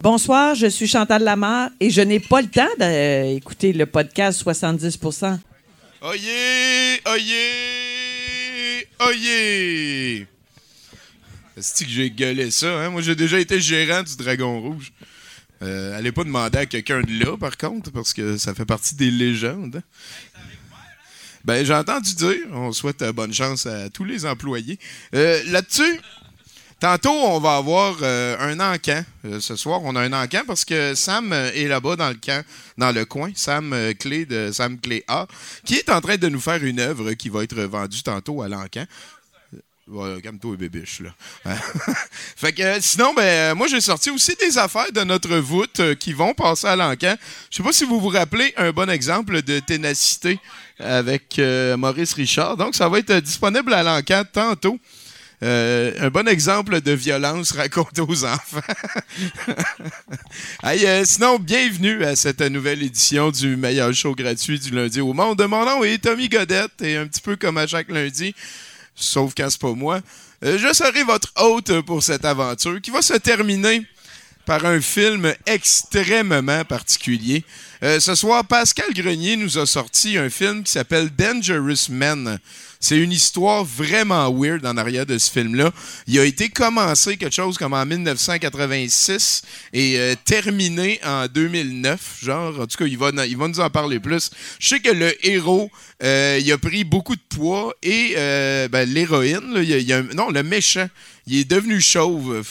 Bonsoir, je suis Chantal Lamar et je n'ai pas le temps d'écouter le podcast 70% Oyez! Oyez! Oyez! cest que j'ai gueulé ça, hein? Moi, j'ai déjà été gérant du Dragon Rouge. Euh, allez pas demander à quelqu'un de là, par contre, parce que ça fait partie des légendes. Ben, j'ai entendu dire, on souhaite bonne chance à tous les employés. Euh, là-dessus, Tantôt, on va avoir euh, un encan. Euh, ce soir, on a un encan parce que Sam euh, est là-bas dans le camp, dans le coin, Sam Clé de Sam Clé A, qui est en train de nous faire une œuvre qui va être vendue tantôt à l'encan. Voilà, calme-toi, bébiche, là. fait que, sinon, ben, moi, j'ai sorti aussi des affaires de notre voûte qui vont passer à l'encan. Je sais pas si vous vous rappelez un bon exemple de ténacité avec Maurice Richard. Donc, ça va être disponible à l'encan tantôt. Euh, un bon exemple de violence raconté aux enfants. Euh, sinon, bienvenue à cette nouvelle édition du meilleur show gratuit du lundi au monde. Mon nom est Tommy Godette et un petit peu comme à chaque lundi, sauf quand c'est pas moi, euh, je serai votre hôte pour cette aventure qui va se terminer par un film extrêmement particulier. ce soir, Pascal Grenier nous a sorti un film qui s'appelle Dangerous Men. C'est une histoire vraiment weird en arrière de ce film-là. Il a été commencé quelque chose comme en 1986 et euh, terminé en 2009. Genre, en tout cas, il va, il nous en parler plus. Je sais que le héros, euh, il a pris beaucoup de poids et euh, ben, l'héroïne, non, le méchant, il est devenu chauve.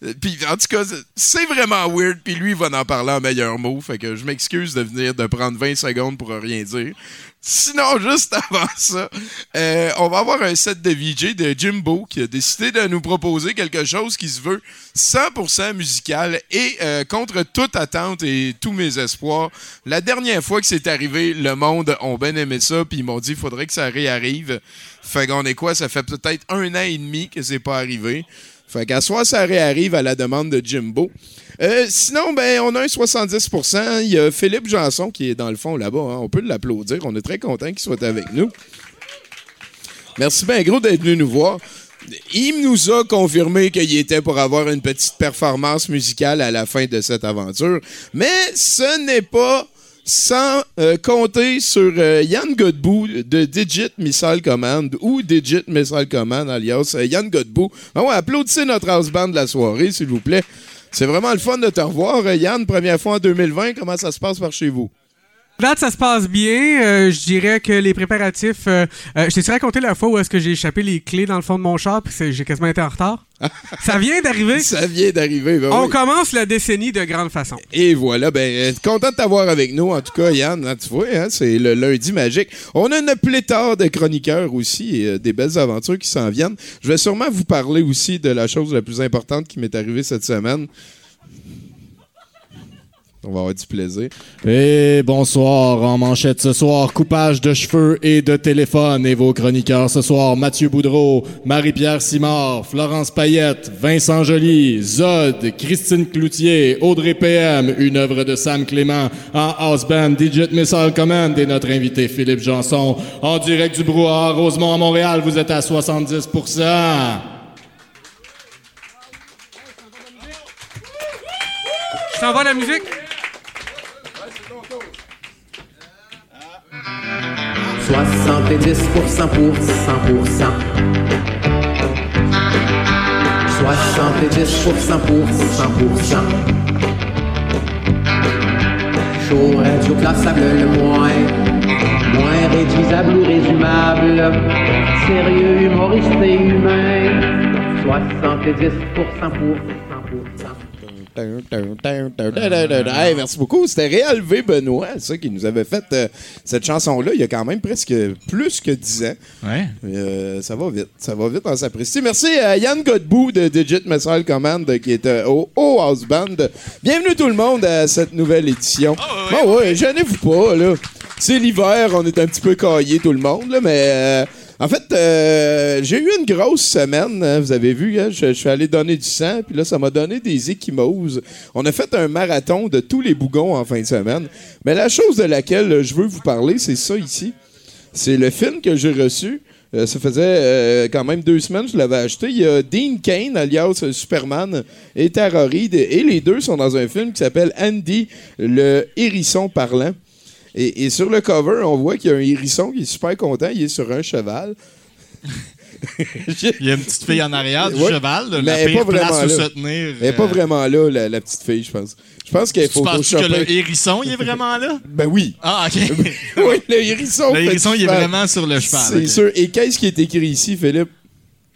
puis en tout cas, c'est vraiment weird. Puis lui, il va en parler en meilleur mot. Fait que je m'excuse de venir de prendre 20 secondes pour rien dire. Sinon, juste avant ça, euh, on va avoir un set de VJ de Jimbo qui a décidé de nous proposer quelque chose qui se veut 100% musical et euh, contre toute attente et tous mes espoirs. La dernière fois que c'est arrivé, le monde a bien aimé ça, puis ils m'ont dit faudrait que ça réarrive. Fait qu'on est quoi? Ça fait peut-être un an et demi que c'est pas arrivé. Fait qu'à soit ça réarrive à la demande de Jimbo. Euh, sinon, ben, on a un 70% Il y a Philippe Janson qui est dans le fond là-bas. Hein. On peut l'applaudir. On est très content qu'il soit avec nous. Merci bien gros d'être venu nous voir. Il nous a confirmé qu'il était pour avoir une petite performance musicale à la fin de cette aventure. Mais ce n'est pas sans euh, compter sur euh, Yann Godbout de Digit Missile Command ou Digit Missile Command, alias Yann Godbout. Ouais, applaudissez notre house band de la soirée, s'il vous plaît. C'est vraiment le fun de te revoir, euh, Yann. Première fois en 2020. Comment ça se passe par chez vous? Là, ça se passe bien. Euh, je dirais que les préparatifs. Euh, je t'ai raconté la fois où est-ce que j'ai échappé les clés dans le fond de mon char puis j'ai quasiment été en retard? ça vient d'arriver? Ça vient d'arriver. Ben On commence la décennie de grande façon. Et voilà. Ben, content de t'avoir avec nous. En tout cas, Yann, hein, tu vois, hein, c'est le lundi magique. On a une pléthore de chroniqueurs aussi et des belles aventures qui s'en viennent. Je vais sûrement vous parler aussi de la chose la plus importante qui m'est arrivée cette semaine. On va avoir du plaisir. Et bonsoir, en manchette ce soir, coupage de cheveux et de téléphone. Et vos chroniqueurs ce soir, Mathieu Boudreau, Marie-Pierre Simard, Florence Payette, Vincent Joly, Zod, Christine Cloutier, Audrey PM, une œuvre de Sam Clément, en house band, Digit Missile Command et notre invité Philippe Janson. En direct du brouhaha, Rosemont à Montréal, vous êtes à 70% Je t'envoie la musique? 70% pour 100%. 70% pour 100%. Chaud, radio classable le moins. Moins réduisable ou résumable. Sérieux, humoriste et humain. 70% pour 100%. Hey, merci beaucoup. C'était Réal V. Benoît, ça, qui nous avait fait euh, cette chanson-là il y a quand même presque plus que 10 ans. Ouais. Euh, ça va vite. Ça va vite en s'apprécier. Merci à Yann Godbout de Digit Missile Command qui est euh, au, au House Band. Bienvenue tout le monde à cette nouvelle édition. Bon, ouais, gênez-vous pas, là. C'est l'hiver, on est un petit peu caillé tout le monde, là, mais... en fait, euh, j'ai eu une grosse semaine, hein, vous avez vu, hein, je, suis allé donner du sang, puis là, ça m'a donné des échymoses. On a fait un marathon de tous les bougons en fin de semaine. Mais la chose de laquelle euh, je veux vous parler, c'est ça ici. C'est le film que j'ai reçu. Euh, ça faisait quand même deux semaines que je l'avais acheté. Il y a Dean Kane, alias Superman, et Tara et les deux sont dans un film qui s'appelle Andy, le hérisson parlant. Et, et sur le cover, on voit qu'il y a un hérisson qui est super content. Il est sur un cheval. Il y a une petite fille en arrière du Ouais. cheval, Mais la elle est pire pas place vraiment où là. se tenir. Elle est pas euh, vraiment là, la, la petite fille, je pense. Je pense qu'elle est Tu penses que le hérisson, il est vraiment là? Ben oui. Ah, OK. oui, le hérisson. le hérisson, il est vraiment sur le cheval. C'est sûr. Et qu'est-ce qui est écrit ici, Philippe?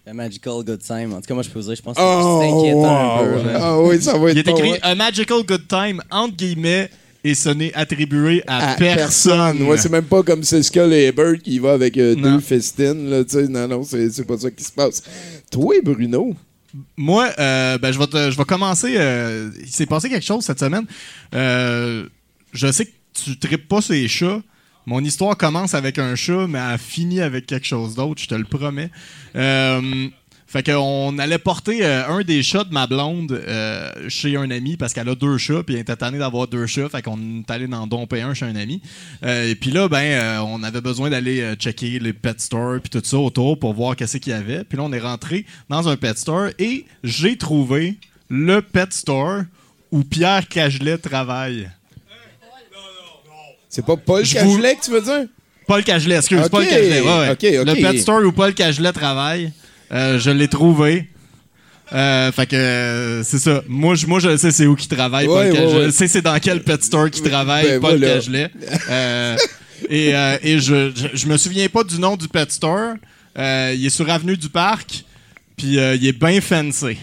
A Magical Good Time. En tout cas, moi, je peux vous dire, je pense que Oh, c'est inquiétant un wow. peu. là. Ah oui, ça va être Il est bon, écrit ouais. A Magical Good Time, entre guillemets, et ce n'est attribué à, À personne. Ouais, c'est même pas comme c'est Skull et Bird qui va avec euh, deux festines. Là, tu sais. non, non, c'est c'est pas ça qui se passe. Toi, Bruno, Moi, euh, ben, je, vais je vais commencer. euh, il s'est passé quelque chose cette semaine. Euh, je sais que tu tripes pas sur les chats. Mon histoire commence avec un chat, mais elle finit avec quelque chose d'autre, je te le promets. Fait qu'on allait porter euh, un des chats de ma blonde euh, chez un ami parce qu'elle a deux chats, puis elle était tannée d'avoir deux chats, fait qu'on est allé dans domper un chez un ami. Euh, et puis là, ben, on avait besoin d'aller checker les pet stores puis tout ça autour pour voir qu'est-ce qu'il y avait. Puis là, on est rentré dans un pet store et j'ai trouvé le pet store où Pierre Cagelet travaille. c'est pas Paul Je vous- Cagelet que tu veux dire? Paul Cagelet, excuse, Ok, Paul Cagelet. ouais, ouais. Le pet store où Paul Cagelet travaille, euh, je l'ai trouvé. Euh, fait que euh, c'est ça. Moi, je, moi, je sais c'est où qu'il travaille, Ouais, Paul ouais, Cagelet. ouais. Je sais c'est dans quel pet store qu'il travaille, Ben, Paul voilà. Cagelet. Euh, et et je, je, je me souviens pas du nom du pet store. Il est sur Avenue du Parc, puis il est bien fancy.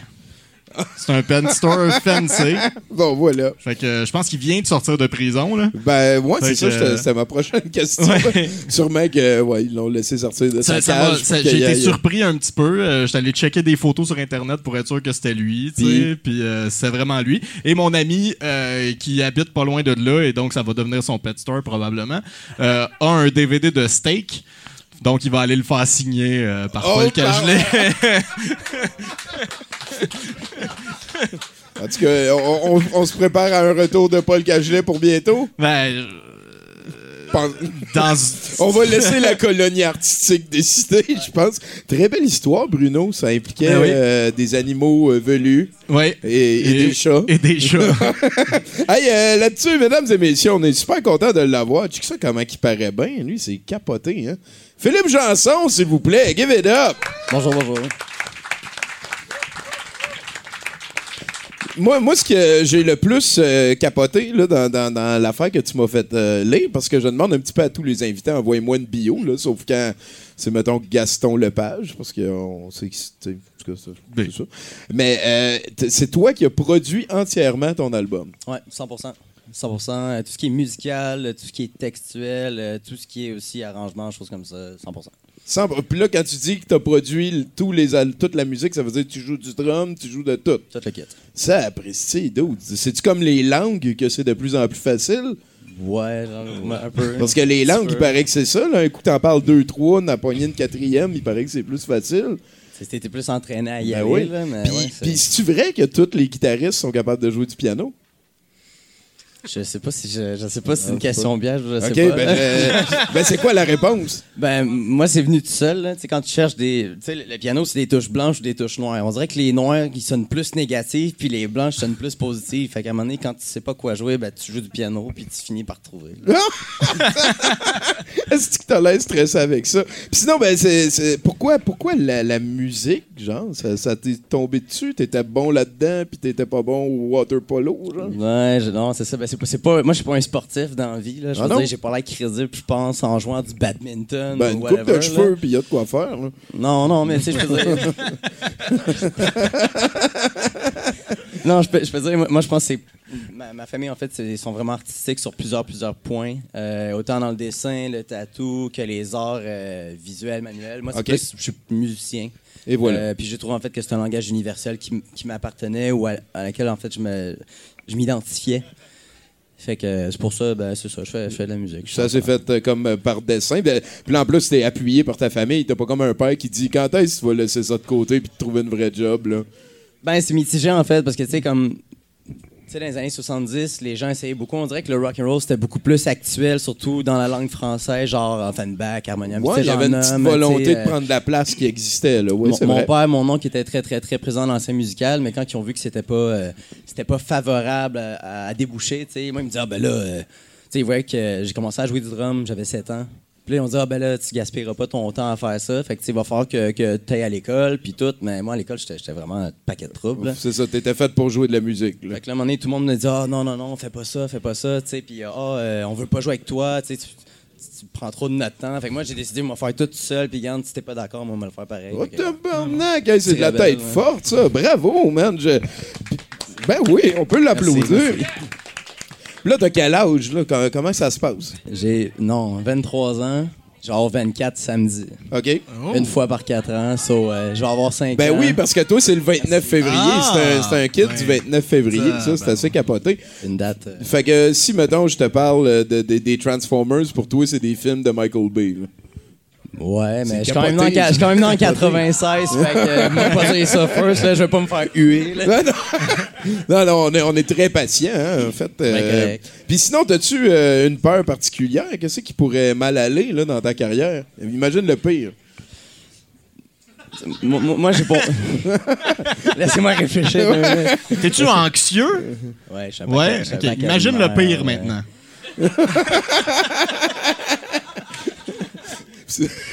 C'est un pet store fancy. Bon, voilà. Fait que euh, je pense qu'il vient de sortir de prison, là. Ben, moi, Fait c'est ça, que- j'étais- c'était ma prochaine question. Ouais. Sûrement que, ouais, ils l'ont laissé sortir de Ça- sa cage. J'ai été surpris un petit peu. Euh, J'étais allé checker des photos sur Internet pour être sûr que c'était lui. tu sais, Puis euh, c'est vraiment lui. Et mon ami euh, qui habite pas loin de là, et donc ça va devenir son pet store probablement, euh, a un DVD de steak. Donc il va aller le faire signer euh, par Oh, Paul Cagelet. En tout cas, on, on- on se prépare à un retour de Paul Cagelet pour bientôt. ben, euh, Pen- dans... On va laisser la colonie artistique décider, je pense. Très belle histoire, Bruno. Ça impliquait Ben oui. euh, des animaux euh, velus Ouais. et, et des chats. Et des chats. Hey, euh, là-dessus, mesdames et messieurs, on est super content de l'avoir. Tu sais ça comment il paraît bien, lui, c'est capoté, hein? Philippe Janson, s'il vous plaît, give it up! Bonjour, bonjour. Moi, moi ce que j'ai le plus euh, capoté là, dans, dans- dans l'affaire que tu m'as fait euh, lire, parce que je demande un petit peu à tous les invités, envoyez-moi une bio, là, sauf quand c'est, mettons, Gaston Lepage, parce qu'on sait que c'est, tu sais, en tout cas, ça, Oui. c'est ça. Mais euh, c'est toi qui as produit entièrement ton album. Ouais, 100%. 100%. euh, Tout ce qui est musical, euh, tout ce qui est textuel, tout ce qui est aussi arrangement, choses comme ça, 100%. Sans- Puis là, quand tu dis que tu as produit l- tous les, al- toute la musique, ça veut dire que tu joues du drum, tu joues de tout. Le kit. Ça apprécie, dude. C'est-tu comme les langues que c'est de plus en plus facile? Ouais, genre, un peu. Parce que les langues, il paraît que c'est ça. Là. Un coup, t'en parles deux, trois, n'a poigné une quatrième, il paraît que c'est plus facile. C'était plus entraîné à y Ben aller, oui. là, mais Puis, ouais, c'est- puis c'est-tu vrai que tous les guitaristes sont capables de jouer du piano? Je sais pas si je, je sais pas si c'est Ah, une sais question piège, je sais OK, pas. ben, euh, ben, c'est quoi la réponse? Ben, moi, c'est venu tout seul. là. Tu sais, quand tu cherches des. Tu sais, le, le piano, c'est des touches blanches ou des touches noires. On dirait que les noirs, ils sonnent plus négatifs, puis les blanches sonnent plus positifs. Fait qu'à un moment donné, quand tu sais pas quoi jouer, ben, tu joues du piano, puis tu finis par trouver. là. Est-ce que t'as l'air stressé avec ça? Puis sinon, ben, c'est, c'est- pourquoi, pourquoi la, la musique, genre, ça, ça t'est tombé dessus? T'étais bon là-dedans, puis t'étais pas bon au water polo, genre? Ouais, je- non, c'est ça. Ben, c'est pas, c'est pas, moi, je suis pas un sportif dans la vie. Là. Je Ah veux dire, j'ai pas l'air crédible, je pense, en jouant du badminton. Ben, ou une whatever, coupe de là. cheveux, puis il y a de quoi faire, là. Non, non, mais tu sais, je peux dire. non, je peux, je peux dire, moi, je pense que c'est. Ma, ma famille, en fait, c'est- ils sont vraiment artistiques sur plusieurs, plusieurs points. Euh, autant dans le dessin, le tatou, que les arts euh, visuels, manuels. Moi, c'est Ok. plus- je suis musicien. Et voilà. Euh, puis j'ai trouvé, en fait, que c'était un langage universel qui, qui m'appartenait ou à, à laquelle, en fait, je me je m'identifiais. Fait que euh, c'est pour ça, ben, c'est ça, je fais, je fais de la musique. Ça s'est fait euh, comme euh, par dessin. Puis puis en plus, t'es appuyé par ta famille. T'as pas comme un père qui dit quand est-ce que tu vas laisser ça de côté puis te trouver une vraie job, là? Ben, c'est mitigé en fait, parce que tu sais, comme. Sais, dans les années 70, les gens essayaient beaucoup. On dirait que le rock and roll c'était beaucoup plus actuel, surtout dans la langue française, genre Offenbach, Harmonium. Ouais, il y avait une petite volonté de euh, prendre la place qui existait, là. Mon, c'est mon vrai. père, mon oncle était très, très, très présent dans la scène musicale, mais quand ils ont vu que c'était pas, euh, c'était pas favorable à, à déboucher, tu sais, moi, ils me disaient, ah ben là, euh, tu sais, ils voyaient que j'ai commencé à jouer du drum, j'avais 7 ans. Puis là, ils ont dit, ah ben là, tu gaspilleras pas ton temps à faire ça. Fait que, tu sais, il va falloir que, que tu ailles à l'école, puis tout. Mais moi, à l'école, j'étais vraiment un paquet de troubles. C'est ça, t'étais fait pour jouer de la musique, là. Fait que là, à un moment donné, tout le monde me dit Ah non, non, non, fais pas ça, fais pas ça, tu sais, puis ah, euh, on veut pas jouer avec toi, tu sais, tu prends trop de notre temps. Fait que moi, j'ai décidé de me faire tout seul, puis regarde, si t'es pas d'accord, moi, on va le faire pareil. Oh, tabarnak! Hey, c'est de la tête ouais. forte, ça. Bravo, man. Je- Ben oui, on peut l'applaudir. Là, t'as quel âge, là? Com- Comment ça se passe? J'ai, non, 23 ans, genre 24 samedi. OK? Une fois par 4 ans, so, euh, je vais avoir 5 Ben ans. oui, parce que toi, c'est le 29 février. Ah! c'est un, c'est un kit du Ouais. 29 février. Ça, Ça, c'est ben assez capoté. Une date. euh, Fait que si, mettons, je te parle euh, de, de- des Transformers, pour toi, c'est des films de Michael Bay. là. Ouais, mais je suis quand, même dans quand même dans le c'est capoté. 96, fait que euh, moi, pas dire ça first, là, je vais pas me faire huer. Là. Non, non, non, on, est, on est très patient, hein, en fait. euh. Puis sinon, as-tu euh, une peur particulière? Qu'est-ce qui pourrait mal aller là, dans ta carrière? Imagine le pire. Moi, moi- j'ai pas. Laissez-moi réfléchir. T'es-tu anxieux? Ouais, je suis Ouais, Imagine le pire ouais. maintenant.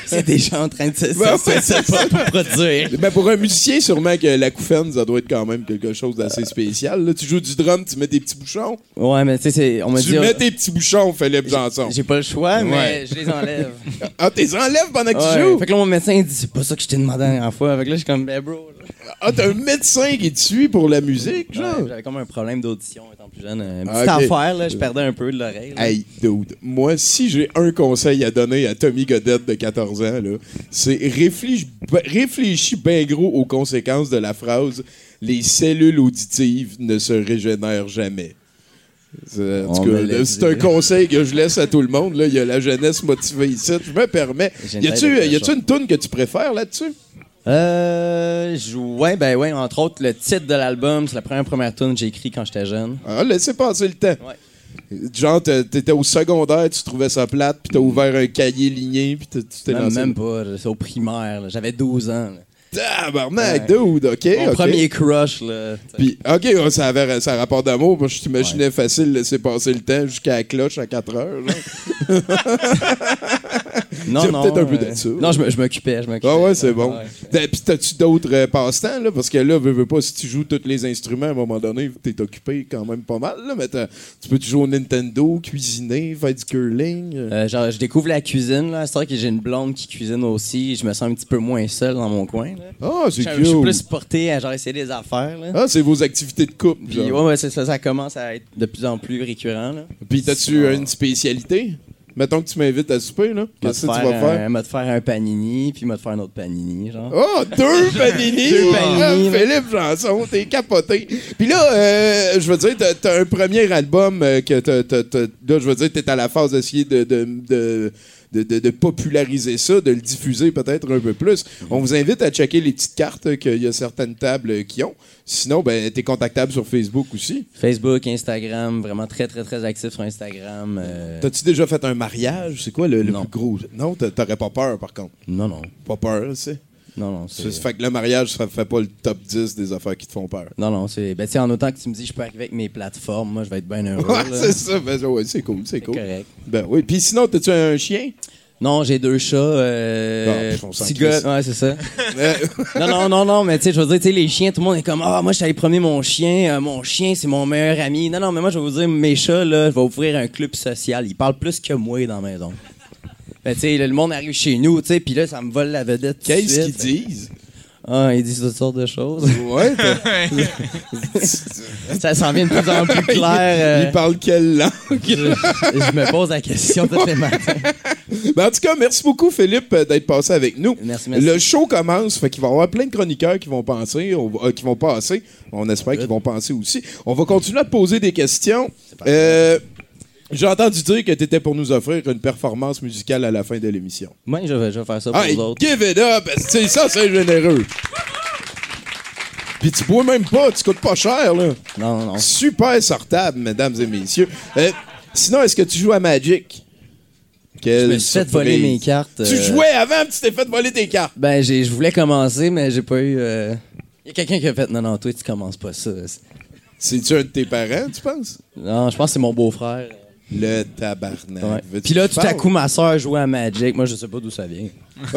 C'est déjà en train de se, Ben se- ouais, se- se- se produire. Ben, pour un musicien, sûrement que la couffaine, ça doit être quand même quelque chose d'assez spécial. là. Tu joues du drum, tu mets des petits bouchons. Ouais, mais tu sais, on me Tu dit. mets tes petits bouchons, Philippe Janson. J'ai pas le choix, mais Ouais. je les enlève. Ah, t'es enlèves pendant que tu joues? Fait que là, mon médecin, il dit C'est pas ça que je t'ai demandé la dernière fois. Fait que là, je suis comme, ben, bro. là. Ah, t'as un médecin qui te suit pour la musique, genre? Ouais, J'avais comme un problème d'audition étant plus jeune. Une Ah, petite affaire, là, je perdais un peu de l'oreille. Hey, dude, moi, si j'ai un conseil à donner à Tommy Godette de 14 ans, là, c'est réfléchis, réfléchis bien gros aux conséquences de la phrase « Les cellules auditives ne se régénèrent jamais ». C'est- l'a c'est un conseil que je laisse à tout le monde. Là. Il y a la jeunesse motivée ici. Je me permets. Y a-tu une toune que tu préfères là-dessus? Euh. je- Ouais, ben, ouais, entre autres, le titre de l'album, c'est la première première tune que j'ai écrit quand j'étais jeune. Ah, laissez passer le temps. Ouais. Genre, t'étais au secondaire, tu trouvais ça plate, puis t'as ouvert un cahier ligné, puis tu t'es Même, lancé. même pas, c'est au primaire. J'avais 12 ans. là. Tabarnak, Ouais. dude, OK, Mon premier crush, là. Puis, OK, ouais, ça avait ça rapport d'amour, que je t'imaginais facile laisser passer le temps jusqu'à la cloche à 4 heures. genre. non, peut-être un peu euh, de ça. Non, je m'occupais, je m'occupais. Ah ouais, c'est bon. T'as- Puis, t'as-tu d'autres euh, passe-temps, là? Parce que là, veux, veux pas, si tu joues tous les instruments, à un moment donné, t'es occupé quand même pas mal, là. Mais tu peux jouer au Nintendo, cuisiner, faire du curling. euh. Genre, je découvre la cuisine, là. C'est vrai que j'ai une blonde qui cuisine aussi. Je me sens un petit peu moins seul dans mon coin, là. Ah, c'est cute. je suis plus porté à genre essayer des affaires, là. Ah, c'est vos activités de couple. Puis genre. ouais, ouais, ça, ça commence à être de plus en plus récurrent, là. Puis, t'as-tu une spécialité? Mettons que tu m'invites à souper, là. Qu'est-ce que tu faire vas faire? m'a te faire un panini, puis m'a te faire un autre panini, genre. Oh, deux panini! Deux panini, Ah. Philippe Janson, t'es capoté. Puis là, euh, je veux dire, t'as, t'as un premier album euh, que t'as, t'as- t'as- là, je veux dire, t'es à la phase d'essayer de, de, de, de, de- de populariser ça, de le diffuser peut-être un peu plus. On vous invite à checker les petites cartes qu'il y a certaines tables qui ont. Sinon, ben, t'es contactable sur Facebook aussi. Facebook, Instagram, vraiment très, très, très actif sur Instagram. euh, T'as-tu déjà fait un mariage? C'est quoi le, le Non. plus gros? Non, t'a- t'aurais pas peur, par contre. Non, non. Pas peur, tu sais? Non, non, c'est... fait que le mariage, ça fait pas le top 10 des affaires qui te font peur. Non, non, c'est... Ben, tu sais, en autant que tu me dis je peux arriver avec mes plateformes, moi, je vais être bien heureux, Ouais, c'est ça. Ben, ouais, c'est cool, c'est cool. correct. Ben oui. Puis sinon, t'as-tu un chien? Non, j'ai deux chats. Euh, pff, on s'en petit crisse. gars, ouais, c'est ça. Non, non, non, non, mais tu sais, je veux dire, tu sais, les chiens, tout le monde est comme, ah, moi, je suis allé promener mon chien, euh, mon chien, c'est mon meilleur ami. Non, non, mais moi, je vais vous dire, mes chats, là, je vais ouvrir un club social. Ils parlent plus que moi dans la maison. Ben, tu sais, le monde arrive chez nous, tu sais, puis là, ça me vole la vedette. Qu'est-ce qu'ils disent? Ah, ils disent toutes sortes de choses. Ouais, Ça s'en vient de plus en plus clair. euh, il parle quelle langue? je, me pose la question tous les matins. Ben, en tout cas, merci beaucoup, Philippe, euh, d'être passé avec nous. Merci, merci. Le show commence, fait qu'il va y avoir plein de chroniqueurs qui vont penser, euh, qui vont passer. On espère qu'ils vont penser aussi. On va continuer à te poser des questions. Euh, J'ai entendu dire que tu étais pour nous offrir une performance musicale à la fin de l'émission. Moi, je vais, je vais faire ça pour Hey, vous autres. give it up! C'est ça, c'est généreux. Puis tu bois même pas, tu coûtes pas cher, là. Non, non, non. Super sortable, mesdames et messieurs. Euh, sinon, est-ce que tu joues à Magic? Je me suis fait voler mes cartes. Tu euh, jouais avant, tu t'es fait voler tes cartes. Ben, je voulais commencer, mais j'ai pas eu. euh, Il y a quelqu'un qui a fait Non, non, toi, tu commences pas ça. C'est-tu un de tes parents, tu penses? Non, je pense que c'est mon beau-frère. Le tabarnak. Ouais. Puis là, tout à coup, ma soeur jouait à Magic. Moi, je sais pas d'où ça vient.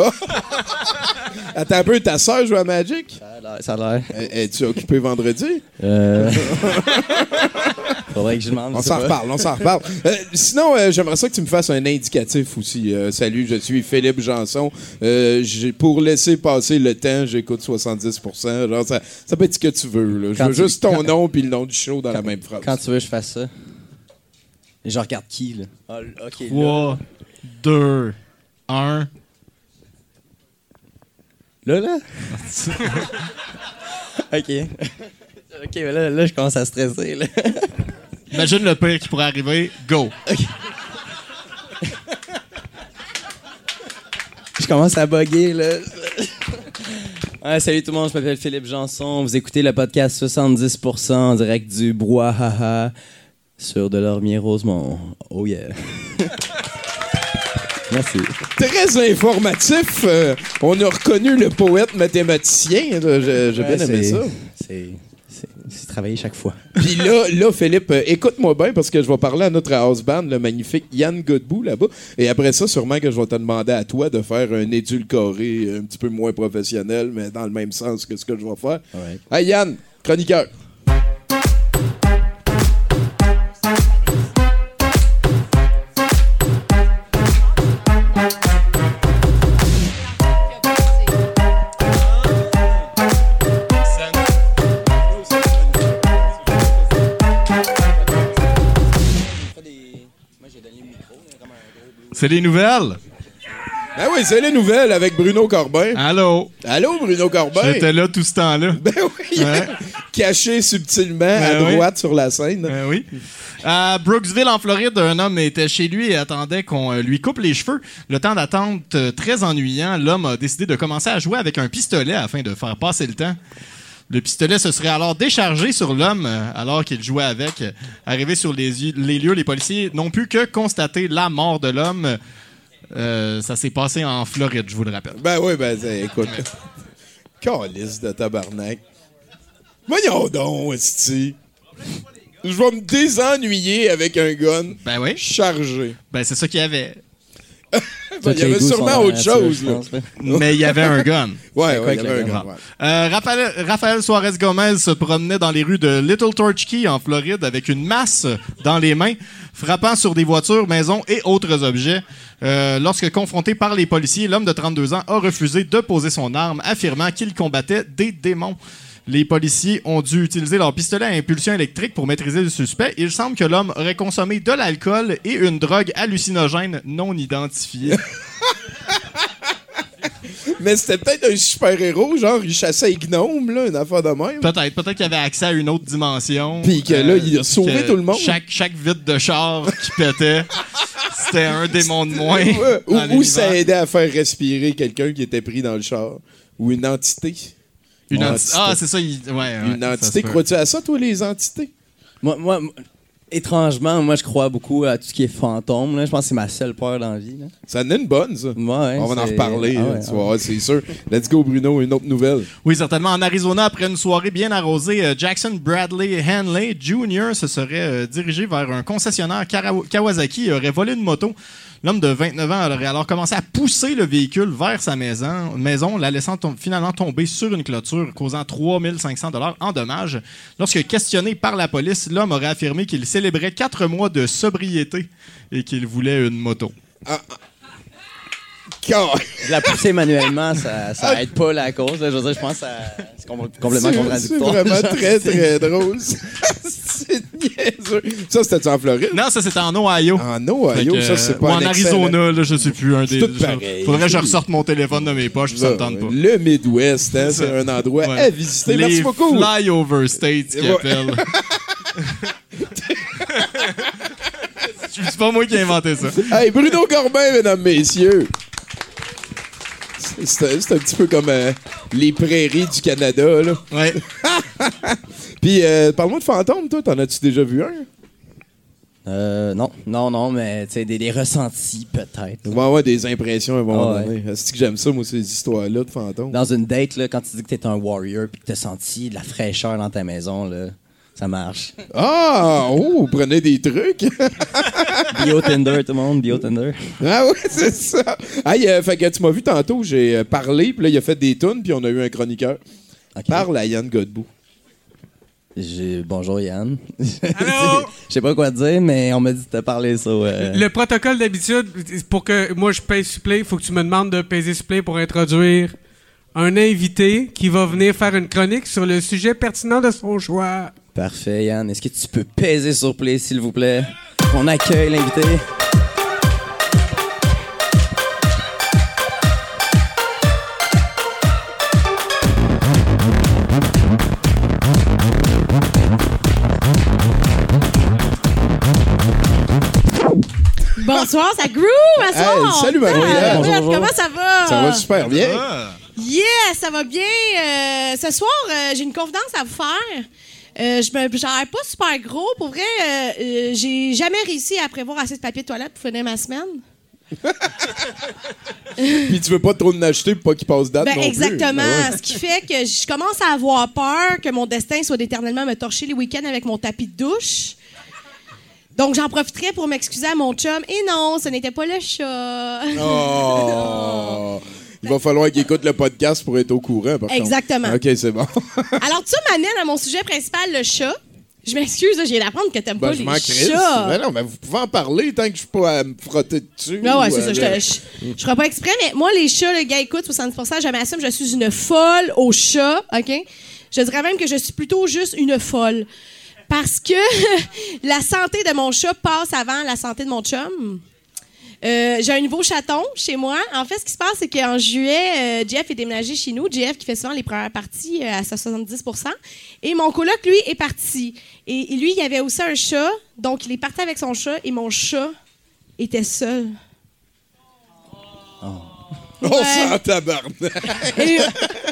Attends un peu, ta soeur joue à Magic? Ça a l'air-. Es- Es-tu occupé vendredi? Euh... Faudrait que je demande. On s'en reparle, on s'en reparle. Euh, sinon, euh, j'aimerais ça que tu me fasses un indicatif aussi. Euh, salut, je suis Philippe Janson. Euh, pour laisser passer le temps, j'écoute 70%. Genre, ça, ça peut être ce que tu veux. là. Je veux tu- juste ton quand- nom puis le nom du show dans la même phrase. Quand tu veux, je fasse ça. Je regarde qui, là? Ah, ok. là. 3, 2, 1. Là, là? ok. ok, mais là, là, je commence à stresser, là. Imagine le pire qui pourrait arriver. Go. Je commence à bugger, là. Ouais, salut tout le monde, je m'appelle Philippe Janson. Vous écoutez le podcast 70% en direct du Brouhaha sur Delormier Rosemont. Oh yeah. Merci. Très informatif. Euh, on a reconnu le poète mathématicien. J'ai bien aimé ça. C'est c'est- c'est travailler chaque fois. Puis là, là, Philippe, euh, écoute-moi bien parce que je vais parler à notre house band, le magnifique Yann Godbout là-bas. Et après ça, sûrement que je vais te demander à toi de faire un édulcoré un petit peu moins professionnel, mais dans le même sens que ce que je vais faire. Ouais. Hey Yann, chroniqueur. C'est les nouvelles? Ben oui, c'est les nouvelles avec Bruno Corbin. Allô? Allô, Bruno Corbin? J'étais là tout ce temps-là. Ben oui, Ouais. caché subtilement à Ben oui. droite sur la scène. Euh, oui. À Brooksville, en Floride, un homme était chez lui et attendait qu'on euh, lui coupe les cheveux. Le temps d'attente euh, très ennuyant, l'homme a décidé de commencer à jouer avec un pistolet afin de faire passer le temps. Le pistolet se serait alors déchargé sur l'homme euh, alors qu'il jouait avec. Arrivé sur les, lieux, les policiers n'ont pu que constater la mort de l'homme. Euh, ça s'est passé en Floride, je vous le rappelle. Ben oui, ben écoute. Calice de tabarnak. Voyons donc, esti. Je vais me désennuyer avec un gun Ben oui. chargé. Ben c'est ça qu'il y avait. Ben, il y avait sûrement autre chose, là. Mais il y avait un gun. Ouais, quoi ouais, il y que avait un le gun? Bon. ouais. Euh, Raphaël, Raphaël Suarez Gomez se promenait dans les rues de Little Torch en Floride avec une masse dans les mains, frappant sur des voitures, maisons et autres objets. Euh, lorsque confronté par les policiers, l'homme de 32 ans a refusé de poser son arme, affirmant qu'il combattait des démons. Les policiers ont dû utiliser leur pistolet à impulsion électrique pour maîtriser le suspect. Il semble que l'homme aurait consommé de l'alcool et une drogue hallucinogène non identifiée. Mais c'était peut-être un super-héros, genre il chassait les gnomes, là, une affaire de même. Peut-être, peut-être qu'il avait accès à une autre dimension. Puis que là, il a sauvé que tout le monde. Chaque, chaque vitre de char qui pétait, c'était un démon de moins. Ou, ou ça aidait à faire respirer quelqu'un qui était pris dans le char. Ou une entité. Une Une enti- entité. Ah, c'est ça. il- ouais, ouais, Une entité. Crois-tu à ça, toi, les entités? Moi, moi, étrangement, moi, je crois beaucoup à tout ce qui est fantôme. Là. Je pense que c'est ma seule peur dans la vie. Là. Ça en est une bonne, ça. Ouais, On va en reparler, Ah ouais, tu ah voir, c'est sûr. Let's go, Bruno, une autre nouvelle. Oui, certainement. En Arizona, après une soirée bien arrosée, euh, Jackson Bradley Hanley Jr. se serait euh, dirigé vers un concessionnaire Kawasaki et aurait volé une moto. L'homme de 29 ans aurait alors commencé à pousser le véhicule vers sa maison, maison la laissant tom- finalement tomber sur une clôture, causant 3500 dollars en dommages. Lorsque questionné par la police, l'homme aurait affirmé qu'il célébrait quatre mois de sobriété et qu'il voulait une moto. de la pousser manuellement, ça, ça aide pas la cause. Je veux dire, je pense que c'est com- complètement contradictoire. C'est vraiment très, très drôle. Ça, c'était en Floride? Non, ça, c'était en Ohio. En Ohio, que, ça, c'est pas ou en Arizona, là, je sais plus. Un des, tout pareil. Faudrait que je ressorte mon téléphone de mes poches, puis ça me tente pas. Le Midwest, hein, c'est un endroit Ouais. à visiter. Les Merci beaucoup. flyover states qui Ouais. appellent. C'est pas moi qui ai inventé ça. Hey, Bruno Corbin, mesdames, messieurs. C'est un petit peu comme euh, les prairies du Canada, là. Ouais. Puis, euh, parle-moi de fantômes, toi. T'en as-tu déjà vu un? Euh, non, non, non, mais tu sais, des, des ressentis peut-être. Va avoir des impressions à un moment Ah ouais. donné. C'est que j'aime ça, moi, ces histoires-là de fantômes? Dans une date, là, quand tu dis que t'es un warrior puis que t'as senti de la fraîcheur dans ta maison, là, ça marche. Ah! Oh, prenez des trucs? Bio Tinder, tout le monde, Bio Tinder. ah ouais, c'est ça. Hey, euh, fait que tu m'as vu tantôt, j'ai euh, parlé, puis là, il a fait des tunes, puis on a eu un chroniqueur. Parle à Yann Godbout. J'ai- Bonjour Yann. Allô? Je sais pas quoi dire, mais on m'a dit de te parler ça. euh, Le protocole d'habitude, pour que moi je pèse supplé, il faut que tu me demandes de peser supplé pour introduire un invité qui va venir faire une chronique sur le sujet pertinent de son choix. Parfait, Yann. Est-ce que tu peux peser sur play, s'il vous plaît? On accueille l'invité. Bonsoir, ça groove à soir. Hey, salut, Marie. Ah, Bonjour, Brett, bonjour. Comment ça va? Ça va super bien. Ah. Yeah, ça va bien. Euh, ce soir, euh, j'ai une confidence à vous faire. Euh, je me j'en ai pas super gros. Pour vrai, j'ai jamais réussi à prévoir assez de papier de toilette pour finir ma semaine. Puis tu veux pas trop en acheter pour pas qu'il passe date Ben, non plus. exactement. Ah ouais. Ce qui fait que je commence à avoir peur que mon destin soit d'éternellement me torcher les week-ends avec mon tapis de douche. Donc, j'en profiterai pour m'excuser à mon chum. Et non, ce n'était pas le chat. Oh. Il va falloir qu'il écoute le podcast pour être au courant. Par contre. Exactement. OK, c'est bon. Alors, ça m'amène à mon sujet principal, le chat. Je m'excuse, viens d'apprendre que t'aimes Ben, pas je les chats. Ben non, mais vous pouvez en parler tant que je suis pas à me frotter dessus. Ah ouais, ou c'est ça. Je, je ferai pas exprès, mais moi, les chats, le gars, écoute, 70% je m'assume, je suis une folle aux chats, OK? Je dirais même que je suis plutôt juste une folle. Parce que la santé de mon chat passe avant la santé de mon chum. Euh, j'ai un nouveau chaton chez moi. En fait, ce qui se passe, c'est qu'en juillet, euh, Jeff est déménagé chez nous. Jeff qui fait souvent les premières parties euh, à 70% Et mon coloc, lui, est parti. Et, lui, il avait aussi un chat. Donc, il est parti avec son chat et mon chat était seul. On Ouais. s'en tabarnak. Et,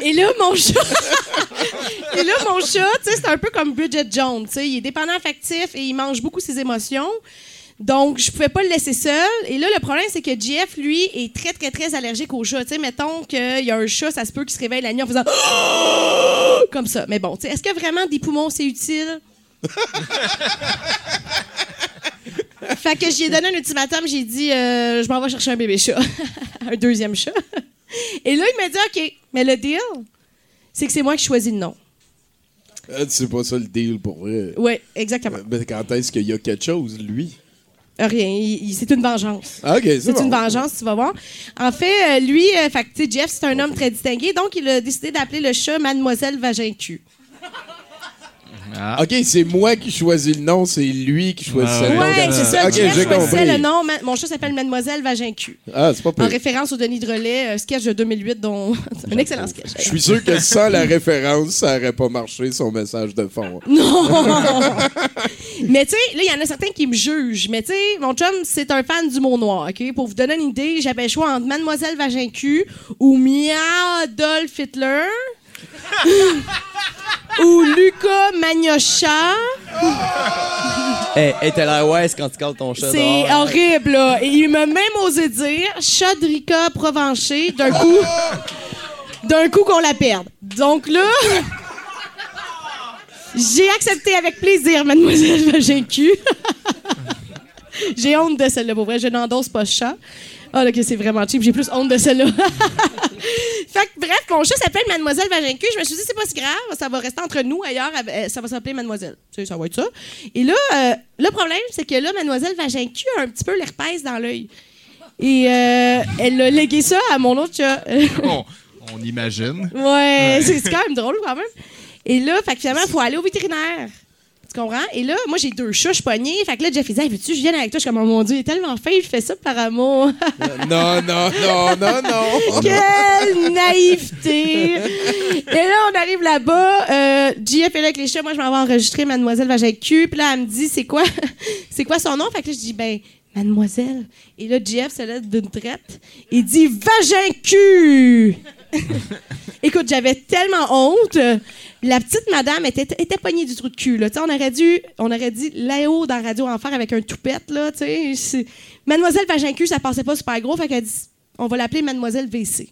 et là, mon chat. et là, mon chat, tu sais, c'est un peu comme Bridget Jones. Il est dépendant affectif et il mange beaucoup ses émotions. Donc, je pouvais pas le laisser seul. Et là, le problème, c'est que Jeff, lui, est très, très, très allergique aux chats. Tu sais, mettons qu'il y a un chat, ça se peut qu'il se réveille la nuit en faisant comme ça. Mais bon, tu sais, est-ce que vraiment des poumons, c'est utile? fait que j'y ai donné un ultimatum. J'ai dit, euh, je m'en vais chercher un bébé chat. un deuxième chat. Et là, il m'a dit, OK, mais le deal, c'est que c'est moi qui choisis le nom. Euh, C'est pas ça le deal pour vrai. Oui, exactement. Euh, Mais quand est-ce qu'il y a quelque chose, lui? Rien, c'est une vengeance. Ah, OK, c'est C'est bon. une vengeance, tu vas voir. En fait, euh, lui, euh, fait que, tu sais, Jeff, c'est un homme très distingué, donc il a décidé d'appeler le chat Mademoiselle Vagin Cul. OK, c'est moi qui choisis le nom, c'est lui qui choisit Ah le nom. Ouais, quand- c'est ça. OK, Jeff j'ai choisissait compris. le nom. Ma- Mon chat s'appelle Mademoiselle Vagin Cul. Ah, c'est pas En pire. référence au Denis de Relais, un sketch de 2008, dont. un excellent sketch. Je suis sûr que sans la référence, ça aurait pas marché, son message de fond. Non! mais tu sais, là, il y en a certains qui me jugent. Mais tu sais, mon chum, c'est un fan du mot noir, OK? Pour vous donner une idée, j'avais le choix entre Mademoiselle Vagin Cul ou Mia Adolf Hitler. Ou Lucas Magnocha. Hey, hey, t'as l'air wise quand tu cales ton chat C'est dehors. horrible, là. Et il m'a même osé dire Chodrica Provencher d'un coup. d'un coup qu'on la perde. Donc là. J'ai accepté avec plaisir, mademoiselle Vagin Cul. J'ai honte de celle-là, pour vrai. Je n'endosse pas ce chat. Ah, là, que c'est vraiment cheap. J'ai plus honte de celle-là. fait que, bref, mon chat s'appelle Mademoiselle Vagin Cul. Je me suis dit, c'est pas si grave. Ça va rester entre nous. Ailleurs, euh, ça va s'appeler Mademoiselle. Tu sais, ça va être ça. Et là, euh, le problème, c'est que là, Mademoiselle Vagin Cul a un petit peu l'herpès dans l'œil. Et euh, elle a légué ça à mon autre chat. On, on imagine. Ouais, c'est c'est quand même drôle quand même. Et là, fait que finalement, il faut aller au vétérinaire. Tu comprends? Et là, moi, j'ai deux chats, je suis pognée. Fait que là, Jeff, il dit, Hey, veux-tu que je vienne avec toi? Je suis comme, oh mon Dieu, il est tellement fin, il fait ça par amour. Non, non, non, non, non. Quelle naïveté! Et là, on arrive là-bas. Euh, JF est là avec les chats. Moi, je m'en vais enregistrer Mademoiselle Vagin Cul. Puis là, elle me dit, c'est quoi, c'est quoi son nom? Fait que là, je dis, ben, Mademoiselle. Et là, JF se lève d'une traite. Il dit, Vagin Cul! Écoute, j'avais tellement honte. La petite madame était, était pognée du trou de cul. Là. On aurait dû, on aurait dit là-haut dans Radio Enfer avec un toupette. Là, Mademoiselle Vagin Cul, ça passait pas super gros. Fait qu'elle dit, on va l'appeler Mademoiselle. Tu sais.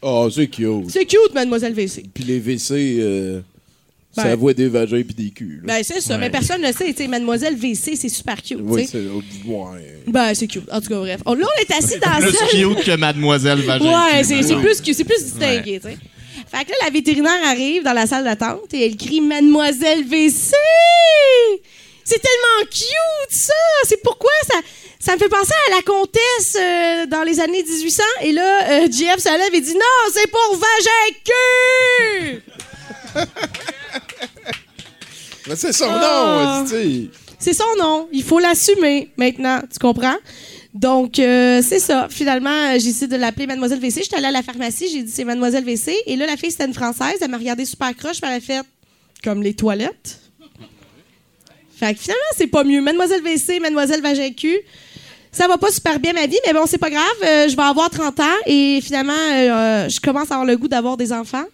Oh, c'est cute. C'est cute, Mademoiselle WC. Puis les WC, euh, Ben. ça voit des vagins puis des culs. là. Ben, c'est ça, mais personne ne le sait. tu sais, Mademoiselle WC, c'est super cute. oui, c'est. Ouais. Ben, c'est cute. En tout cas, bref. On- là, on est assis dans la Plus cute que Mademoiselle Vagin. Ouais, c'est c'est plus, c'est plus distingué, tu sais. Fait que là, la vétérinaire arrive dans la salle d'attente et elle crie Mademoiselle WC! C'est tellement cute, ça! C'est pourquoi ça, ça me fait penser à la comtesse euh, dans les années 1800. Et là, euh, JF se lève et dit Non, c'est pour vagin cul! Mais c'est son Ah. nom, tu. C'est son nom. Il faut l'assumer maintenant. Tu comprends? Donc, euh, c'est ça. Finalement, euh, j'ai décidé de l'appeler Mademoiselle WC. J'étais allée à la pharmacie, j'ai dit c'est Mademoiselle WC. Et là, la fille, c'était une Française. Elle m'a regardé super croche, elle a fait comme les toilettes. Fait que finalement, c'est pas mieux. Mademoiselle WC, Mademoiselle Vagin cul. Ça va pas super bien ma vie, mais bon, c'est pas grave. Euh, je vais avoir 30 ans et finalement, euh, je commence à avoir le goût d'avoir des enfants.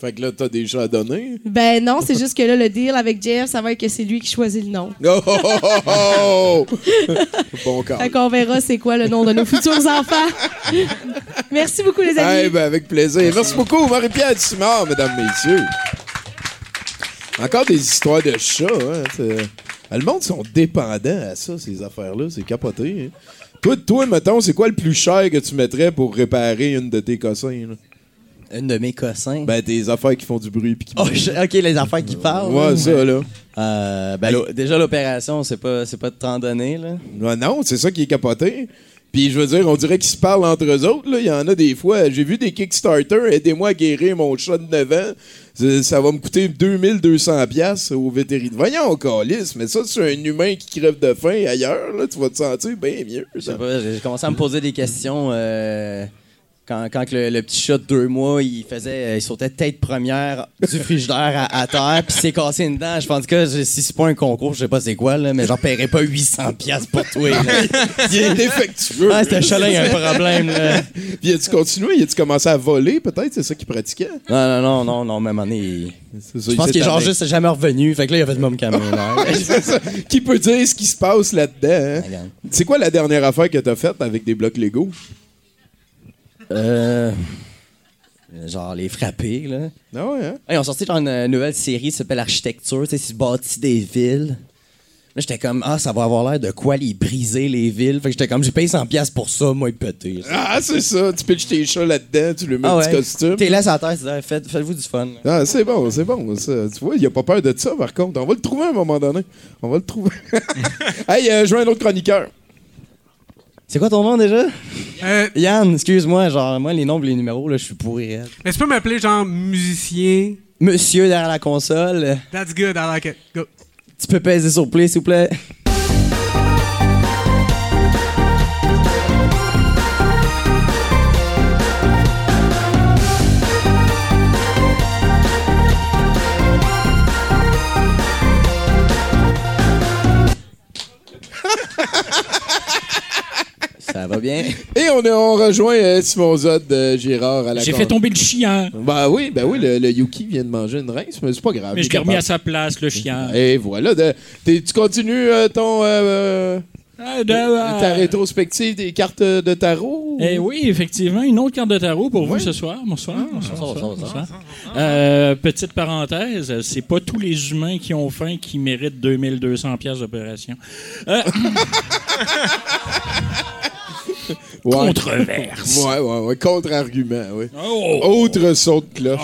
Fait que là, t'as des chats à donner? Ben non, c'est juste que là, le deal avec Jeff, ça va être que c'est lui qui choisit le nom. Oh, oh, oh, oh, oh. bon corps. Fait qu'on verra c'est quoi le nom de nos futurs enfants. Merci beaucoup, les amis. Eh ben, avec plaisir. Merci beaucoup, Marie-Pierre Simard, mesdames, messieurs. Encore des histoires de chats, hein. c'est- Le monde sont dépendants à ça, ces affaires-là. C'est capoté. hein. Toi, toi, mettons, c'est quoi le plus cher que tu mettrais pour réparer une de tes cossins? là? Une de mes cossins. Ben, tes affaires qui font du bruit qui Oh, je- ok, les affaires qui parlent. Ouais, ça, là. Euh, ben, déjà, l'opération, c'est pas, c'est pas de temps donné, là. Non, c'est ça qui est capoté. Puis je veux dire, on dirait qu'ils se parlent entre eux autres. là. Il y en a des fois. J'ai vu des Kickstarter. Aidez-moi à guérir mon chat de 9 ans. Ça, ça va me coûter 2200$ piastres au vétérinaire. Voyons, calice, mais ça, c'est un humain qui crève de faim ailleurs. Là, tu vas te sentir bien mieux. Je sais ça. pas, j'ai commencé à me poser des questions euh, quand, le, le petit chat de deux mois, il faisait, il sautait tête première du frigidaire à, à terre, puis s'est cassé une dent. Je pense que je- si c'est pas un concours, je sais pas c'est quoi, là, mais j'en paierais pas 800 pièces pour toi. Il est défectueux. Ah, c'était chat-là, il y a un problème. Là. Puis as-tu continué? Il a-tu commencé à voler, peut-être? C'est ça qu'il pratiquait? Non, non, non, non, non, même année, il- C'est ça, je pense qu'il est genre juste jamais revenu. Fait que là, il a fait camionneur. C'est ça. Qui peut dire ce qui se passe là-dedans? hein? C'est quoi la dernière affaire que t'as faite avec des blocs Lego? Euh, genre les frapper, là. Ah ouais, hein? Hey, ils ont sorti genre une nouvelle série qui s'appelle Architecture, tu sais, c'est bâti des villes. Là, j'étais comme, ah, ça va avoir l'air de quoi les briser, les villes? Fait que j'étais comme, j'ai payé 100$ piastres pour ça, moi, péter. Ah, c'est ça. Tu pitches tes chats là-dedans, tu lui mets Ah un petit costume. T'es là sur la terre, c'est ça, faites, faites-vous du fun. Ah, c'est bon, c'est bon. ça. Tu vois, il a pas peur de ça, par contre. On va le trouver à un moment donné. On va le trouver. hey, euh, je veux un autre chroniqueur. C'est quoi ton nom déjà? Euh, Yann, excuse-moi, genre, moi, les nombres, les numéros, là, je suis pourri. raide. mais tu peux m'appeler genre musicien. Monsieur derrière la console, That's good, I like it. Go. tu peux peser sur play, s'il vous plaît? Ça va bien? Et on, est- on rejoint euh, Simon Zod de Gérard à la J'ai fait tomber le chien. Ben oui, ben oui, le, le Yuki vient de manger une rince, mais c'est pas grave. Mais je l'ai remis à sa place, le chien. Et voilà. de- t'es- tu continues euh, ton euh, Ah, de- euh, ta rétrospective des cartes de tarot? Eh oui, effectivement, une autre carte de tarot pour vous ce soir. Bonsoir. bonsoir, bonsoir, bonsoir. Euh, petite parenthèse, c'est pas tous les humains qui ont faim qui méritent 2200 pièces d'opération. Euh. controverse. Ouais, ouais, ouais. Contre-argument, oui. Oh! Autre saut de cloche.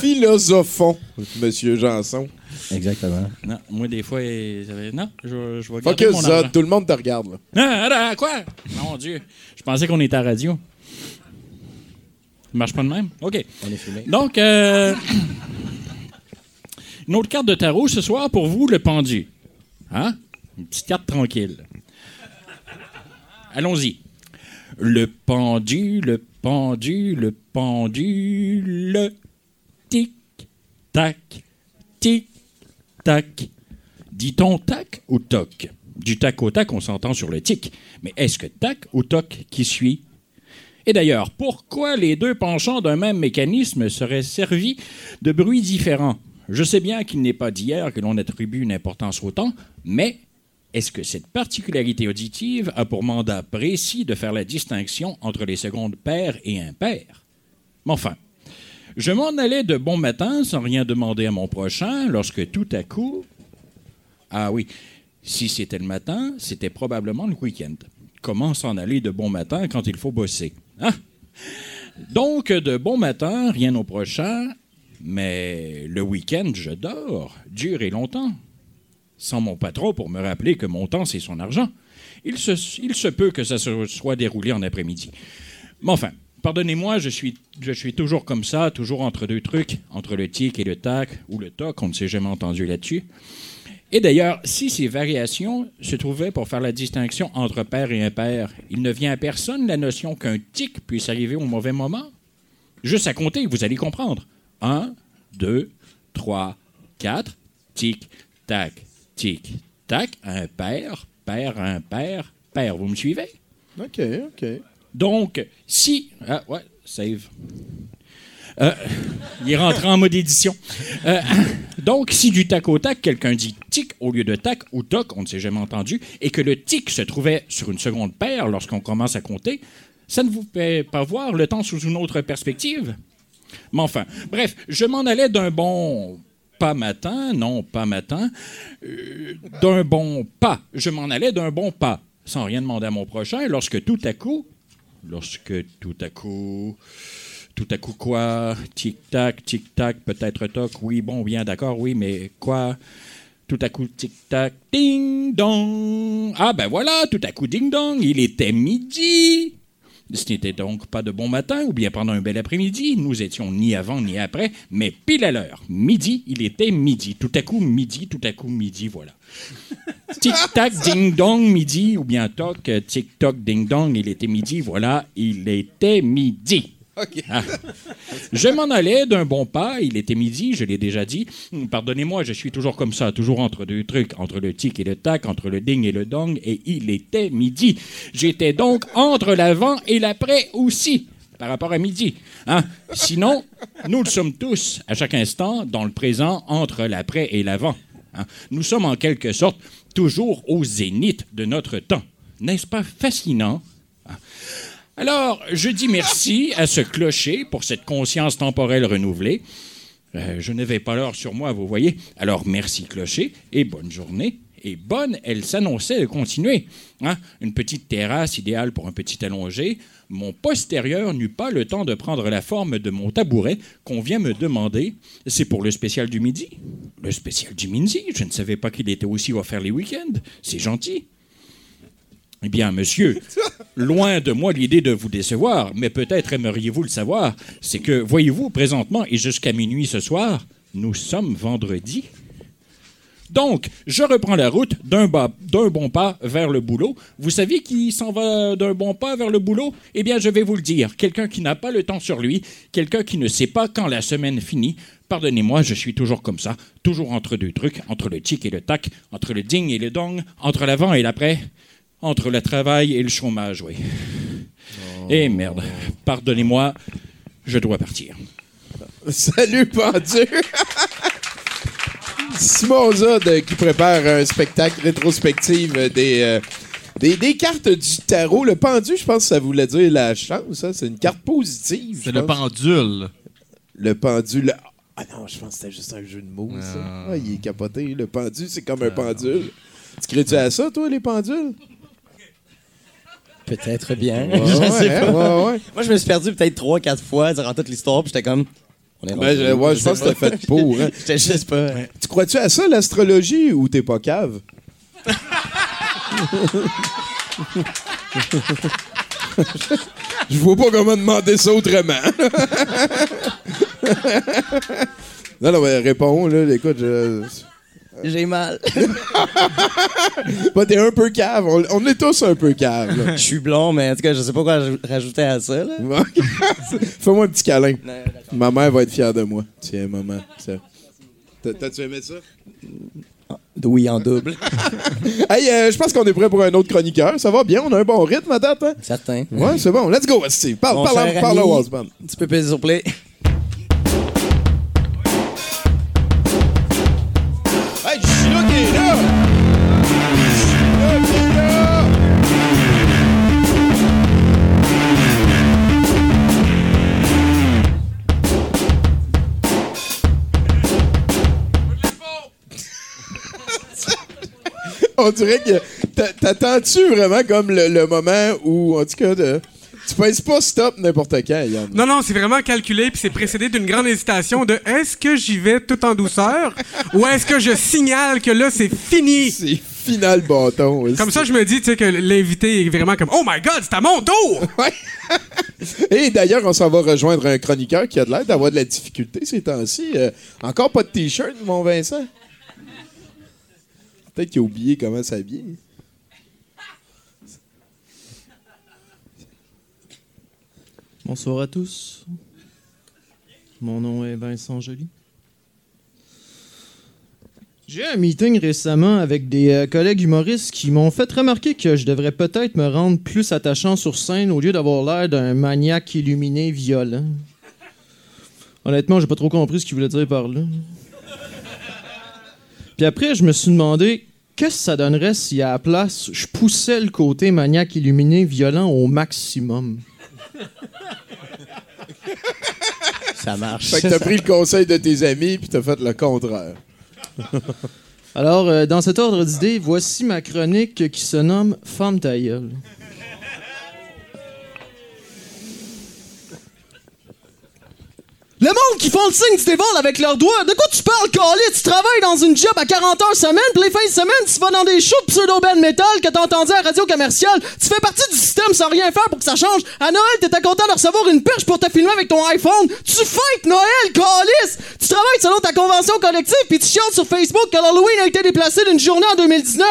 Philosophon, Monsieur Janson. Exactement. Non, moi, des fois, non, je, je vais Fuck garder you, mon ça. argent. Tout le monde te regarde, là. Ah, ah, quoi? Mon Dieu. Je pensais qu'on était à radio. Marche pas de même? OK. On est filmé. Donc, euh, une autre carte de tarot ce soir pour vous, le pendu. Hein? Une petite carte tranquille. Allons-y. Le pendu, le pendu, le pendu, le tic-tac, tic-tac. Dit-on tac ou toc? Du tac au tac, on s'entend sur le tic. Mais est-ce que tac ou toc qui suit? Et d'ailleurs, pourquoi les deux penchants d'un même mécanisme seraient servis de bruits différents? Je sais bien qu'il n'est pas d'hier que l'on attribue une importance au temps, mais est-ce que cette particularité auditive a pour mandat précis de faire la distinction entre les secondes paires et impaires? Mais enfin, je m'en allais de bon matin sans rien demander à mon prochain lorsque tout à coup... Ah oui, si c'était le matin, c'était probablement le week-end. Comment s'en aller de bon matin quand il faut bosser? Hein? Donc, de bon matin, rien au prochain, mais le week-end, je dors, dur et longtemps, sans mon patron pour me rappeler que mon temps, c'est son argent. Il se, peut que ça se soit déroulé en après-midi. Mais enfin, pardonnez-moi, je suis, je suis toujours comme ça, toujours entre deux trucs, entre le tic et le tac, ou le toc, on ne s'est jamais entendu là-dessus. Et d'ailleurs, si ces variations se trouvaient pour faire la distinction entre pair et impair, il ne vient à personne la notion qu'un tic puisse arriver au mauvais moment? Juste à compter, vous allez comprendre. Un, deux, trois, quatre, tic, tac, tic, tac, impair, pair, impair, pair. Vous me suivez? OK, OK. Donc, si. Ah, ouais, save. Euh, il est rentré en mode édition. Euh, donc, si du tac au tac, quelqu'un dit tic au lieu de tac ou toc, on ne s'est jamais entendu, et que le tic se trouvait sur une seconde paire lorsqu'on commence à compter, ça ne vous fait pas voir le temps sous une autre perspective? Mais enfin, bref, je m'en allais d'un bon pas matin, non, pas matin, euh, d'un bon pas. Je m'en allais d'un bon pas, sans rien demander à mon prochain, lorsque tout à coup, lorsque tout à coup, tout à coup quoi, tic-tac, tic-tac, peut-être toc, oui, bon, bien, d'accord, oui, mais quoi? Tout à coup, tic-tac, ding-dong. Ah ben voilà, tout à coup, ding-dong, il était midi. Ce n'était donc pas de bon matin ou bien pendant un bel après-midi. Nous étions ni avant ni après, mais pile à l'heure. Midi, il était midi. Tout à coup, midi, tout à coup, midi, voilà. Tic-tac, ding-dong, midi, ou bien toc, tic-toc, ding-dong, il était midi, voilà, il était midi. Ah. Je m'en allais d'un bon pas, il était midi, je l'ai déjà dit. Pardonnez-moi, je suis toujours comme ça, toujours entre deux trucs, entre le tic et le tac, entre le ding et le dong, et il était midi. J'étais donc entre l'avant et l'après aussi, par rapport à midi. Hein? Sinon, nous le sommes tous, à chaque instant, dans le présent, entre l'après et l'avant. Hein? Nous sommes en quelque sorte toujours au zénith de notre temps. N'est-ce pas fascinant? Alors, je dis merci à ce clocher pour cette conscience temporelle renouvelée. Euh, je n'avais pas l'heure sur moi, vous voyez. Alors, merci clocher et bonne journée. Et bonne, elle s'annonçait de continuer. Hein? Une petite terrasse idéale pour un petit allongé. Mon postérieur n'eut pas le temps de prendre la forme de mon tabouret qu'on vient me demander. C'est pour le spécial du midi? Le spécial du midi? Je ne savais pas qu'il était aussi offert les week-ends. C'est gentil. Eh bien, monsieur, loin de moi l'idée de vous décevoir, mais peut-être aimeriez-vous le savoir, c'est que, voyez-vous, présentement et jusqu'à minuit ce soir, nous sommes vendredi. Donc, je reprends la route d'un bon pas vers le boulot. Vous savez qui s'en va d'un bon pas vers le boulot? Eh bien, je vais vous le dire. Quelqu'un qui n'a pas le temps sur lui, quelqu'un qui ne sait pas quand la semaine finit. Pardonnez-moi, je suis toujours comme ça, toujours entre deux trucs, entre le tic et le tac, entre le ding et le dong, entre l'avant et l'après, entre le travail et le chômage, oui. Eh merde, pardonnez-moi, je dois partir. Salut, pendu! Simon Zod qui prépare un spectacle rétrospective euh, des, euh, des, des cartes du tarot. Le pendu, je pense que ça voulait dire la chance. hein. C'est une carte positive. C'est le pendule. Le pendu. Ah non, je pense que c'était juste un jeu de mots, ça. Ah. Ah, il est capoté. Le pendu, c'est comme un pendule. Tu crées-tu à ça, toi, les pendules? Peut-être bien. Ouais, je sais pas. ouais, ouais. Moi, je me suis perdu peut-être trois, quatre fois durant toute l'histoire, puis j'étais comme. On est Ben, je, ouais, pense que t'as fait pour. Hein. J'étais juste pas. Tu crois-tu à ça, l'astrologie, ou t'es pas cave? Je vois pas comment demander ça autrement. non, non, mais réponds, là. Écoute, je... J'ai mal. Bah, t'es un peu cave. On, on est tous un peu cave. Je suis blond, mais en tout cas, je sais pas quoi raj- rajouter à ça. Fais-moi un petit câlin. Ma mère va être fière de moi. Tiens, maman. T'as-tu aimé ça? Oui, en double. Hey, euh, je pense qu'on est prêt pour un autre chroniqueur. Ça va bien? On a un bon rythme à date, hein? Certain. Ouais, c'est bon. Let's go, Steve. Parle, Mon parle, parle ami, Walsman. Tu peux peser sur play. On dirait que t'a- t'attends-tu vraiment comme le, le moment où, en tout cas, de- tu pèses pas stop n'importe quand, Yann? Non, non, c'est vraiment calculé, puis c'est précédé d'une grande hésitation de est-ce que j'y vais tout en douceur ou est-ce que je signale que là, c'est fini? C'est final bâton. Comme ça, je me dis, tu sais, que l'invité est vraiment comme Oh my god, c'est à mon tour! Et d'ailleurs, on s'en va rejoindre un chroniqueur qui a de l'air d'avoir de la difficulté ces temps-ci. Euh, encore pas de t-shirt, mon Vincent? Peut-être qu'il a oublié comment s'habiller. Bonsoir à tous. Mon nom est Vincent Joly. J'ai eu un meeting récemment avec des euh, collègues humoristes qui m'ont fait remarquer que je devrais peut-être me rendre plus attachant sur scène au lieu d'avoir l'air d'un maniaque illuminé violent. Honnêtement, j'ai pas trop compris ce qu'ils voulaient dire par là. Puis après, je me suis demandé qu'est-ce que ça donnerait si à la place, je poussais le côté maniaque illuminé violent au maximum? Ça marche. Fait que t'as pris le conseil de tes amis puis t'as fait le contraire. Alors, euh, dans cet ordre d'idées, voici ma chronique qui se nomme Femme ta gueule. Le monde qui font le signe du dévol avec leurs doigts, de quoi tu parles, Carly? Tu travailles dans une job à 40 heures semaine, puis les fins de semaine, tu vas dans des shows de pseudo-band metal que t'as entendu à radio commerciale. Tu fais partie du système sans rien faire pour que ça change. À Noël, t'étais content de recevoir une perche pour te filmer avec ton iPhone. Tu fêtes Noël, Carlis! Tu travailles selon ta convention collective, puis tu chiales sur Facebook que l'Halloween a été déplacé d'une journée en 2019.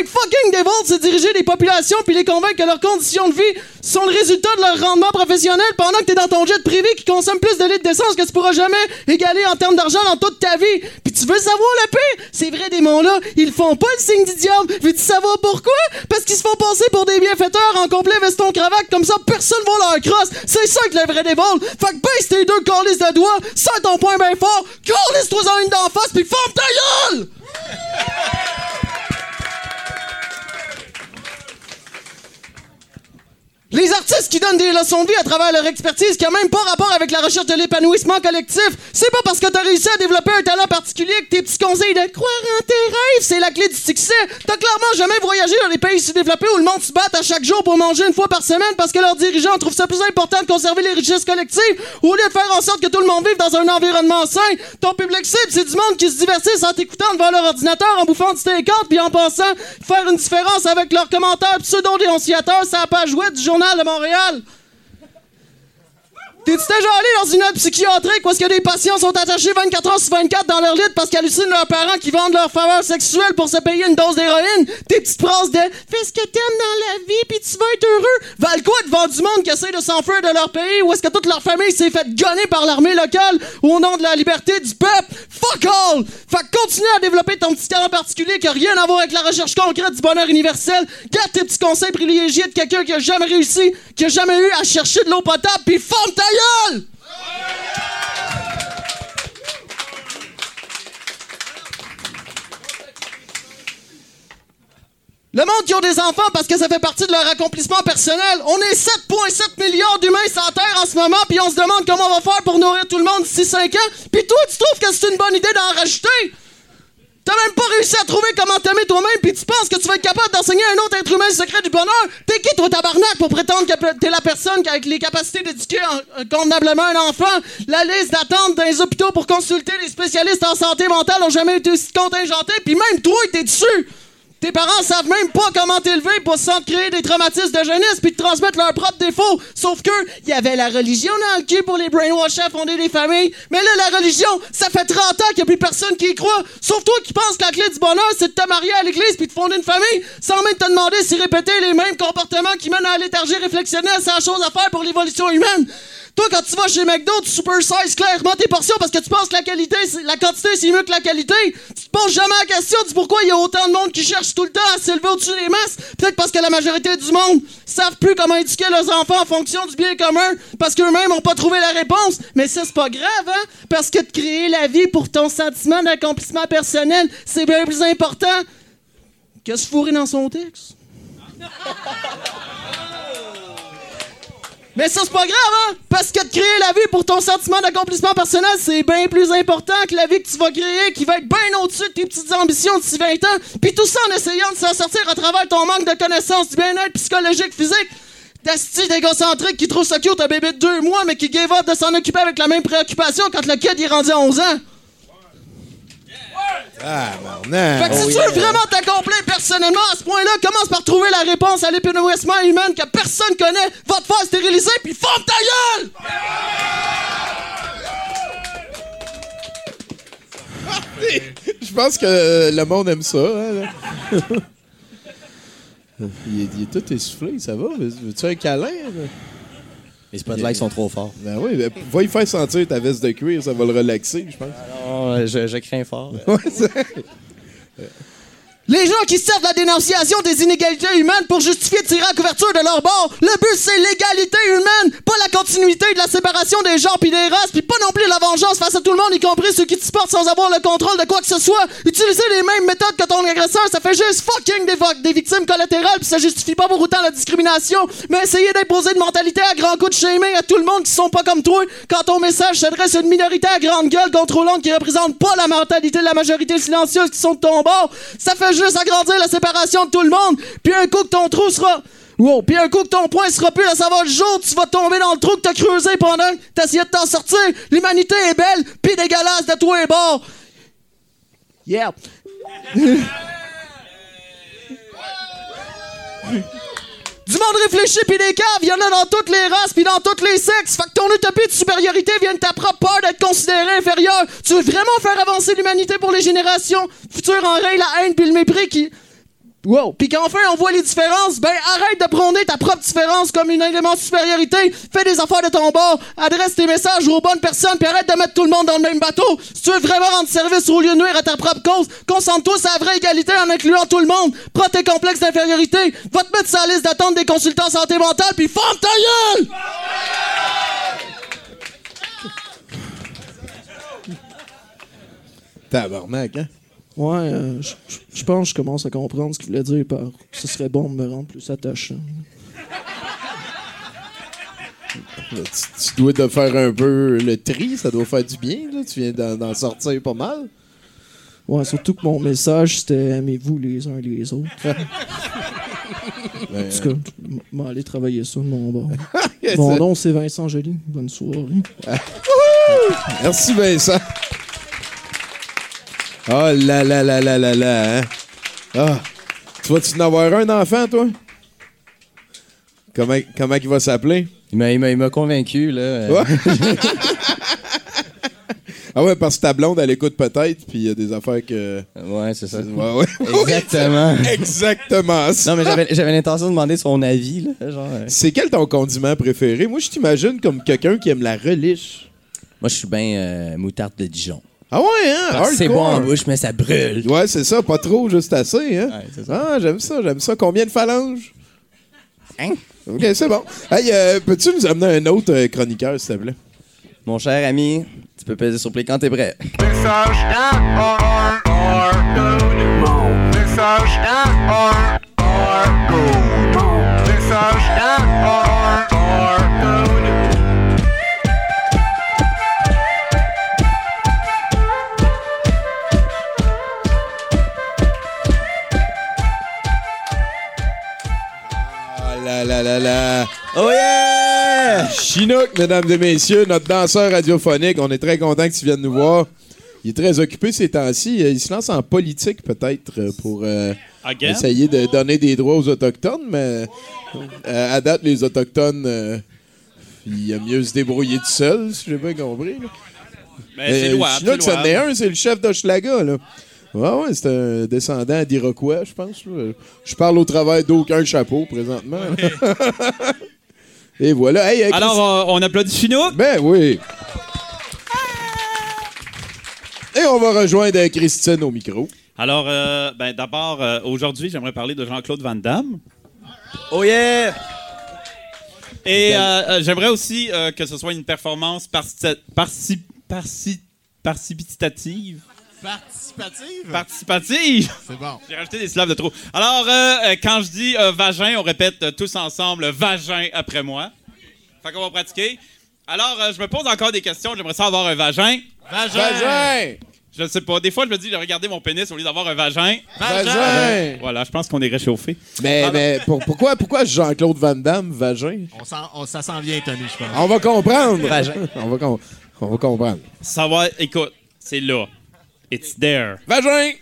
Être fucking devil, c'est diriger des populations puis les convaincre que leurs conditions de vie sont le résultat de leur rendement professionnel pendant que t'es dans ton jet privé qui consomme plus de litres d'essence que tu pourras jamais égaler en termes d'argent dans toute ta vie. Puis tu veux savoir le pire? Ces vrais démons-là, ils font pas le signe du diable. Veux-tu savoir pourquoi? Parce qu'ils se font passer pour des bienfaiteurs en complet veston cravate, comme ça personne va leur crosse. C'est ça que le vrai dévol. Fait que baisse tes deux calices de doigts, serre ton poing bien fort, calisse-toi en une d'en face, puis forme ta gueule! Les artistes qui donnent des leçons de vie à travers leur expertise qui a même pas rapport avec la recherche de l'épanouissement collectif. C'est pas parce que t'as réussi à développer un talent particulier que tes petits conseils de croire en tes rêves, c'est la clé du succès. T'as clairement jamais voyagé dans les pays sous-développés où le monde se bat à chaque jour pour manger une fois par semaine parce que leurs dirigeants trouvent ça plus important de conserver les richesses collectives au lieu de faire en sorte que tout le monde vive dans un environnement sain. Ton public cible, c'est du monde qui se divertisse en t'écoutant devant leur ordinateur, en bouffant du steak puis en pensant faire une différence avec leurs commentaires pseudo-dénonciateurs sur la page web du Journal de Montréal. T'es-tu déjà allé dans une aide psychiatrique où est-ce que des patients sont attachés 24 heures sur 24 dans leur lit parce qu'ils hallucinent leurs parents qui vendent leurs faveurs sexuelles pour se payer une dose d'héroïne? Tes petites phrases de « Fais ce que t'aimes dans la vie puis tu vas être heureux » valent quoi devant du monde qui essaie de s'enfuir de leur pays où est-ce que toute leur famille s'est fait gonner par l'armée locale au nom de la liberté du peuple? Fuck all! Fait que continue à développer ton petit talent particulier qui a rien à voir avec la recherche concrète du bonheur universel. Garde tes petits conseils privilégiés de quelqu'un qui a jamais réussi, qui a jamais eu à chercher de l'eau potable puis forme Le monde qui ont des enfants parce que ça fait partie de leur accomplissement personnel. On est 7,7 milliards d'humains sur Terre en ce moment, puis on se demande comment on va faire pour nourrir tout le monde d'ici 5 ans. Puis toi, tu trouves que c'est une bonne idée d'en rajouter? T'as même pas réussi à trouver comment t'aimer toi-même, puis tu penses que tu vas être capable d'enseigner à un autre être humain le secret du bonheur? T'es qui, toi, tabarnak, pour prétendre que t'es la personne qui a les capacités d'éduquer euh, convenablement un enfant? La liste d'attente dans les hôpitaux pour consulter les spécialistes en santé mentale ont jamais été aussi contingentées, puis même toi, t'es dessus! Tes parents savent même pas comment t'élever pour sans créer des traumatismes de jeunesse puis te transmettre leurs propres défauts. Sauf que il y avait la religion dans le cul pour les brainwashers à fonder des familles. Mais là, la religion, ça fait 30 ans qu'il y a plus personne qui y croit. Sauf toi qui penses que la clé du bonheur, c'est de te marier à l'église puis de fonder une famille sans même te demander si répéter les mêmes comportements qui mènent à la léthargie réflexionnelle, c'est la chose à faire pour l'évolution humaine. Toi, quand tu vas chez McDo, tu super size clairement tes portions parce que tu penses que la quantité, c'est mieux que la qualité. Tu te poses jamais la question du pourquoi il y a autant de monde qui cherche tout le temps à s'élever au-dessus des masses. Peut-être parce que la majorité du monde savent plus comment éduquer leurs enfants en fonction du bien commun parce qu'eux-mêmes ont pas trouvé la réponse. Mais ça, c'est pas grave, hein? Parce que de créer la vie pour ton sentiment d'accomplissement personnel, c'est bien plus important que se fourrer dans son texte. Mais ça, c'est pas grave, hein? Parce que de créer la vie pour ton sentiment d'accomplissement personnel, c'est bien plus important que la vie que tu vas créer, qui va être bien au-dessus de tes petites ambitions d'ici 20 ans. Puis tout ça en essayant de s'en sortir à travers ton manque de connaissances du bien-être psychologique, physique. D'asti d'égocentrique qui trouve ça cute un bébé de deux mois, mais qui gave up de s'en occuper avec la même préoccupation quand le kid est rendu à 11 ans. Ah. Fait que si tu veux vraiment t'accomplir personnellement à ce point-là, commence par trouver la réponse à l'épanouissement humain que personne connaît. Va te faire stériliser puis forme ta gueule! Je pense que le monde aime ça. hein, il, est, il est tout essoufflé, ça va? Veux-tu un câlin? là? Les spotlights sont trop forts. Ben oui, ben, va y faire sentir ta veste de cuir, ça va le relaxer, je pense. Non, je, je crains fort. Les gens qui servent la dénonciation des inégalités humaines pour justifier de tirer la couverture de leur bord, le but c'est l'égalité humaine, pas la continuité de la séparation des genres puis des races, puis pas non plus la vengeance face à tout le monde, y compris ceux qui te supportent sans avoir le contrôle de quoi que ce soit. Utiliser les mêmes méthodes que ton agresseur, ça fait juste fucking des victimes collatérales, puis ça justifie pas pour autant la discrimination. Mais essayer d'imposer une mentalité à grands coups de shaming à tout le monde qui sont pas comme toi, quand ton message s'adresse à une minorité à grande gueule contrôlante qui représente pas la mentalité de la majorité silencieuse qui sont de ton bord, ça fait juste agrandir la séparation de tout le monde. Puis un coup que ton trou sera Wow, puis un coup que ton poing sera plus la saveur du jour, tu vas tomber dans le trou que t'as creusé pendant que t'essayais de t'en sortir. L'humanité est belle, puis dégueulasse de tous les bords. Yeah. Du monde réfléchi puis des caves, il y en a dans toutes les races puis dans tous les sexes. Fait que ton utopie de supériorité vient de ta propre peur d'être considéré inférieur. Tu veux vraiment faire avancer l'humanité pour les générations futures en règle la haine puis le mépris qui... Wow. Puis qu'enfin on voit les différences, ben arrête de prôner ta propre différence comme une élément de supériorité. Fais des affaires de ton bord. Adresse tes messages aux bonnes personnes puis arrête de mettre tout le monde dans le même bateau. Si tu veux vraiment rendre service au lieu de nuire à ta propre cause, concentre-toi sur la vraie égalité en incluant tout le monde. Prends tes complexes d'infériorité. Va te mettre sur la liste d'attente des consultants santé mentale puis forme ta gueule! Tabarnak, hein? Ouais, euh, je- pense que je commence à comprendre ce qu'il voulait dire par ce serait bon de me rendre plus attachant. Tu, tu dois de faire un peu le tri, ça doit faire du bien, là. Tu viens d'en d'en sortir pas mal. Ouais, surtout que mon message c'était aimez-vous les uns les autres. Ben, En tout cas, je vais aller travailler ça de mon bord. Yes. Mon nom c'est Vincent Joly. Bonne soirée. Merci Vincent. Oh là là là là là là, hein? Ah, tu vas-tu en avoir un enfant, toi? Comment, comment il va s'appeler? Il m'a- convaincu, là. Ouais. ah ouais, parce que ta blonde, elle écoute peut-être, puis il y a des affaires que... Ouais, c'est ça. Ouais, ouais. Exactement. Exactement ça. Non, mais j'avais l'intention de demander son avis, là. Genre, euh, C'est quel ton condiment préféré? Moi, je t'imagine comme quelqu'un qui aime la relish. Moi, je suis bien euh, moutarde de Dijon. Ah ouais, hein? C'est bon en bouche, mais ça brûle. Ouais, c'est ça, pas trop, juste assez, hein? Ouais, c'est ça. Ah, j'aime ça, j'aime ça. Combien de phalanges? Hein? Ok, c'est bon. Hey, euh, peux-tu nous amener un autre euh, chroniqueur, s'il te plaît? Mon cher ami, tu peux peser sur play quand t'es prêt. Message Message Message Chinook, mesdames et messieurs, notre danseur radiophonique. On est très content que tu viennes nous voir. Il est très occupé ces temps-ci. Euh, Il se lance en politique, peut-être, euh, pour euh, essayer de donner des droits aux Autochtones, mais euh, à date, les Autochtones, euh, il a mieux se débrouiller tout seul, si j'ai bien compris. là. C'est louable, Chinook, c'est c'en est un, c'est le chef d'Hochelaga, là. Ouais, ouais, c'est un descendant d'Iroquois, je pense. Je parle au travers d'aucun chapeau, présentement. Et voilà. Hey, Alors, euh, on applaudit Chinook? Ben oui. Et on va rejoindre euh, Christine au micro. Alors, euh, ben, d'abord, euh, aujourd'hui, j'aimerais parler de Jean-Claude Van Damme. Oh yeah! Et euh, euh, j'aimerais aussi euh, que ce soit une performance parci- parci- parci- participative. Participative? Participative! C'est bon. J'ai rajouté des syllabes de trop. Alors, euh, euh, quand je dis euh, vagin, on répète euh, tous ensemble vagin après moi. Fait qu'on va pratiquer. Alors, euh, je me pose encore des questions. J'aimerais ça avoir un vagin. Vagin! Vagin! Je ne sais pas. Des fois, je me dis, de regarder mon pénis au lieu d'avoir un vagin. Vagin! Voilà, je pense qu'on est réchauffé. Mais, mais pour- pourquoi, pourquoi Jean-Claude Van Damme, vagin? On s'en- on- ça s'en vient, Tony, je pense. On va comprendre. Vagin. on, va com- on va comprendre. Ça va, écoute, c'est là. It's there. Vagin!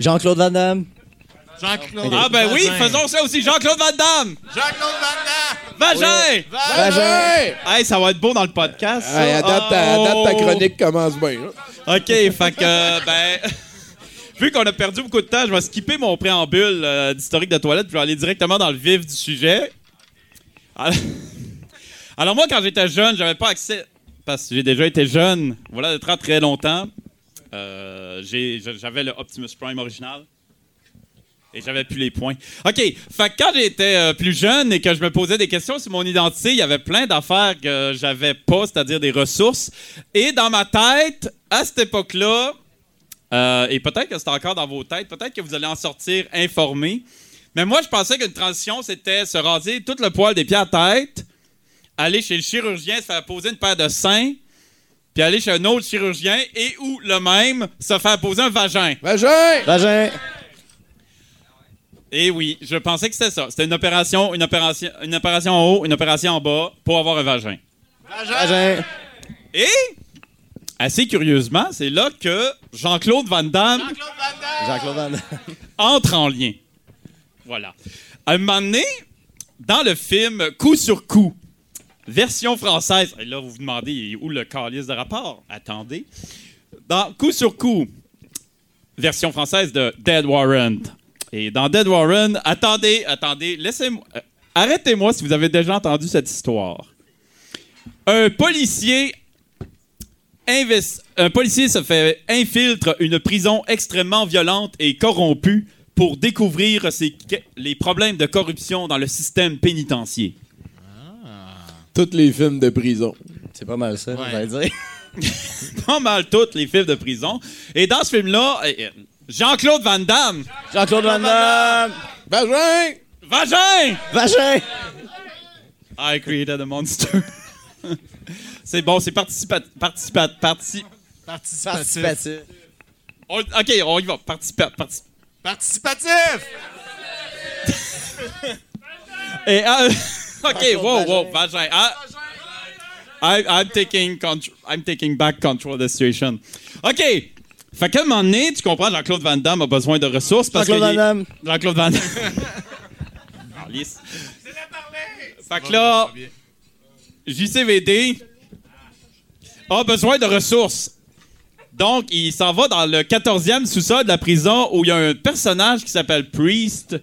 Jean-Claude Van Damme. Jean-Claude. Ah ben oui, faisons ça aussi. Jean-Claude Van Damme! Jean-Claude Van Damme! Vagin! Vagin! Hey, ça va être beau dans le podcast. ça. Hey, à, date, ta- à date, ta Oh! chronique commence bien. hein. OK, fait que, euh, ben, vu qu'on a perdu beaucoup de temps, je vais skipper mon préambule euh, d'historique de toilette, puis je vais aller directement dans le vif du sujet. Alors, alors moi, quand j'étais jeune, j'avais pas accès, parce que j'ai déjà été jeune, voilà, de très très longtemps. Euh, j'avais le Optimus Prime original. Et j'avais plus les points. OK. Fait quand j'étais euh, plus jeune et que je me posais des questions sur mon identité, il y avait plein d'affaires que j'avais pas, c'est-à-dire des ressources. Et dans ma tête, à cette époque-là, euh, et peut-être que c'est encore dans vos têtes, peut-être que vous allez en sortir informés. Mais moi, je pensais qu'une transition, c'était se raser tout le poil des pieds à tête, aller chez le chirurgien, se faire poser une paire de seins, puis aller chez un autre chirurgien et ou le même se faire poser un vagin. Vagin! Vagin. Et oui, je pensais que c'était ça. C'était une opération, une opération, une opération en haut, une opération en bas pour avoir un vagin. Vagin. Et assez curieusement, c'est là que Jean-Claude Van Damme Jean-Claude Van Damme. entre en lien. Voilà. À un moment donné, dans le film Coup sur coup, version française, et là vous vous demandez où le calice de rapport? Attendez. Dans Coup sur coup, version française de Dead Warrant. Et dans Dead Warrant, attendez, attendez, laissez-moi. euh, Arrêtez-moi si vous avez déjà entendu cette histoire. Un policier un policier se fait infiltre une prison extrêmement violente et corrompue pour découvrir les problèmes de corruption dans le système pénitentiaire. Tous les films de prison. C'est pas mal ça, j'allais dire. Pas mal tous les films de prison. Et dans ce film-là, euh, euh, Jean-Claude Van Damme. Jean-Claude Van Damme. Vagin! Vagin! Vagin. I created a monster. c'est bon, c'est participa... participa... parti... Participatif. Participatif. on- OK, on y va. Participa... parti- Participatif! Et, euh, OK, wow, wow, vagin. Ah, I, I'm, taking contr- I'm taking back control of the situation. OK. Fait qu'à un moment donné, tu comprends, Jean-Claude Van Damme a besoin de ressources parce que... Jean-Claude Van Damme. Jean-Claude Van Damme. Ah, lisse. Fait que là, JCVD a besoin de ressources. Donc, il s'en va dans le 14e sous-sol de la prison où il y a un personnage qui s'appelle Priest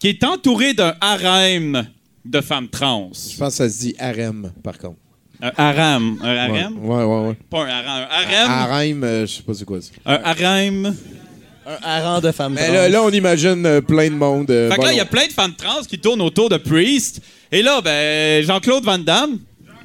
qui est entouré d'un harem de femmes trans. Je pense que ça se dit harem, par contre. Un harem. Un harem? Ouais, ouais, ouais. Pas un harem. Un harem? Harem, euh, je sais pas c'est quoi ça. Un harem? Un harem de femmes Mais trans. là, là, on imagine euh, plein de monde. euh, Fait que là, il y a plein de femmes trans qui tournent autour de Priest. Et là, ben, Jean-Claude Van Damme,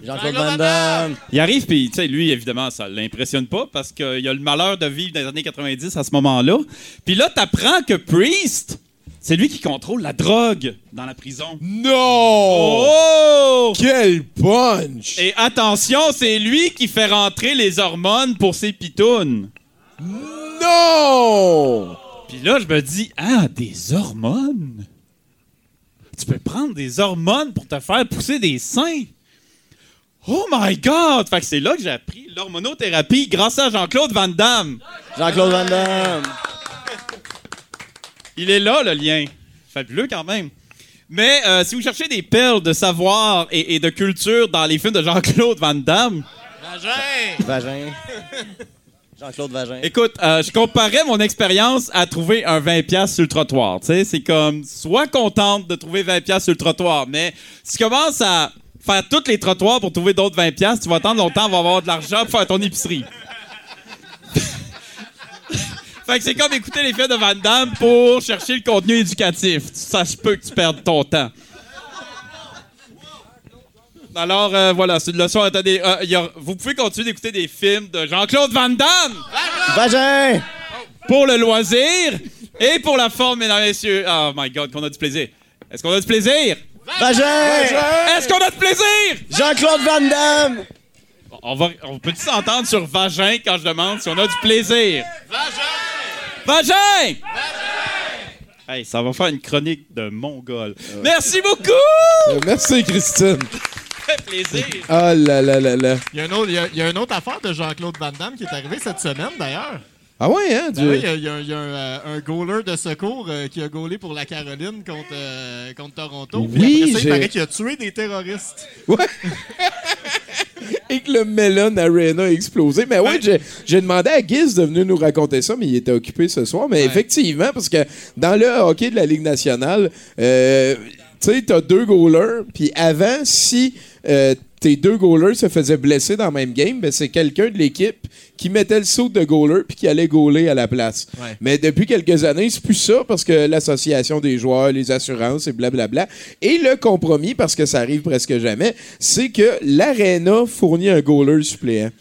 Jean-Claude Van Damme. il arrive, puis, tu sais, lui, évidemment, ça l'impressionne pas parce qu'il a le malheur de vivre dans les années 90 à ce moment-là. Puis là, t'apprends que Priest, c'est lui qui contrôle la drogue dans la prison. Non! Oh! Quel punch! Et attention, c'est lui qui fait rentrer les hormones pour ses pitounes. Non! Puis là, je me dis, ah, des hormones? tu peux prendre des hormones pour te faire pousser des seins? Oh my God! Fait que c'est là que j'ai appris l'hormonothérapie grâce à Jean-Claude Van Damme. Jean-Claude Van Damme. Il est là, le lien. Fabuleux quand même. Mais euh, si vous cherchez des perles de savoir et, et de culture dans les films de Jean-Claude Van Damme, Vagin. Jean-Claude Vagin. écoute, euh, je comparais mon expérience à trouver un 20$ piastres sur le trottoir. Tu sais, c'est comme, sois contente de trouver 20$ piastres sur le trottoir, mais si tu commences à faire tous les trottoirs pour trouver d'autres 20$, piastres, tu vas attendre longtemps avant avoir de l'argent pour faire ton épicerie. Fait que c'est comme écouter les films de Van Damme pour chercher le contenu éducatif. Ça se peut que tu perdes ton temps. Alors, euh, voilà, c'est une leçon. Attendez, euh, il y a- vous pouvez continuer d'écouter des films de Jean-Claude Van Damme Vagin! pour le loisir et pour la forme, mesdames et messieurs. Oh my God, qu'on a du plaisir. Est-ce qu'on a du plaisir? Vagin! Est-ce qu'on a du plaisir? Jean-Claude Van Damme! On, va, on peut-tu s'entendre sur vagin quand je demande si on a du plaisir? Vagin! Vagin! Hey, ça va faire une chronique de mongol. Merci beaucoup! Euh, merci, Christine. Ça fait plaisir. Ah là là là là. Il y, a un autre- il y a- il y a une autre affaire de Jean-Claude Van Damme qui est arrivée cette semaine, d'ailleurs. Ah ouais, hein? Ben oui, il y a, il y a un- il y a un, euh, un goaler de secours euh, qui a goalé pour la Caroline contre, euh, contre Toronto. Puis Oui, après ça, il paraît qu'il a tué des terroristes. Et que le Melon Arena a explosé. Mais oui, j'ai- j'ai demandé à Giz de venir nous raconter ça, mais il était occupé ce soir. Mais effectivement, parce que dans le hockey de la Ligue nationale, euh, tu sais, t'as deux goalers, puis avant, si euh, tes deux goalers se faisaient blesser dans le même game, ben c'est quelqu'un de l'équipe qui mettait le saut de goaler puis qui allait goaler à la place. Ouais. Mais depuis quelques années, c'est plus ça parce que l'association des joueurs, les assurances et blablabla. Et le compromis, parce que ça arrive presque jamais, c'est que l'Arena fournit un goaler suppléant.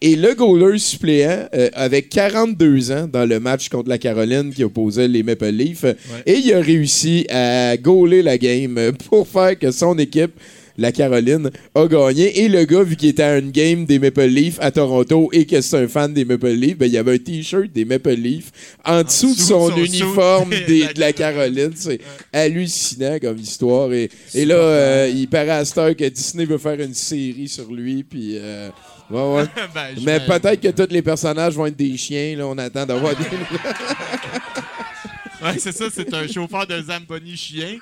Et le goaler suppléant, euh, avec 42 ans dans le match contre la Caroline qui opposait les Maple Leafs, et il a réussi à goaler la game pour faire que son équipe, la Caroline, a gagné. Et le gars, vu qu'il était à une game des Maple Leafs à Toronto et que c'est un fan des Maple Leafs, ben, il y avait un T-shirt des Maple Leafs en dessous de dessous son, de son uniforme des- de la Caroline. C'est hallucinant comme histoire. Et, et là, euh, il paraît à cette heure que Disney veut faire une série sur lui. Puis, euh, ouais, ouais. Ben, Mais peut-être que tous les personnages vont être des chiens. Là, on attend d'avoir des. Ouais, c'est ça, c'est un chauffeur de Zamboni chien.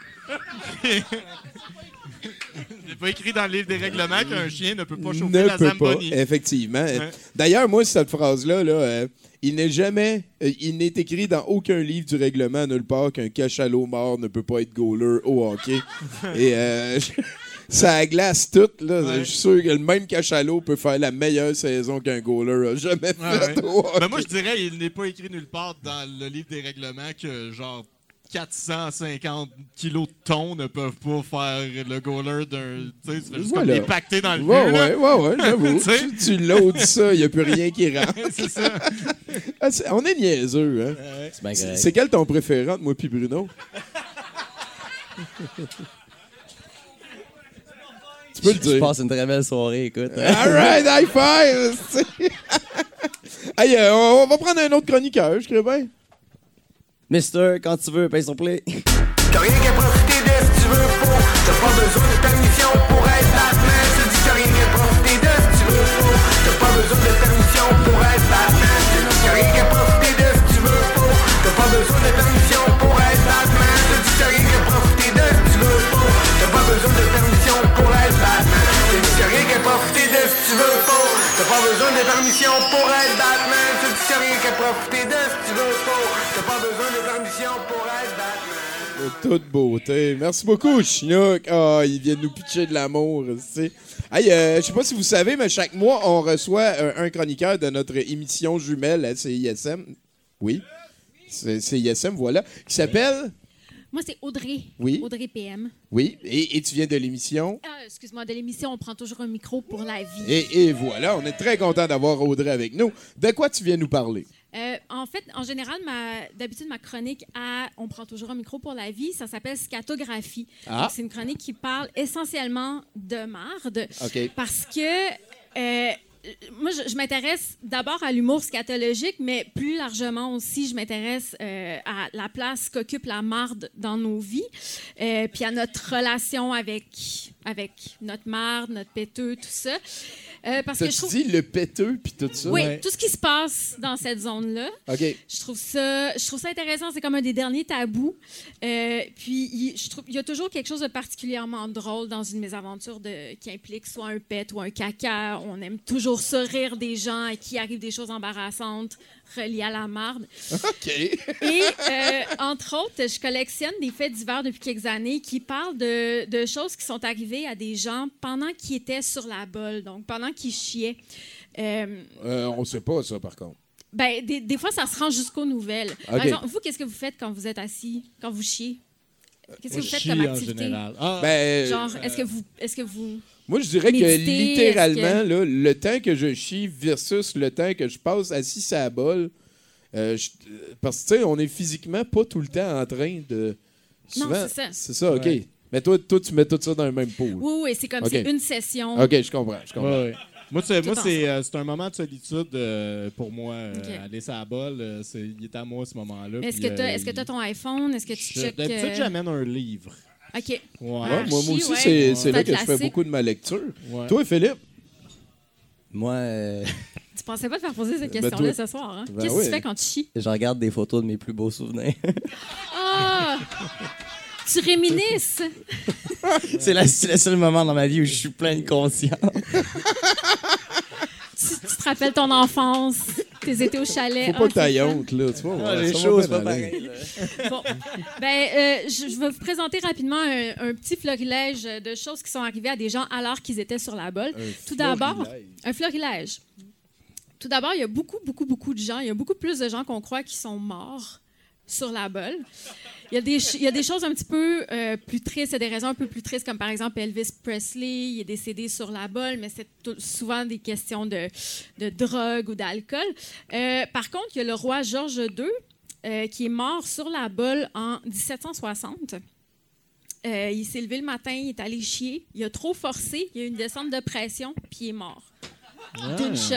C'est pas écrit dans le livre des règlements qu'un chien ne peut pas chauffer ne la peut pas, Zamboni. effectivement. Ouais. D'ailleurs, moi, cette phrase-là, là, euh, il n'est jamais, euh, il n'est écrit dans aucun livre du règlement nulle part qu'un cachalot mort ne peut pas être goaler au hockey. Et euh, ça glace tout. Là. Je suis sûr que le même cachalot peut faire la meilleure saison qu'un goaler a jamais Ouais, fait ouais. au hockey. Ben, moi, je dirais il n'est pas écrit nulle part dans le livre des règlements que genre 450 kilos de thon ne peuvent pas faire le goaler d'un. Tu sais, c'est juste Voilà. comme pacter dans le Ouais, but, ouais, ouais, ouais, j'avoue. Tu tu loads ça, il n'y a plus rien qui rentre. c'est ça. Ah, on est niaiseux, hein? C'est bien C'est correct. c'est quel ton préféré entre moi puis Bruno? tu peux le Je dire. passe une très belle soirée, écoute. All right, high five! c'est- hey, euh, on va prendre un autre chroniqueur, je crée bien. Mister, quand tu veux, paye son play. T'as rien qu'à profiter de ce tu veux pour. T'as pas besoin de permission pour être Batman Je dis t'as rien qu'à profiter de ce tu veux pour. T'as pas besoin de permission pour être Batman Je dis t'as rien qu'à profiter de ce tu veux pour. T'as pas besoin de permission pour être Batman Je dis t'as rien qu'à profiter de ce tu veux pour. T'as pas besoin de permission pour être Batman Je dis t'as rien qu'à profiter de ce tu veux pour. T'as pas besoin de permission pour être Batman Je dis t'as rien qu'à profiter de ce toute beauté. Merci beaucoup, Chinook. Ah, il vient de nous pitcher de l'amour, tu sais. Hey, euh, je sais pas si vous savez, mais chaque mois, on reçoit un, un chroniqueur de notre émission jumelle à CISM. Oui. C'est CISM, voilà. Qui s'appelle... Moi, c'est Audrey. Oui. Audrey PM. Oui. Et, et tu viens de l'émission... Ah, excuse-moi, de l'émission, on prend toujours un micro pour la vie. Et, et voilà, on est très content d'avoir Audrey avec nous. De quoi tu viens nous parler? Euh, en fait, en général, d'habitude, ma chronique à On prend toujours un micro pour la vie, ça s'appelle Scatographie. Ah. C'est une chronique qui parle essentiellement de marde. OK. Parce que. euh, moi, je, je m'intéresse d'abord à l'humour scatologique, mais plus largement aussi, je m'intéresse euh, à la place qu'occupe la marde dans nos vies, euh, puis à notre relation avec, avec notre marde, notre péteux, tout ça. Euh, parce que je trouve... dit le péteux puis tout ça? Oui, tout ce qui se passe dans cette zone-là. OK. Je trouve ça, je trouve ça intéressant. C'est comme un des derniers tabous. Euh, puis, il, je trouve, il y a toujours quelque chose de particulièrement drôle dans une mésaventure de, qui implique soit un pet ou un caca. On aime toujours se rire des gens à qui arrivent des choses embarrassantes reliées à la marde. OK. Et euh, entre autres, je collectionne des faits divers depuis quelques années qui parlent de, de choses qui sont arrivées à des gens pendant qu'ils étaient sur la bolle, donc pendant qu'ils chiaient. Euh, Euh, on sait pas ça, par contre. ben, des, des fois, ça se rend jusqu'aux nouvelles. Par exemple, vous, qu'est-ce que vous faites quand vous êtes assis, quand vous chiez? Qu'est-ce que vous faites comme en activité? général. Ah, Ben, Genre, euh, est-ce que vous... Est-ce que vous... Moi, je dirais que littéralement, là, le temps que je chie versus le temps que je passe assis à la bolle, euh, je- euh, parce que, tu sais, on est physiquement pas tout le temps en train de... Non, c'est ça. C'est ça, OK. Ouais. Mais toi, toi, tu mets tout ça dans le même pot. Oui, oui, c'est comme OK. c'est une session. OK, je comprends. Je comprends. Ouais, ouais. Moi, c'est, moi, c'est, euh, c'est un moment de solitude euh, pour moi. euh, Ok. Aller sur la bolle, euh, c'est, il est à moi ce moment-là. Mais Est-ce puis, que tu as, euh, est-ce que t'as ton iPhone? Est-ce que tu je- checkes... D'habitude, euh, j'amène un livre. OK. Ouais. Ouais, moi, aussi, ouais. c'est, là que je fais beaucoup de ma lecture. Ouais. Toi, Philippe? Moi, euh, Tu pensais pas te faire poser cette Ben, question-là toi- ce soir, hein? Ben Qu'est-ce que tu fais quand tu chies? je regarde des photos de mes plus beaux souvenirs. Ah! tu réminisces? c'est, la- c'est le seul moment dans ma vie où je suis plein de conscience. tu, tu te rappelles ton enfance, tes étés au chalet. Faut pas que t'ailles c'est fun. honte, là. Tu vois, Ah, bien c'est pas pareil. Bon. Ben, euh, je, je vais vous présenter rapidement un, un petit florilège de choses qui sont arrivées à des gens alors qu'ils étaient sur la bolle. Tout d'abord, un florilège. Tout d'abord, il y a beaucoup, beaucoup, beaucoup de gens, il y a beaucoup plus de gens qu'on croit qui sont morts sur la bolle. Il y a des, ch- il y a des choses un petit peu euh, plus tristes, il y a des raisons un peu plus tristes, comme par exemple Elvis Presley, il est décédé sur la bolle, mais c'est souvent des questions de, de drogue ou d'alcool. Euh, par contre, il y a le roi George II euh, qui est mort sur la bolle en 1760. Euh, il s'est levé le matin, il est allé chier, il a trop forcé, il y a eu une descente de pression, puis il est mort. D'une shot.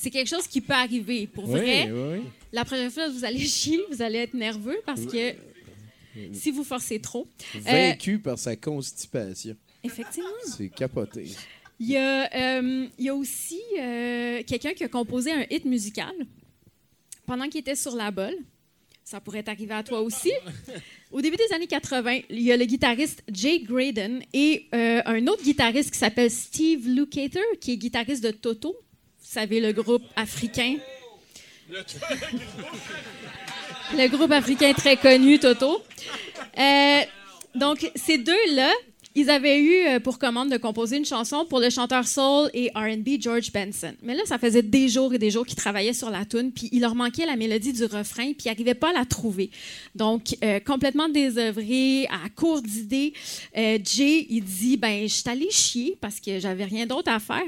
C'est quelque chose qui peut arriver. Pour Oui, vrai, oui, la prochaine fois vous allez chier, vous allez être nerveux parce que si vous forcez trop. Euh, Vaincu par sa constipation. effectivement. C'est capoté. Il y a, euh, il y a aussi euh, quelqu'un qui a composé un hit musical pendant qu'il était sur la bolle. Ça pourrait t'arriver à toi aussi. Au début des années 80, il y a le guitariste Jay Graydon et un autre guitariste qui s'appelle Steve Lukather, qui est guitariste de Toto. Savez, le groupe africain. Le groupe africain très connu, Toto. Euh, donc, ces deux-là, ils avaient eu euh, pour commande de composer une chanson pour le chanteur soul et R&B George Benson. Mais là, ça faisait des jours et des jours qu'ils travaillaient sur la tune, puis il leur manquait la mélodie du refrain, puis ils n'arrivaient pas à la trouver. Donc, euh, complètement désœuvré, à court d'idées, euh, Jay, il dit, ben, je suis allé chier parce que j'avais rien d'autre à faire.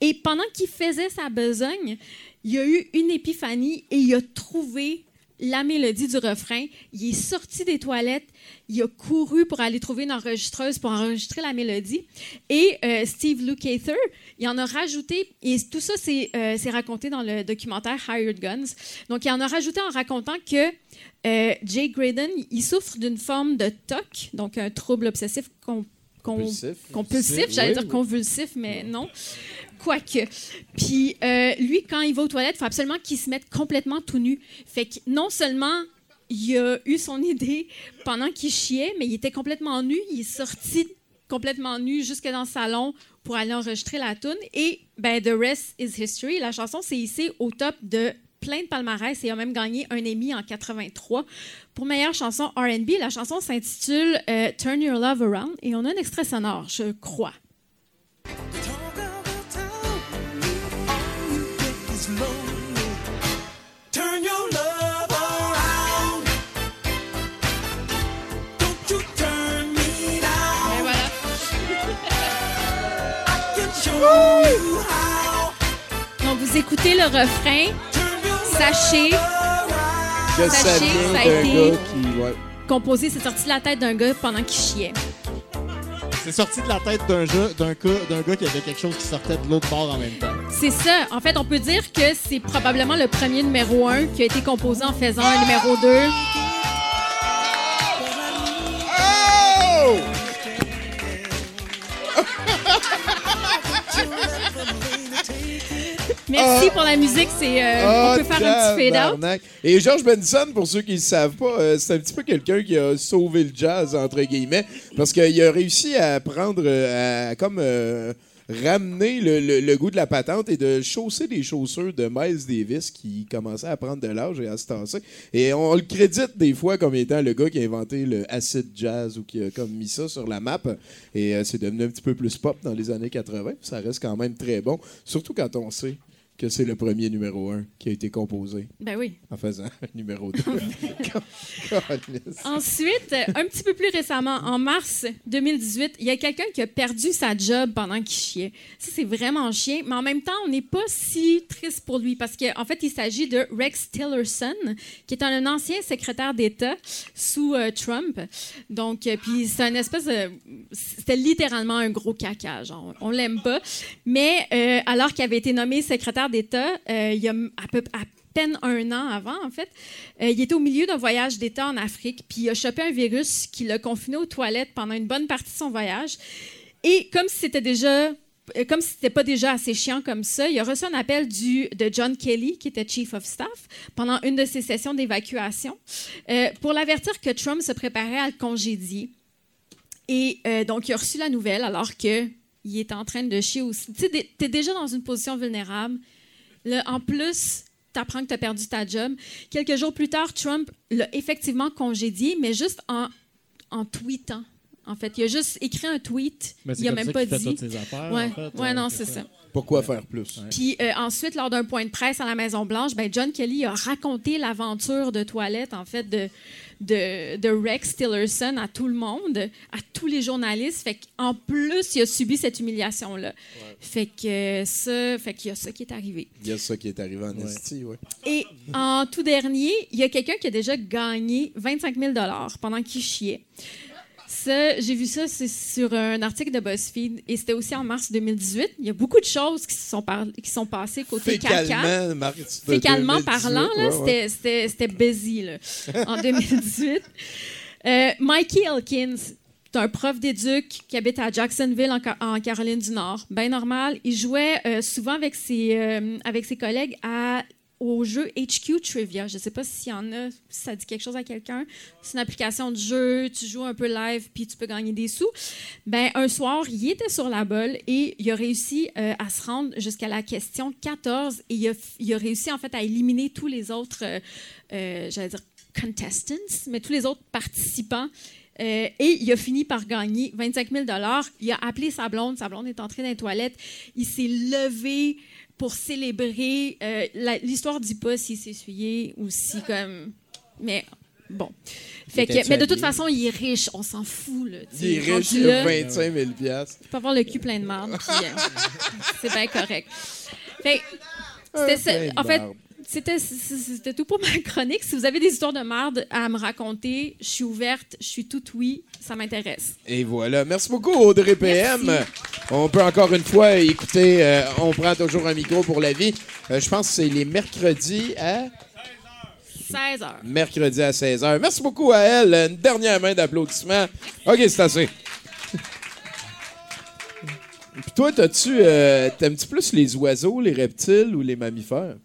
Et pendant qu'il faisait sa besogne, il y a eu une épiphanie et il a trouvé la mélodie du refrain. Il est sorti des toilettes, il a couru pour aller trouver une enregistreuse pour enregistrer la mélodie. Et euh, Steve Lukather, il en a rajouté, et tout ça, c'est euh, raconté dans le documentaire Hired Guns. Donc, il en a rajouté en racontant que euh, Jay Graydon, il souffre d'une forme de TOC, donc un trouble obsessif com- com- Compulsif. compulsif, j'allais Oui, dire convulsif, mais non. Quoique. Puis euh, lui, quand il va aux toilettes, il faut absolument qu'il se mette complètement tout nu. Fait que non seulement il a eu son idée pendant qu'il chiait, mais il était complètement nu. Il est sorti complètement nu jusque dans le salon pour aller enregistrer la tune. Et ben, The Rest is History. La chanson s'est hissée au top de plein de palmarès et a même gagné un Emmy en 83 pour meilleure chanson R&B. La chanson s'intitule euh, Turn Your Love Around et on a un extrait sonore, je crois. Vous écoutez le refrain. Sachez Que ça ça a été- gars qui... Ouais. composé, c'est sorti de la tête d'un gars pendant qu'il chiait. C'est sorti de la tête d'un jeu, d'un gars, d'un gars qui avait quelque chose qui sortait de l'autre bord en même temps. C'est ça. En fait, on peut dire que c'est probablement le premier numéro 1 qui a été composé en faisant un numéro 2. Merci Ah. pour la musique. C'est, euh, Ah, on peut faire un petit fade-out. Et George Benson, pour ceux qui ne le savent pas, euh, c'est un petit peu quelqu'un qui a sauvé le jazz, entre guillemets, parce qu'il a réussi à prendre, euh, à comme euh, ramener le, le- le goût de la patente et de chausser des chaussures de Miles Davis qui commençait à prendre de l'âge et à se tasser. Et on le crédite des fois comme étant le gars qui a inventé le acid jazz ou qui a comme mis ça sur la map. Et euh, c'est devenu un petit peu plus pop dans les années 80. Ça reste quand même très bon, surtout quand on sait que c'est le premier numéro 1 qui a été composé Ben oui. en faisant numéro 2. Ensuite, euh, un petit peu plus récemment, en mars 2018, il y a quelqu'un qui a perdu sa job pendant qu'il chiait. Ça, c'est vraiment chien, mais en même temps, on n'est pas si triste pour lui parce qu'en en fait, il s'agit de Rex Tillerson, qui est un ancien secrétaire d'État sous euh, Trump. Donc, euh, puis c'est un espèce de... C'était littéralement un gros caca, genre. On l'aime pas. Mais euh, alors qu'il avait été nommé secrétaire d'État, euh, il y a à peine un an avant, en fait, euh, il était au milieu d'un voyage d'État en Afrique, puis il a chopé un virus qui l'a confiné aux toilettes pendant une bonne partie de son voyage. Et comme si c'était déjà euh, comme c'était pas déjà assez chiant comme ça, il a reçu un appel du, de John Kelly, qui était Chief of Staff, pendant une de ses sessions d'évacuation, pour l'avertir que Trump se préparait à le congédier. Et donc, il a reçu la nouvelle alors que il est en train de chier aussi. Tu sais, es déjà dans une position vulnérable. Là, en plus, tu apprends que tu as perdu ta job. Quelques jours plus tard, Trump l'a effectivement congédié, mais juste en, en tweetant. En fait, il a juste écrit un tweet. Mais il a même ça pas fait dit. toutes ses affaires, ouais, en fait, ouais, euh, non, c'est c'est ça. ça. Pourquoi faire plus? Puis euh, ensuite, lors d'un point de presse à la Maison-Blanche, ben, John Kelly a raconté l'aventure de toilette, en fait, de, de, de Rex Tillerson à tout le monde, à tous les journalistes. Fait qu'en plus, il a subi cette humiliation-là. Fait que ça, fait qu'il y a ça qui est arrivé. Il y a ça qui est arrivé en Esti, ouais. Et en tout dernier, il y a quelqu'un qui a déjà gagné 25 000 pendant qu'il chiait. Ça, j'ai vu ça c'est sur un article de BuzzFeed et c'était aussi en mars 2018. Il y a beaucoup de choses qui se sont, par- qui sont passées côté caca. Fécalement, 2018, parlant, ouais, c'était- ouais. c'était c'était busy là, en 2018. Euh, Mikey Elkins, c'est un prof d'éduc qui habite à Jacksonville, en, Ca- en Caroline du Nord. Bien normal. Il jouait euh, souvent avec ses, euh, avec ses collègues à, au jeu HQ Trivia. Je ne sais pas s'il y en a, si ça dit quelque chose à quelqu'un. C'est une application de jeu, tu joues un peu live, puis tu peux gagner des sous. Ben, un soir, il était sur la bolle et il a réussi euh, à se rendre jusqu'à la question 14 et il a, réussi en fait à éliminer tous les autres, euh, euh, j'allais dire contestants, mais tous les autres participants. Et il a fini par gagner 25 000 Il a appelé sa blonde. Sa blonde est entrée dans les toilettes. Il s'est levé pour célébrer. Euh, L'histoire ne dit pas s'il s'est essuyé ou si comme... Mais bon. Fait que, mais de toute façon, il est riche. On s'en fout. Là, Il est riche, il a là, 25 000 piastres. Tu peux avoir le cul plein de marde. euh, c'est bien correct. Fait ça. En fait. C'était c'était tout pour ma chronique. Si vous avez des histoires de merde à me raconter, je suis ouverte, je suis toute oui, ça m'intéresse. Et voilà. Merci beaucoup, Audrey PM. On peut encore une fois écouter euh, On prend toujours un micro pour la vie. Euh, je pense que c'est les mercredis à 16 heures. mercredi à 16h. Merci beaucoup à elle. Une dernière main d'applaudissement. OK, c'est assez. Puis toi, t'as-tu, euh, t'aimes-tu plus les oiseaux, les reptiles ou les mammifères?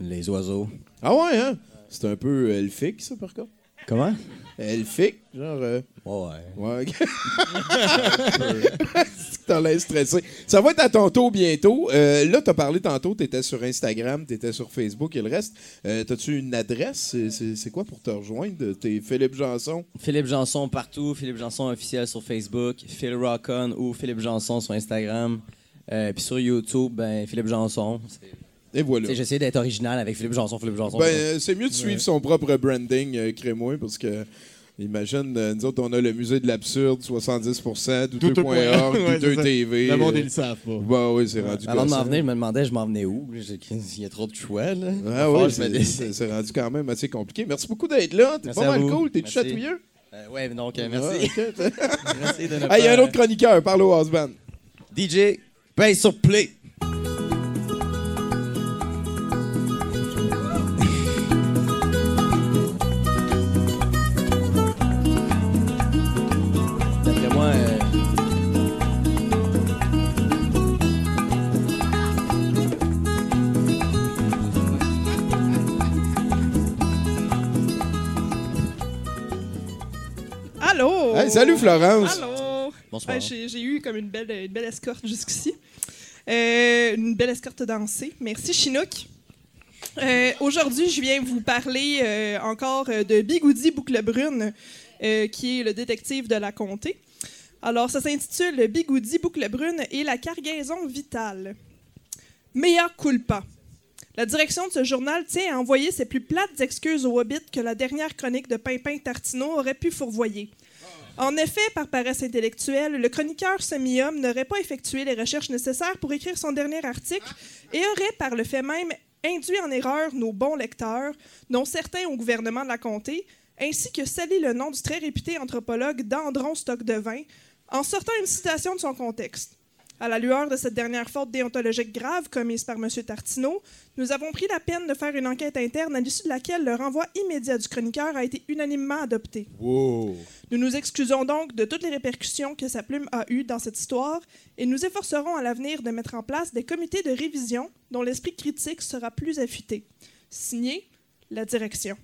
Les oiseaux. Ah ouais, hein? C'est un peu elfique, ça, par contre. Comment? Elfique, genre... euh, Ouais. Ouais. ok. C'est que T'as l'air stressé. Ça va être à ton tour bientôt. Euh, là, t'as parlé tantôt, t'étais sur Instagram, t'étais sur Facebook et le reste. Euh, T'as-tu une adresse? C'est- quoi pour te rejoindre? T'es Philippe Janson? Philippe Janson partout, Philippe Janson officiel sur Facebook, Phil Rockon ou Philippe Janson sur Instagram. Euh, Puis sur YouTube, ben, Philippe Janson. Et voilà. J'essaie d'être original avec Philippe Janson, Philippe Janson. Ben, euh, c'est mieux de suivre Ouais. son propre branding, euh, Crémois, parce que. Imagine, euh, nous autres, on a le musée de l'absurde, 70%, douteux.org, Ouais, douteux. TV. Le monde, euh, ils le savent pas. Bah oui, c'est rendu Avant de m'en venir, je me demandais je m'en venais où? Il y a trop de choix. Là. Ah oui, c'est- rendu quand même assez compliqué. Merci beaucoup d'être là. T'es pas mal vous. cool. T'es chatouilleux? Euh, ouais, donc, euh, merci. Merci de ne Ah, il y a un autre chroniqueur, parle au house band. DJ, paye sur play. Hey, salut, Florence. Allô? Bonsoir. Ouais, j'ai, j'ai eu comme une belle, une belle escorte jusqu'ici. Euh, une belle escorte dansée. Merci, Chinook. Euh, aujourd'hui, je viens vous parler euh, encore de Bigoudi Boucle Brune, euh, qui est le détective de la comté. Alors, ça s'intitule Bigoudi Boucle Brune et la cargaison vitale. Mea culpa. La direction de ce journal tient à envoyer ses plus plates excuses au Hobbit que la dernière chronique de Pimpin Tartino aurait pu fourvoyer. En effet, par paresse intellectuelle, le chroniqueur semi-homme n'aurait pas effectué les recherches nécessaires pour écrire son dernier article et aurait, par le fait même, induit en erreur nos bons lecteurs, dont certains au gouvernement de la comté, ainsi que sali le nom du très réputé anthropologue Dandron Stock de Vin, en sortant une citation de son contexte. À la lueur de cette dernière faute déontologique grave commise par M. Tartineau, nous avons pris la peine de faire une enquête interne à l'issue de laquelle le renvoi immédiat du chroniqueur a été unanimement adopté. Nous nous excusons donc de toutes les répercussions que sa plume a eues dans cette histoire et nous efforcerons à l'avenir de mettre en place des comités de révision dont l'esprit critique sera plus affûté. Signé, la direction.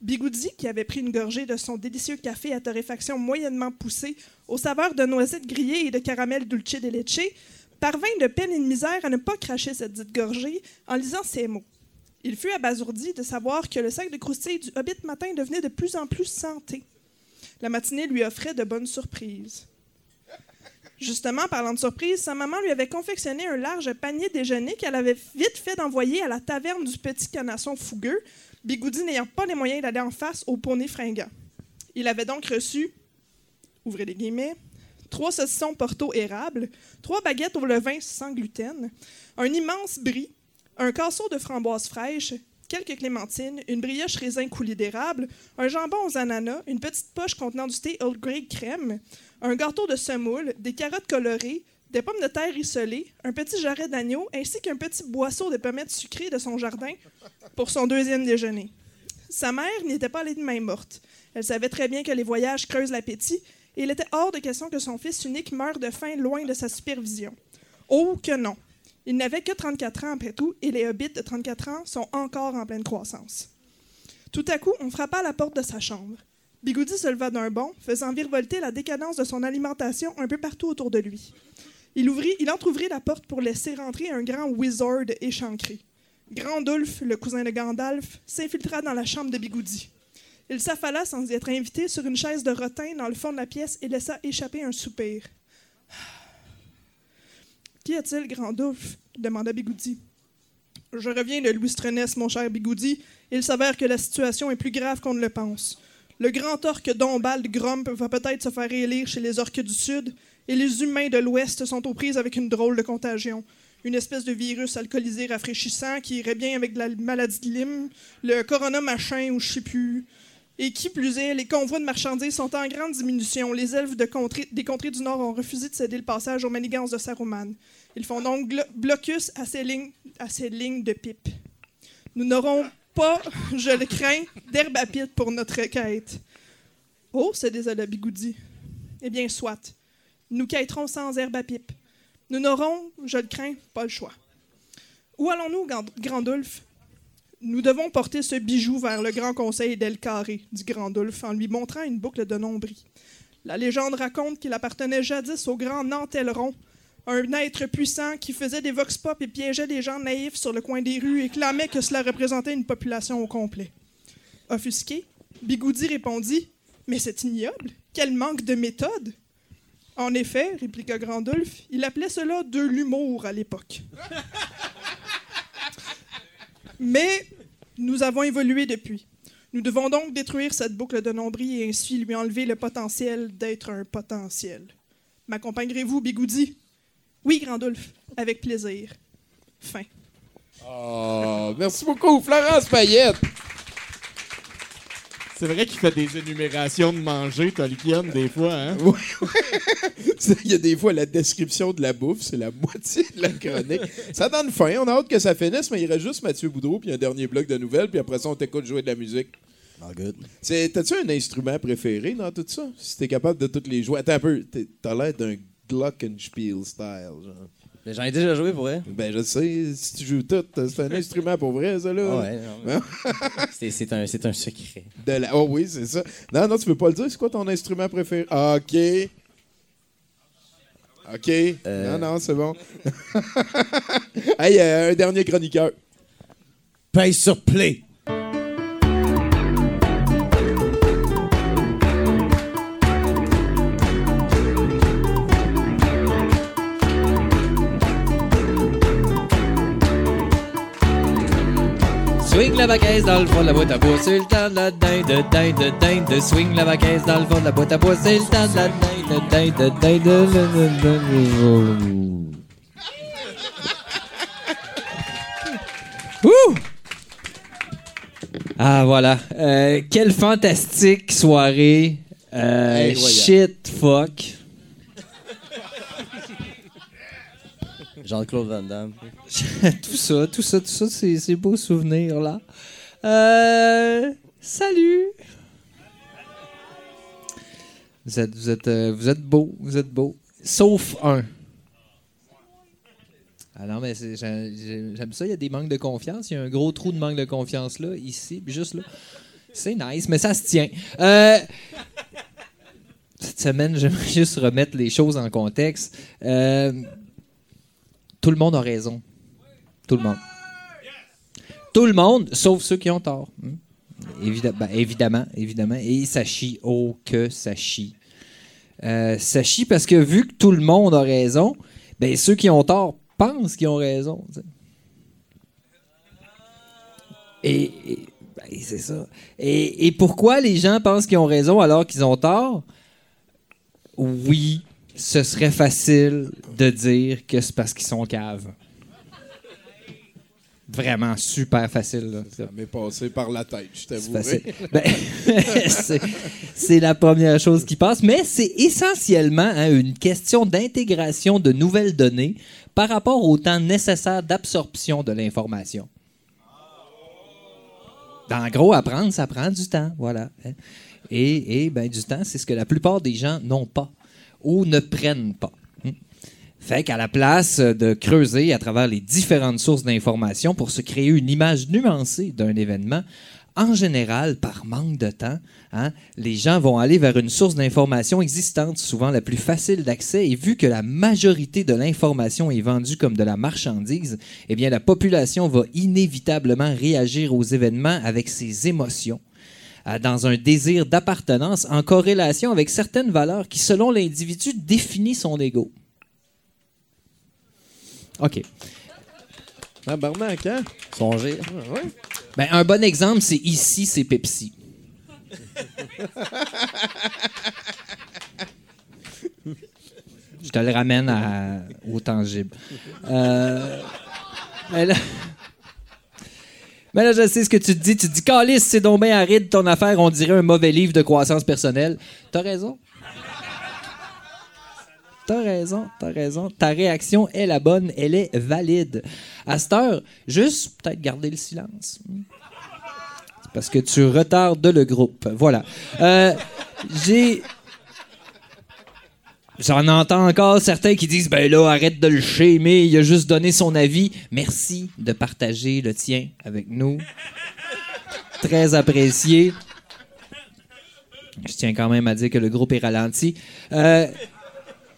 Bigoudi, qui avait pris une gorgée de son délicieux café à torréfaction moyennement poussée, aux saveurs de noisettes grillées et de caramel dulce de leche, parvint de peine et de misère à ne pas cracher cette dite gorgée en lisant ces mots. Il fut abasourdi de savoir que le sac de croustilles du Hobbit matin devenait de plus en plus santé. La matinée lui offrait de bonnes surprises. Justement, parlant de surprise, sa maman lui avait confectionné un large panier déjeuner qu'elle avait vite fait d'envoyer à la taverne du petit canasson fougueux, Bigoudi n'ayant pas les moyens d'aller en face au poney fringant. Il avait donc reçu, ouvrez les guillemets, trois saucissons porto érable, trois baguettes au levain sans gluten, un immense brie, un casseau de framboises fraîches, quelques clémentines, une brioche raisin coulis d'érable, un jambon aux ananas, une petite poche contenant du thé Old Grey crème, un gâteau de semoule, des carottes colorées, des pommes de terre isolées, un petit jarret d'agneau, ainsi qu'un petit boisseau de pommettes sucrées de son jardin pour son deuxième déjeuner. Sa mère n'était pas allée de main morte. Elle savait très bien que les voyages creusent l'appétit il était hors de question que son fils unique meure de faim loin de sa supervision. Oh que non! Il n'avait que 34 ans après tout et les hobbits de 34 ans sont encore en pleine croissance. Tout à coup, on frappa à la porte de sa chambre. Bigoudi se leva d'un bond, faisant virevolter la décadence de son alimentation un peu partout autour de lui. Il, ouvrit, il entr'ouvrit la porte pour laisser rentrer un grand wizard échancré. Grandulf, le cousin de Gandalf, s'infiltra dans la chambre de Bigoudi. Il s'affala sans y être invité sur une chaise de rotin dans le fond de la pièce et laissa échapper un soupir. Qu'y a-t-il, Grandulf demanda Bigoudi. Je reviens de Louis Strenès, mon cher Bigoudi. Il s'avère que la situation est plus grave qu'on ne le pense. Le grand orque Dombald Grump va peut-être se faire élire chez les orques du Sud, et les humains de l'Ouest sont aux prises avec une drôle de contagion. Une espèce de virus alcoolisé rafraîchissant qui irait bien avec de la maladie de Lyme, le corona machin ou je sais plus. Et qui plus est, les convois de marchandises sont en grande diminution. Les elfes des contrées du Nord ont refusé de céder le passage aux manigances de Saruman. Ils font donc blocus à ces lignes, de pipe. Nous n'aurons pas, je le crains, d'herbe à pipe pour notre quête. Oh, c'est désolé, Bigoudi. Eh bien, soit. Nous quêterons sans herbe à pipe. Nous n'aurons, je le crains, pas le choix. Où allons-nous, Grandulf? Nous devons porter ce bijou vers le grand conseil d'El Carré, dit Grandulf en lui montrant une boucle de nombris. La légende raconte qu'il appartenait jadis au grand Nantelron, un être puissant qui faisait des vox pop et piégeait les gens naïfs sur le coin des rues et clamait que cela représentait une population au complet. Offusqué, Bigoudi répondit Mais c'est ignoble, quel manque de méthode En effet, répliqua Grandulf, il appelait cela de l'humour à l'époque. Mais nous avons évolué depuis. Nous devons donc détruire cette boucle de nombril et ainsi lui enlever le potentiel d'être un potentiel. M'accompagnerez-vous, Bigoudi? Oui, Grandulf, avec plaisir. Fin. Ah, merci beaucoup, Florence Payette. C'est vrai qu'il fait des énumérations de manger, Tolkien, des fois, hein? Oui, Il y a des fois la description de la bouffe, c'est la moitié de la chronique. ça donne faim, on a hâte que ça finisse, mais il reste juste Mathieu Boudreau, puis un dernier bloc de nouvelles, puis après ça, on t'écoute jouer de la musique. Ah, good. T'as-tu un instrument préféré dans tout ça? Si t'es capable de toutes les jouer. Attends un peu, t'as l'air d'un Glockenspiel style, genre. J'en ai déjà joué pour vrai. Ben, je sais, si tu joues tout, c'est un instrument pour vrai, ça, là. Ouais, non? C'est- un, secret. De la- Oh oui, c'est ça. Non, non, tu veux pas le dire, c'est quoi ton instrument préféré? Ah, OK. OK. Euh. Non, non, c'est bon. hey, euh, un dernier chroniqueur. Paye sur play. Swing la baguette dans le fond de la boîte à bois, c'est le temps de la dinde, dinde, dinde. Swing la baguette dans le fond de la boîte à bois, c'est le temps de la dinde, dinde, dinde, dinde, dinde. Ouh! Ah voilà. Euh, quelle fantastique soirée. Euh, shit, fuck. Jean-Claude Van Damme. tout ça, tout ça, tout ça, ces, beaux souvenirs-là. Euh, salut! Vous êtes, vous, êtes, euh, vous êtes beau, vous êtes beau. Sauf un. Ah non, mais j'aime ça, il y a des manques de confiance. Il y a un gros trou de manque de confiance là, ici, juste là. C'est nice, mais ça se tient. Euh, cette semaine, j'aimerais juste remettre les choses en contexte. Euh, tout le monde a raison. Tout le monde. Tout le monde, sauf ceux qui ont tort. Hmm? Ben, évidemment, évidemment. Et ça chie. Oh, que ça chie. Euh, ça chie parce que vu que tout le monde a raison, ben, ceux qui ont tort pensent qu'ils ont raison. Et, ben, c'est ça. Et pourquoi les gens pensent qu'ils ont raison alors qu'ils ont tort? Oui, ce serait facile de dire que c'est parce qu'ils sont caves. Vraiment super facile. là. Ça m'est passé par la tête, je t'avoue. Ben, c'est- c'est la première chose qui passe, mais c'est essentiellement hein, une question d'intégration de nouvelles données par rapport au temps nécessaire d'absorption de l'information. En gros, apprendre, ça prend du temps, voilà. hein. Et, et, ben, du temps, c'est ce que la plupart des gens n'ont pas ou ne prennent pas. Hmm. Fait qu'à la place de creuser à travers les différentes sources d'informations pour se créer une image nuancée d'un événement, en général, par manque de temps, hein, les gens vont aller vers une source d'information existante, souvent la plus facile d'accès, et vu que la majorité de l'information est vendue comme de la marchandise, eh bien la population va inévitablement réagir aux événements avec ses émotions dans un désir d'appartenance en corrélation avec certaines valeurs qui, selon l'individu, définissent son ego. OK. Hein? Songez. Ben, un bon exemple, c'est ici, c'est Pepsi. Je te le ramène à- au tangible. Euh, mais là, je sais ce que tu dis. Tu te dis, Calice, c'est donc bien aride ton affaire, on dirait un mauvais livre de croissance personnelle. T'as raison. T'as raison, t'as raison. Ta réaction est la bonne, elle est valide. À cette heure, juste peut-être garder le silence. Parce que tu retardes le groupe. Voilà. Euh, J'ai. J'en entends encore certains qui disent Ben là, arrête de le mais il a juste donné son avis. Merci de partager le tien avec nous. Très apprécié. Je tiens quand même à dire que le groupe est ralenti. Euh,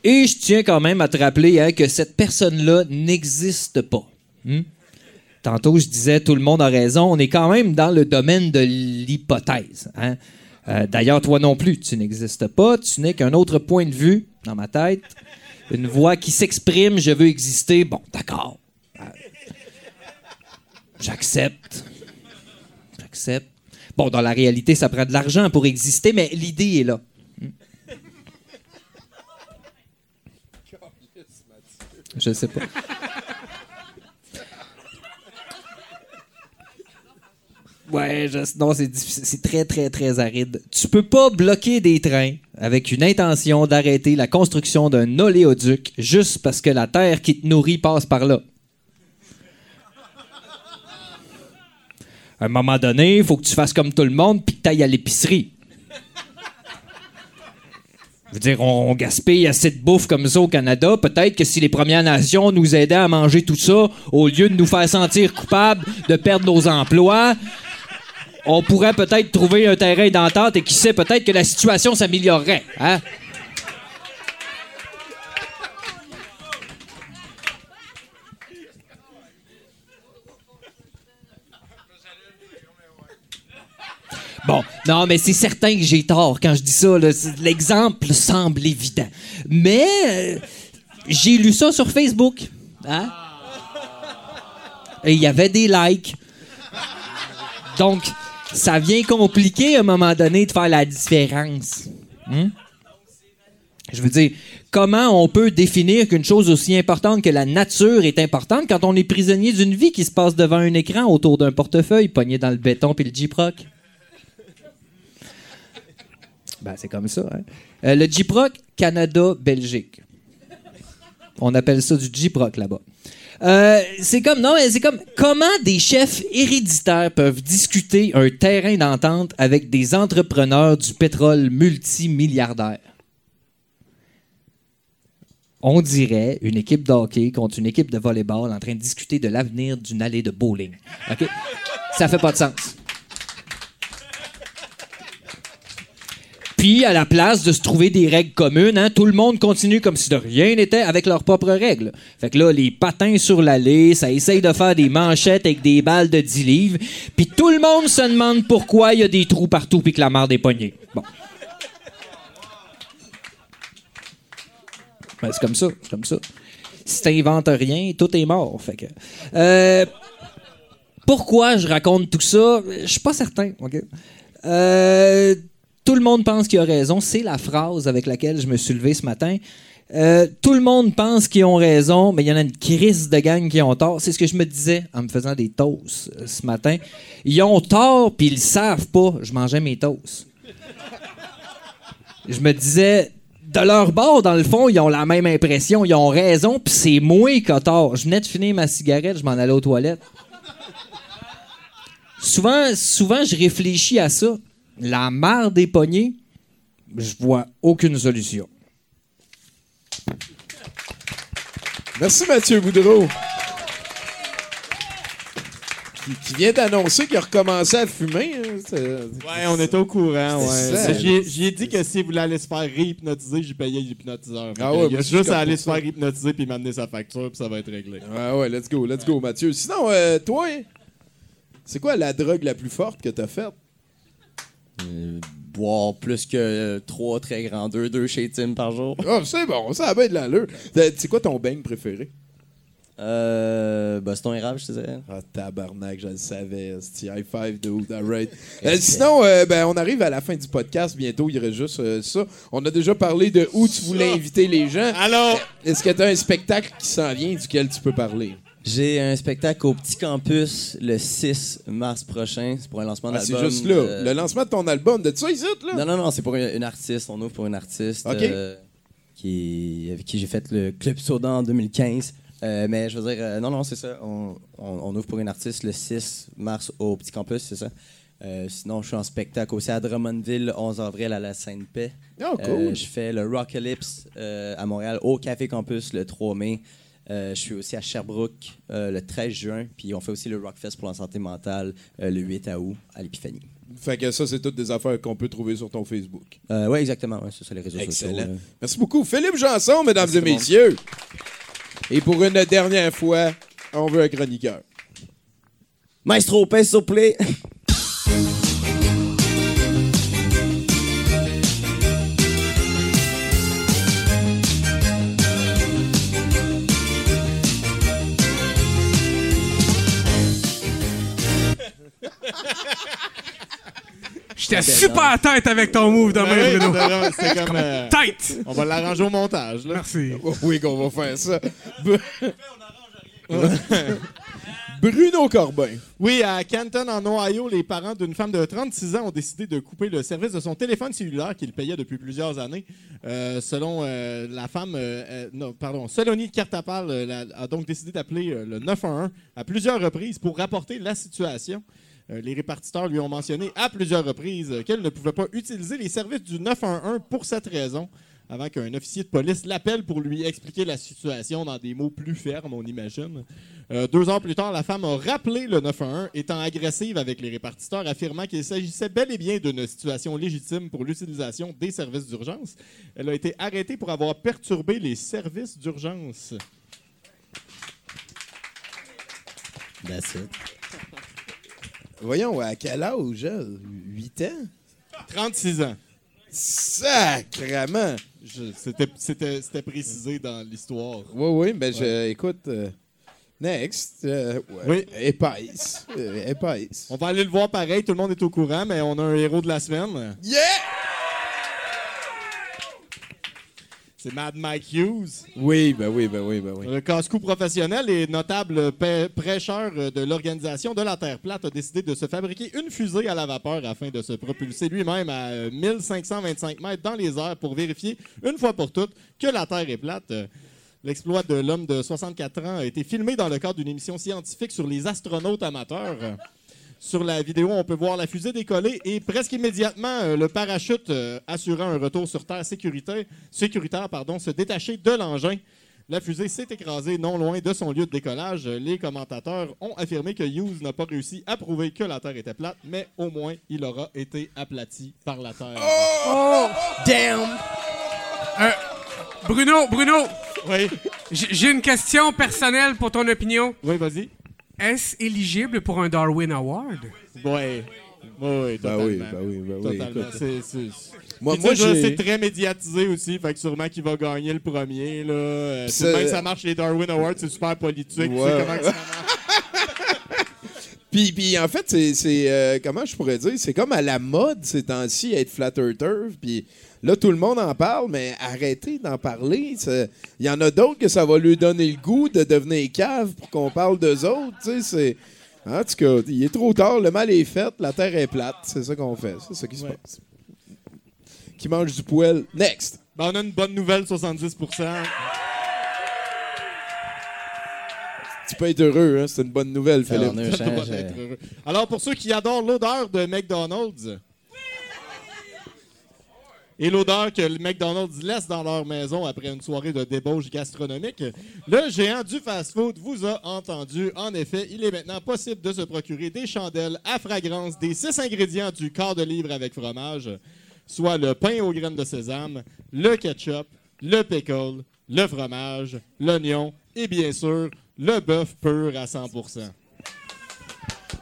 et je tiens quand même à te rappeler hein, que cette personne-là n'existe pas. Hmm? Tantôt, je disais, tout le monde a raison. On est quand même dans le domaine de l'hypothèse. hein. Euh, D'ailleurs, toi non plus, tu n'existes pas. Tu n'es qu'un autre point de vue dans ma tête. Une voix qui s'exprime, je veux exister. Bon, d'accord. J'accepte. J'accepte. Bon, dans la réalité, ça prend de l'argent pour exister, mais l'idée est là. Je sais pas. Ouais, je- non, c'est très, très, très aride. Tu peux pas bloquer des trains avec une intention d'arrêter la construction d'un oléoduc juste parce que la terre qui te nourrit passe par là. À un moment donné, il faut que tu fasses comme tout le monde puis que tu ailles à l'épicerie. Je veux dire, on, on gaspille assez de bouffe comme ça au Canada. Peut-être que si les Premières Nations nous aidaient à manger tout ça, au lieu de nous faire sentir coupables de perdre nos emplois, on pourrait peut-être trouver un terrain d'entente et qui sait, peut-être que la situation s'améliorerait. Hein? Bon, non, mais c'est certain que j'ai tort quand je dis ça. L'exemple semble évident. Mais euh, j'ai lu ça sur Facebook. Hein? Et il y avait des likes. Donc, ça vient compliqué à un moment donné de faire la différence. Hmm? Je veux dire, comment on peut définir qu'une chose aussi importante que la nature est importante quand on est prisonnier d'une vie qui se passe devant un écran autour d'un portefeuille pogné dans le béton puis le J-Proc? Ben, c'est comme ça. hein. Euh, le J-Proc, Canada, Belgique. On appelle ça du J-Proc là-bas. Euh, c'est comme non, c'est comme comment des chefs héréditaires peuvent discuter un terrain d'entente avec des entrepreneurs du pétrole multimilliardaires? On dirait une équipe de hockey contre une équipe de volleyball en train de discuter de l'avenir d'une allée de bowling. OK? Ça fait pas de sens. Puis, à la place de se trouver des règles communes, hein, tout le monde continue comme si de rien n'était avec leurs propres règles. Fait que là, les patins sur l'allée, ça essaye de faire des manchettes avec des balles de 10 livres. Puis tout le monde se demande pourquoi il y a des trous partout puis que la marde est pognée. Bon. Ben, c'est comme ça, c'est comme ça. Si t'inventes rien, tout est mort. Fait que. Euh, pourquoi je raconte tout ça? Je suis pas certain, OK? Euh, tout le monde pense qu'il a raison. C'est la phrase avec laquelle je me suis levé ce matin. Euh, tout le monde pense qu'ils ont raison, mais il y en a une crise de gang qui ont tort. C'est ce que je me disais en me faisant des toasts euh, ce matin. Ils ont tort, puis ils savent pas. Je mangeais mes toasts. Je me disais, de leur bord, dans le fond, ils ont la même impression. Ils ont raison, puis c'est moi qui a tort. Je venais de finir ma cigarette, je m'en allais aux toilettes. Souvent, souvent, je réfléchis à ça. La mare des poignets, je vois aucune solution. Merci Mathieu Boudreau. Qui, qui vient d'annoncer qu'il a recommencé à fumer. hein. C'est- Ouais, on était au courant, C'est ouais. ça. J'y ai- J'y ai dit que s'il voulait aller se faire réhypnotiser, j'ai payé l'hypnotiseur. Ah ouais, il a je juste à aller se faire hypnotiser puis m'amener sa facture, puis ça va être réglé. Ouais, ouais, let's go, let's go, Mathieu. Sinon, euh, toi, c'est quoi la drogue la plus forte que t'as faite? Boire plus que 3 très grands 2, 2 chez Tim par jour. Ah, c'est bon, ça a bien de l'allure. T'as- C'est quoi ton beigne préféré? Euh, Boston érable, je te dirais. Ah, tabarnak, je le savais. C'est high five, dude. All right. Euh, sinon, euh, ben, on arrive à la fin du podcast bientôt. Il reste juste euh, ça. On a déjà parlé de où tu voulais inviter les gens. Alors, est-ce que tu as un spectacle qui s'en vient duquel tu peux parler? J'ai un spectacle au Petit Campus le 6 mars prochain. C'est pour un lancement Ah, c'est d'album. juste là. euh, Le lancement de ton album, de ça ici, là? Non, non, non, c'est pour une, une artiste. On ouvre pour une artiste euh, qui, avec qui j'ai fait le Club Soda en 2015. Euh, mais je veux dire, non, non, c'est ça. On, on- on ouvre pour une artiste le 6 mars au Petit Campus, c'est ça. Sinon, je suis en spectacle aussi à Drummondville le 11 avril à la Sainte-Paix. Oh, cool. Je fais le Rockalypse à Montréal au Café Campus le 3 mai. Euh, je suis aussi à Sherbrooke euh, le 13 juin. Puis on fait aussi le Rockfest pour la santé mentale euh, le 8 août à l'Épiphanie. Fait que ça, c'est toutes des affaires qu'on peut trouver sur ton Facebook. Oui, exactement. Ouais, c'est ça, les réseaux Excellent. sociaux. Merci beaucoup. Philippe Janson, mesdames et messieurs. Et pour une dernière fois, on veut un chroniqueur. Maestro, pèse sur play. J'étais super à tête avec ton move de Ben même, Bruno. non, c'était comme, euh, Tête! On va l'arranger au montage. Là. Merci. Oui, qu'on va faire ça. Bruno Corbin. Oui, à Canton, en Ohio, les parents d'une femme de 36 ans ont décidé de couper le service de son téléphone cellulaire qu'il payait depuis plusieurs années. Euh, selon euh, la femme, euh, euh, non, pardon, Soloni Cartapal euh, la- a donc décidé d'appeler euh, le 911 à plusieurs reprises pour rapporter la situation. Euh, les répartiteurs lui ont mentionné à plusieurs reprises qu'elle ne pouvait pas utiliser les services du 911 pour cette raison, avant qu'un officier de police l'appelle pour lui expliquer la situation dans des mots plus fermes, on imagine. Euh, deux heures plus tard, la femme a rappelé le 911, étant agressive avec les répartiteurs, affirmant qu'il s'agissait bel et bien d'une situation légitime pour l'utilisation des services d'urgence. Elle a été arrêtée pour avoir perturbé les services d'urgence. That's it. Voyons, à quel âge, elle? 8 ans? 36 ans. Sacrement! C'était précisé dans l'histoire. Oui, oui, mais je, écoute, euh, next. euh, ouais, Oui. Épaisse. euh, épaisse. On va aller le voir pareil, tout le monde est au courant, mais on a un héros de la semaine. Yeah! C'est Mad Mike Hughes. Oui, ben oui, ben oui, ben oui. Le casse-cou professionnel et notable prêcheur euh, de l'Organisation de la Terre plate a décidé de se fabriquer une fusée à la vapeur afin de se propulser lui-même à euh, 1525 mètres dans les airs pour vérifier une fois pour toutes que la Terre est plate. Euh, L'exploit de l'homme de 64 ans a été filmé dans le cadre d'une émission scientifique sur les astronautes amateurs. Sur la vidéo, on peut voir la fusée décoller et presque immédiatement, euh, le parachute euh, assurant un retour sur Terre sécuritaire, sécuritaire pardon, se détacher de l'engin. La fusée s'est écrasée non loin de son lieu de décollage. Les commentateurs ont affirmé que Hughes n'a pas réussi à prouver que la Terre était plate, mais au moins il aura été aplati par la Terre. Oh! Damn! Euh, Bruno, Bruno! Oui. J'ai une question personnelle pour ton opinion. Oui, vas-y. Est-ce éligible pour un Darwin Award? Oui. Oui, oui, Ben totalement. oui, ben oui, ben oui, Totalement. C'est- c'est- Moi- c'est très médiatisé aussi, fait que sûrement qu'il va gagner le premier. Là. Euh, C'est- même, ça marche les Darwin Awards, c'est super politique. tu sais Ouais. comment que ça marche. Puis, puis en fait, c'est, c'est, euh, comment je pourrais dire, c'est comme à la mode ces temps-ci être flat earther. Puis là, tout le monde en parle, mais arrêtez d'en parler. Il y en a d'autres que ça va lui donner le goût de devenir cave pour qu'on parle d'eux autres. tu sais, C'est... En tout cas, il est trop tard, le mal est fait, la terre est plate. C'est ça qu'on fait, c'est ça qui se Ouais. passe. Qui mange du poêle. Next! Ben, on a une bonne nouvelle, 70% Tu peux être heureux, hein? c'est une bonne nouvelle, Ça Philippe. euh. Alors, pour ceux qui adorent l'odeur de McDonald's, et l'odeur que McDonald's laisse dans leur maison après une soirée de débauche gastronomique, le géant du fast-food vous a entendu. En effet, il est maintenant possible de se procurer des chandelles à fragrance des six ingrédients du quart de livre avec fromage, soit le pain aux graines de sésame, le ketchup, le pickle, le fromage, l'oignon et bien sûr le bœuf pur à 100%.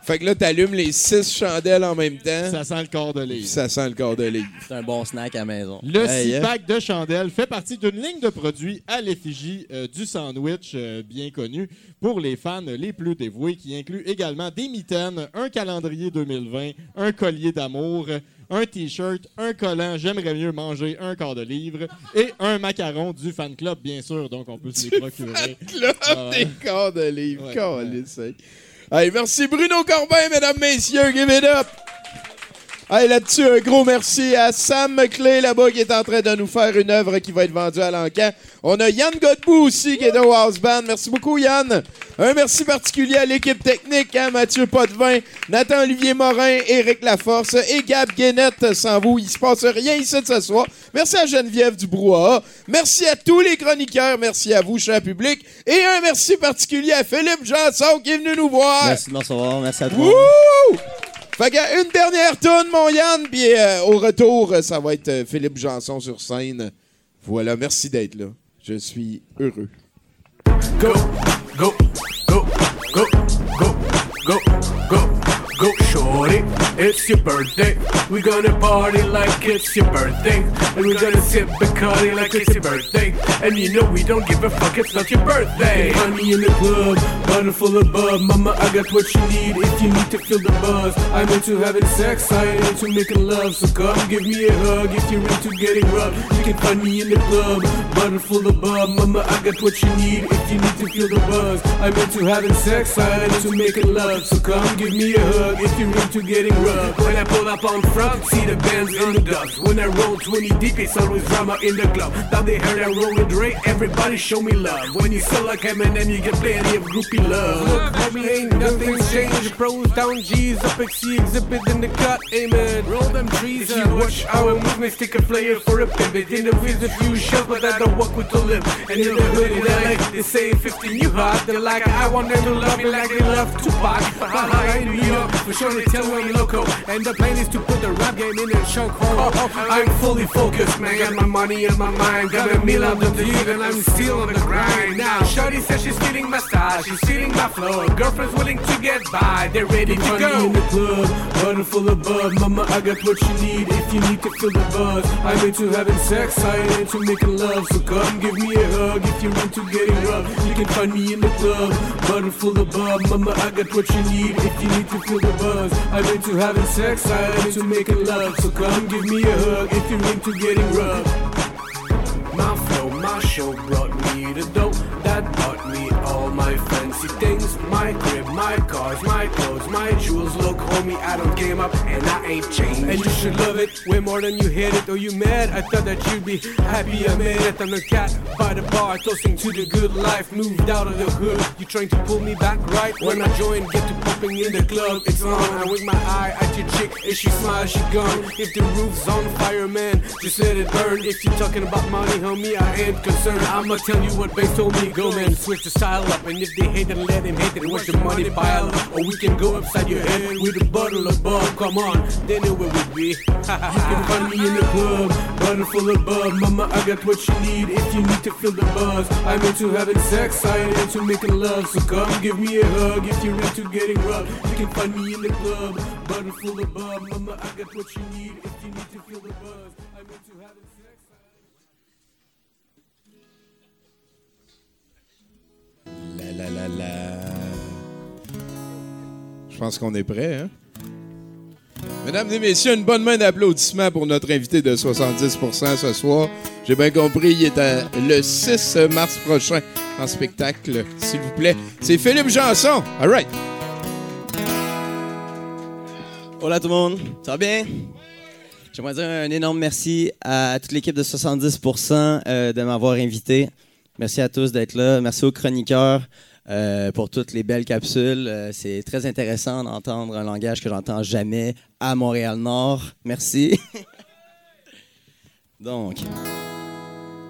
Fait que là, t'allumes les six chandelles en même temps. Ça sent le corps de livre. Ça sent le corps de livre. C'est un bon snack à la maison. Le Hey, hein? six-pack de chandelles fait partie d'une ligne de produits à l'effigie euh, du sandwich euh, bien connu pour les fans les plus dévoués qui inclut également des mitaines, un calendrier 2020, un collier d'amour, un t-shirt, un collant J'aimerais mieux manger un quart de livre et un macaron du fan club bien sûr donc on peut se les procurer. Là, Ah ouais. des corps de livre. Ouais, Calisse, Hey, merci Bruno Corbin, mesdames, messieurs. Give it up. Hey, là-dessus, un gros merci à Sam McClay, là-bas, qui est en train de nous faire une œuvre qui va être vendue à l'encan. On a Yann Godbout aussi, qui est au House Band. Merci beaucoup, Yann. Un merci particulier à l'équipe technique, hein, Mathieu Potvin, Nathan-Olivier Morin, Éric Laforce et Gab Guénette. Sans vous, il se passe rien ici de ce soir. Merci à Geneviève du Brouhaha. Merci à tous les chroniqueurs. Merci à vous, cher public. Et un merci particulier à Philippe Janson, qui est venu nous voir. Merci de. Merci à toi. Fait que une dernière tourne, mon Yann, puis euh, au retour, ça va être euh, Philippe Janson sur scène. Voilà, merci d'être là. Je suis heureux. Go, go, go, go, go, go, go, Go shorty, it's your birthday. We're gonna party like it's your birthday. And we're gonna sip Bacardi like it's your birthday. And you know we don't give a fuck, it's not your birthday. Honey in the club, bottle full of bub. Mama, I got what you need if you need to feel the buzz. I'm into having sex, I ain't into making love. So come give me a hug if you're into getting rough. You can find me in the club, bottle full of bub. Mama, I got what you need if you need to feel the buzz. I'm into having sex, I ain't into making love. So come give me a hug if you're into getting rough. When I pull up on front, see the bands in the dubs. When I roll 20 deep, it's always drama in the club. Now they heard I roll with Dre, everybody show me love. When you sell like Eminem, you get plenty of groupie love. Look, homie, ain't nothing changed. Pros down, G's up, XC exhibit in the cut, amen. Roll them trees, if you watch our movements, take a player for a pivot. In the with a few shells, but I don't walk with the lip. And in the hood in LA, they say 50 you hot. They're like, I want them to love me like they love Tupac. Haha, in New York, for sure they tell me I'm loco. And the plan is to put the rap game in a chunk hole. I'm fully focused, man. Got my money in my mind. Got a meal out the deal, and I'm still on the grind. Now, Shorty says she's feeling my style, she's feeling my flow. Girlfriend's willing to get by, they're ready to Money go. in the club, bottle full of bub. Mama, I got what you need if you need to feel the buzz. I'm into having sex, I ain't into making love. So come give me a hug if you're into getting rough. You can find me in the club, bottle full of bub. Mama, I got what you need if you need to feel the buzz. I'm into having sex, I ain't into making love. So come give me a hug if you're into getting rough. My flow, my show brought me the dough that bought me my fancy things. My crib, my cars, my clothes, my jewels. Look, homie, I don't game up and I ain't changed. And you should love it way more than you hate it. Or you mad? I thought that you'd be happy I made it. I'm the cat by the bar, toasting to the good life. Moved out of the hood. You trying to pull me back, right? When I join, get to popping in the club. It's on. I wink my eye at your chick. If she smiles, she gone. If the roof's on fire, man, just let it burn. If you're talking about money, homie, I ain't concerned. I'ma tell you what Bass told me. Go, man, switch the style up. And if they hate it, let them hate it. Watch the money pile up. Or we can go upside your head with a bottle of bub. Come on, they know where we be. you can find me in the club, bottle full of bub. Mama, I got what you need if you need to feel the buzz. I'm into having sex, I ain't into making love. So come give me a hug if you're into getting rough. You can find me in the club, bottle full of bub. Mama, I got what you need if you need to feel the buzz. La la la la. Je pense qu'on est prêt, hein? Mesdames et messieurs, une bonne main d'applaudissements pour notre invité de 70% ce soir. J'ai bien compris, il est le 6 mars prochain en spectacle, s'il vous plaît. C'est Philippe Janson. All right. Hola tout le monde, ça va bien? J'aimerais dire un énorme merci à toute l'équipe de 70% euh, de m'avoir invité. Merci à tous d'être là. Merci aux chroniqueurs euh, pour toutes les belles capsules. Euh, C'est très intéressant d'entendre un langage que j'entends jamais à Montréal-Nord. Merci. Donc,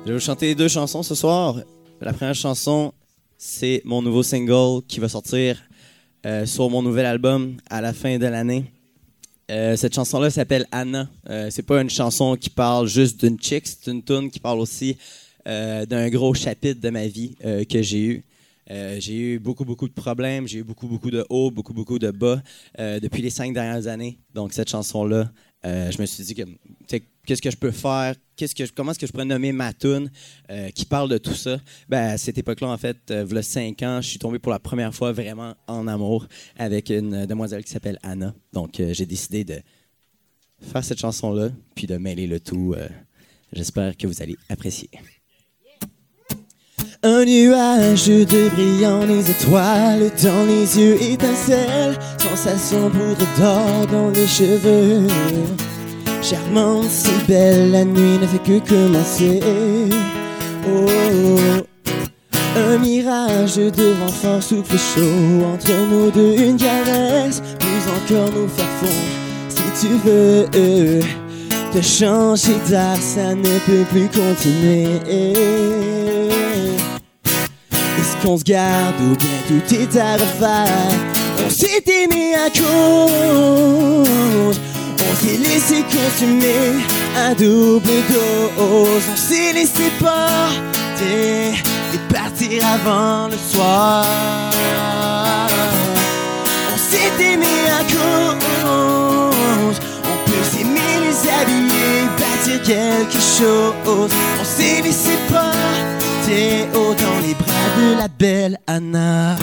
je vais vous chanter deux chansons ce soir. La première chanson, c'est mon nouveau single qui va sortir euh, sur mon nouvel album à la fin de l'année. Cette chanson-là s'appelle Anna. Euh, c'est pas une chanson qui parle juste d'une chick, c'est une tune qui parle aussi euh, d'un gros chapitre de ma vie euh, que j'ai eu. Euh, j'ai eu beaucoup, beaucoup de problèmes, j'ai eu beaucoup, beaucoup de hauts, beaucoup, beaucoup de bas depuis les cinq dernières années. Donc, cette chanson-là, je me suis dit que, qu'est-ce que je peux faire, qu'est-ce que, comment est-ce que je pourrais nommer ma tune qui parle de tout ça? Ben, à cette époque-là, en fait, euh, il cinq ans, je suis tombé pour la première fois vraiment en amour avec une demoiselle qui s'appelle Anna. Donc, j'ai décidé de faire cette chanson-là, puis de mêler le tout. J'espère que vous allez apprécier. Un nuage de brillant, les étoiles dans les yeux étincelles, sensation poudre d'or dans les cheveux. Charmante, si belle, la nuit ne fait que commencer. Oh, un mirage de vent fort souffle chaud entre nous deux, une caresse, plus encore nous faire. Si tu veux te changer d'art, ça ne peut plus continuer. Qu'on se garde ou bien tout est à refaire? On s'est aimé à cause, on s'est laissé consumer à double dose, on s'est laissé porter et partir avant le soir. On s'est aimé à cause. On peut s'aimer, les habiller, bâtir quelque chose. On s'est laissé porter haut dans les bras de la belle Anna.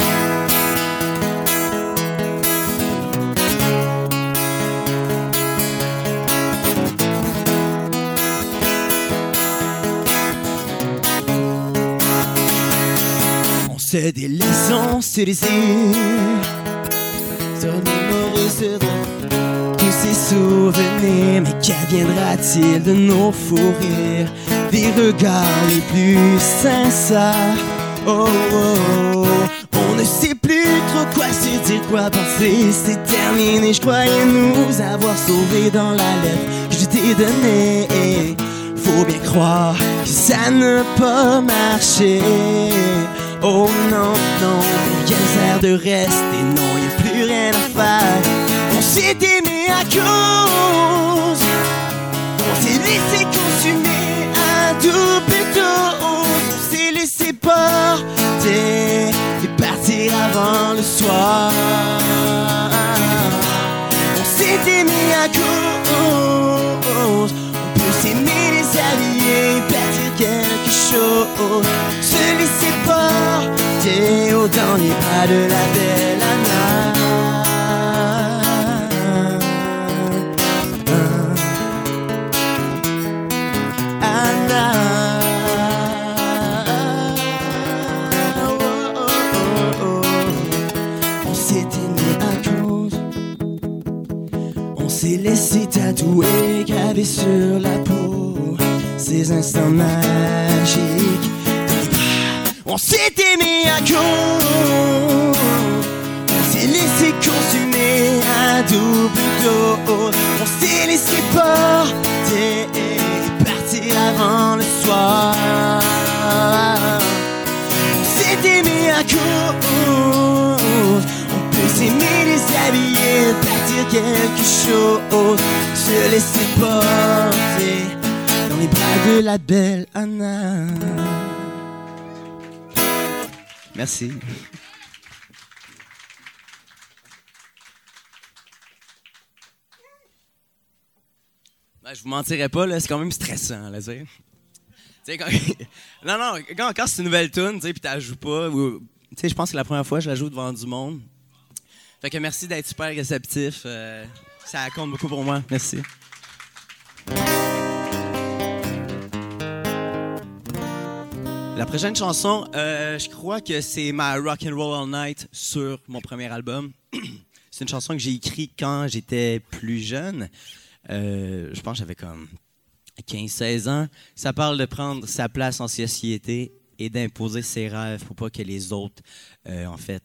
On se délaisse, on se désire. Se mémorise de Mais qu'adviendra-t-il de nos fous rires? Des regards les plus sincères. Oh, oh, oh. On ne sait plus trop quoi se dire, quoi penser. C'est terminé, je croyais nous avoir sauvés dans la lettre que je t'ai donnée. Faut bien croire que ça n'a pas marché. Oh non, non, rien sert de rester, non, y a plus rien à faire. On on s'est laissé consumer à double dose. On s'est laissé porter et partir avant le soir. On s'est aimé à cause, on peut s'aimer, les alliés, bâtir quelque chose. Se laisser porter dans les bras de la belle Anna. Laissé tatouer, graver sur la peau ces instants magiques. On s'est aimé à cause. On s'est laissé consumer à double dose. On s'est laissé porter et partir avant le soir. On s'est aimé à cause. S'aimer, les habiller, bâtir quelque chose. Se laisser porter dans les bras de la belle Anna. Merci. Ben, je vous mentirais pas, là, c'est quand même stressant, là, quand... non, non, quand, quand c'est une nouvelle tune, tu sais, puis la joues pas, ou... tu sais, je pense que la première fois je la joue devant du monde. Fait que merci d'être super réceptif. euh, ça compte beaucoup pour moi. Merci. La prochaine chanson, euh, je crois que c'est ma Rock and Roll All Night sur mon premier album. c'est une chanson que j'ai écrite quand j'étais plus jeune. Euh, je pense que j'avais comme 15-16 ans. Ça parle de prendre sa place en société et d'imposer ses rêves pour pas que les autres, en fait,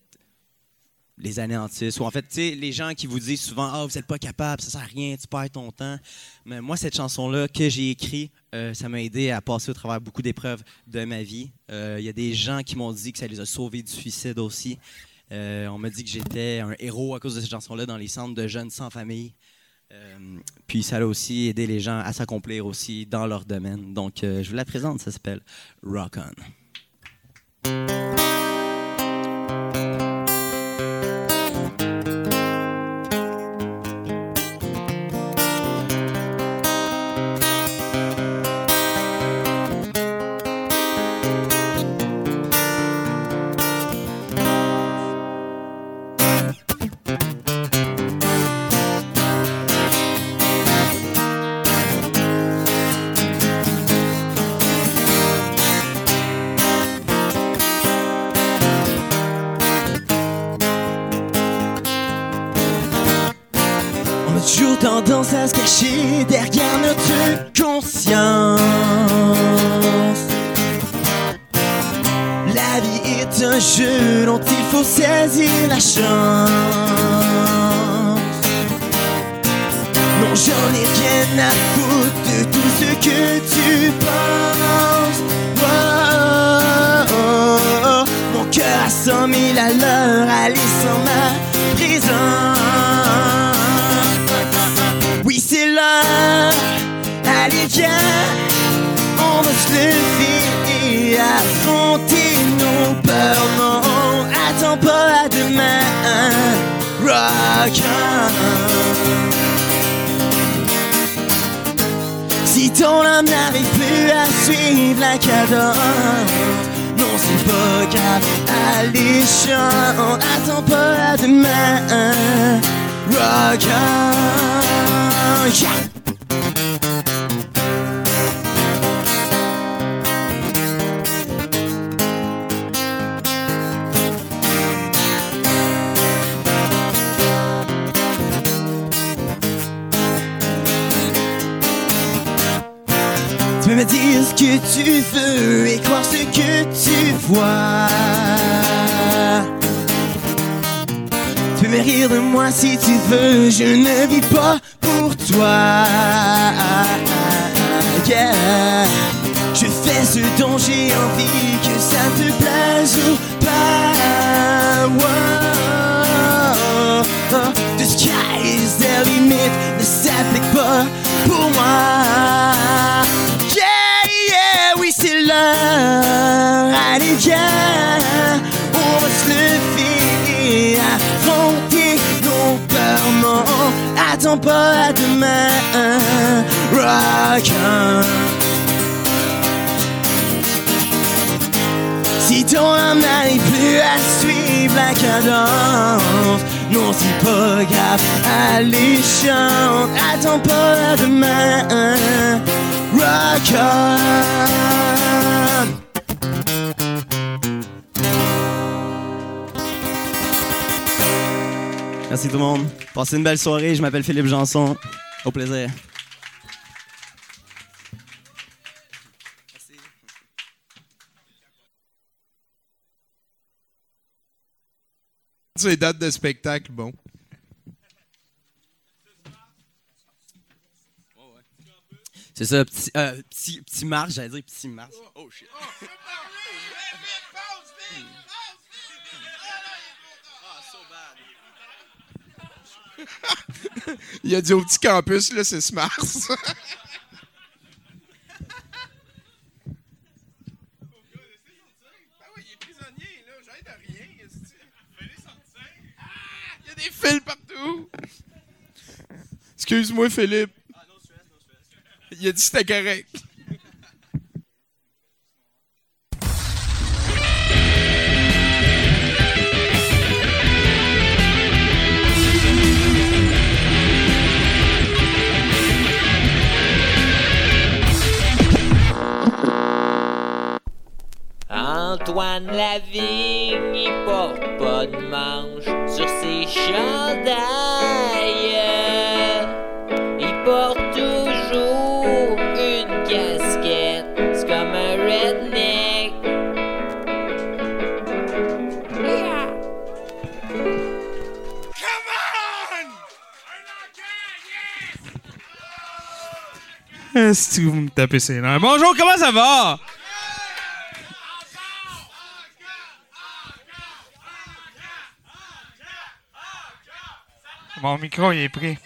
les anéantissent. Ou en fait, tu sais, les gens qui vous disent souvent « Ah, vous n'êtes pas capable, ça sert à rien, tu perds ton temps. » Mais moi, cette chanson-là que j'ai écrite, euh, ça m'a aidé à passer au travers beaucoup d'épreuves de ma vie. Euh, Il y a des gens qui m'ont dit que ça les a sauvés du suicide aussi. Euh, on m'a dit que j'étais un héros à cause de cette chanson-là dans les centres de jeunes sans famille. Puis ça a aussi aidé les gens à s'accomplir aussi dans leur domaine. Donc, je vous la présente, ça s'appelle Rock. On Passez une belle soirée. Je m'appelle Philippe Janson. Au plaisir. Les dates de spectacle, bon. C'est ça, petit, euh, petit, petit Mars, j'allais dire petit Mars. Oh shit. Il a dit au petit campus, là, c'est Smart. Il y a des fils partout. Excuse-moi, Philippe. Il a dit que c'était correct. Que vous me tapez ses? Bonjour, comment ça va? Mon micro, il est pris.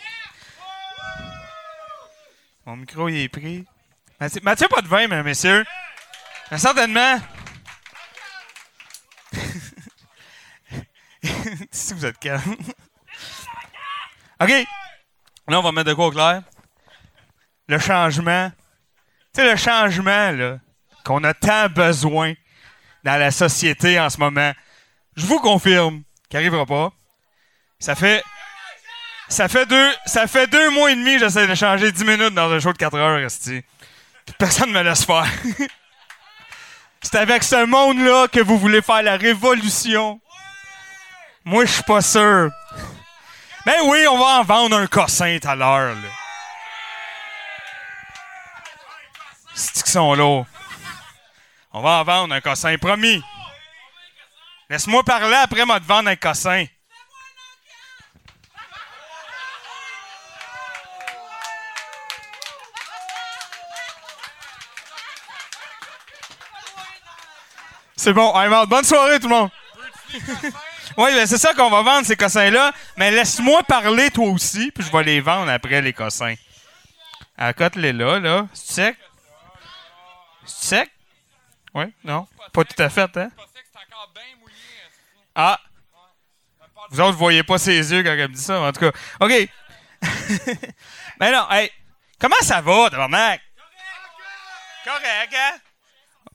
Mon micro, il est pris. Mathieu, Mathieu pas de vin, mesdames, messieurs. Mais certainement. si vous êtes calme. OK. Là, on va mettre de quoi au clair? Le changement. Tu sais, le changement, là, qu'on a tant besoin dans la société en ce moment. Je vous confirme qu'il n'arrivera pas. Ça fait. Ça fait deux, ça fait deux mois et demi j'essaie de changer 10 minutes dans un show de 4 heures, esti. Puis personne ne me laisse faire. C'est avec ce monde-là que vous voulez faire la révolution. Moi, je suis pas sûr. Ben oui, on va en vendre un cossin tout à l'heure, là. C'est qu'ils sont là. On va en vendre un cossin, promis. Laisse-moi parler après, te vendre un cossin. C'est bon, I'm out. Bonne soirée, tout le monde. oui, ben c'est ça qu'on va vendre, ces cossins-là. Mais laisse-moi parler, toi aussi, puis je vais les vendre après, les cossins. Accote-les là, là. C'est sec? Sec? Oui, non? Pas tout à fait, hein? Ah! Vous autres, vous voyez pas ses yeux quand elle me dit ça, en tout cas. OK. Mais non, hey, comment ça va, tabarnak? Correct, hein?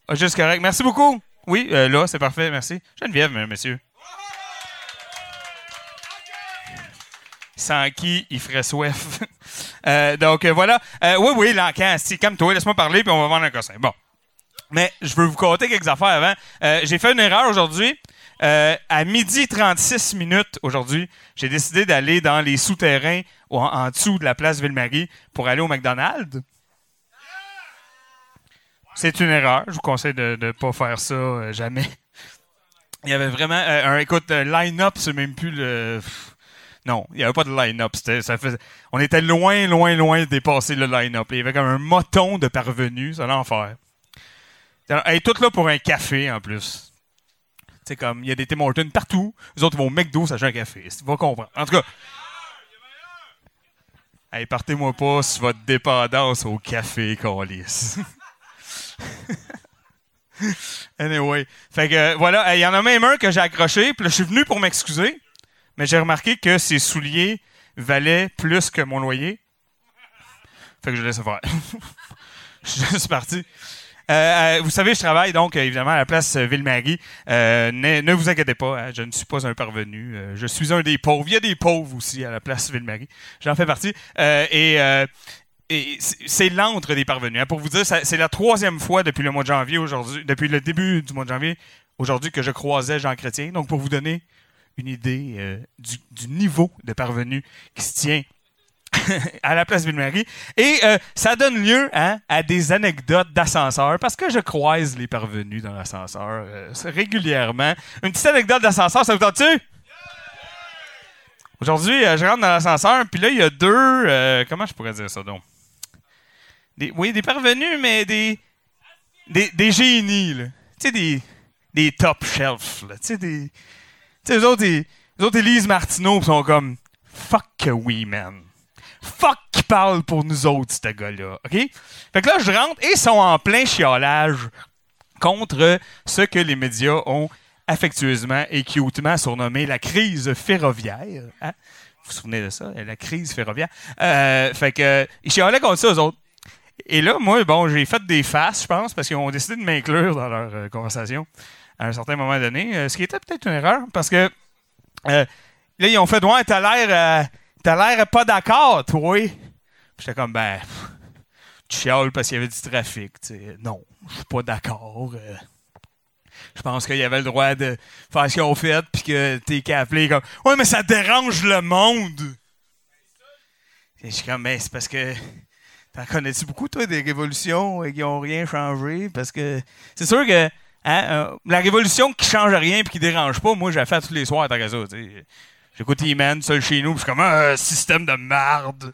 Ah, juste correct. Merci beaucoup. Oui, euh, là, c'est parfait, merci. Geneviève, monsieur. Sans qui il ferait soif. Euh, donc, euh, voilà. Euh, oui, oui, l'encan, si, calme-toi, laisse-moi parler, puis on va vendre un cossin. Bon. Mais je veux vous compter quelques affaires avant. J'ai fait une erreur aujourd'hui. À midi 36 minutes aujourd'hui, j'ai décidé d'aller dans les souterrains ou en, en dessous de la place Ville-Marie pour aller au McDonald's. C'est une erreur. Je vous conseille de ne pas faire ça jamais. Il y avait vraiment un écoute line-up, c'est même plus le. Non, il n'y avait pas de line-up. On était loin, loin, loin de dépasser le line-up. Il y avait comme un moton de parvenus, c'est l'enfer. Elle est toute là pour un café en plus. C'est comme, il y a des Tim Hortons partout. Les autres vont au McDo, ça un café. Tu vas comprendre. En tout cas. Hey, partez-moi pas sur votre dépendance au café, Colis. anyway. Fait que, euh, voilà, il y en a même un que j'ai accroché, puis je suis venu pour m'excuser, mais j'ai remarqué que ses souliers valaient plus que mon loyer. Fait que je laisse faire. je suis juste parti. Euh, euh, vous savez, je travaille donc euh, évidemment à la place Ville-Marie. Ne, vous inquiétez pas, hein, je ne suis pas un parvenu. Je suis un des pauvres. Il y a des pauvres aussi à la place Ville-Marie. J'en fais partie. Et c'est l'antre des parvenus. hein. Pour vous dire, c'est la troisième fois depuis le mois de janvier aujourd'hui, depuis le début du mois de janvier aujourd'hui que je croisais Jean Chrétien. Donc, pour vous donner une idée euh, du, niveau de parvenu qui se tient à la place Ville-Marie. Et euh, ça donne lieu hein, à des anecdotes d'ascenseur parce que je croise les parvenus dans l'ascenseur euh, régulièrement. Une petite anecdote d'ascenseur, ça vous tente-tu? Aujourd'hui, je rentre dans l'ascenseur, puis là, il y a deux. comment je pourrais dire ça donc? Des, oui, des parvenus, mais des. Des, des génies, là. Tu sais, des, des top shelf, là. Tu sais, des. Tu sais, eux autres, ils, autres, lisent Martineau, pis sont comme. Fuck oui, man. Fuck qui parle pour nous autres, ce gars-là. OK? Fait que là, je rentre et ils sont en plein chiolage contre ce que les médias ont affectueusement et cutement surnommé la crise ferroviaire. Hein? Vous vous souvenez de ça? La crise ferroviaire? Euh, fait que, ils chiolaient contre ça, eux autres. Et là, moi, bon, j'ai fait des faces, je pense, parce qu'ils ont décidé de m'inclure dans leur euh, conversation à un certain moment donné, euh, ce qui était peut-être une erreur, parce que euh, là, ils ont fait Ouais, t'as l'air euh, t'as l'air pas d'accord, toi. J'étais comme ben pff, tu chiales parce qu'il y avait du trafic. tu sais. Non, je suis pas d'accord. je pense qu'il y avait le droit de faire ce qu'ils ont fait, puis que t'es qu'à appeler comme Ouais, mais ça dérange le monde. Et je suis comme Ben, c'est parce que. T'en connais-tu beaucoup, toi, des révolutions euh, qui ont rien changé? Parce que c'est sûr que hein, euh, la révolution qui change rien et qui dérange pas, moi, j'ai fait tous les soirs que ça. J'écoute E-Man seul chez nous, puis je suis comme un système de marde.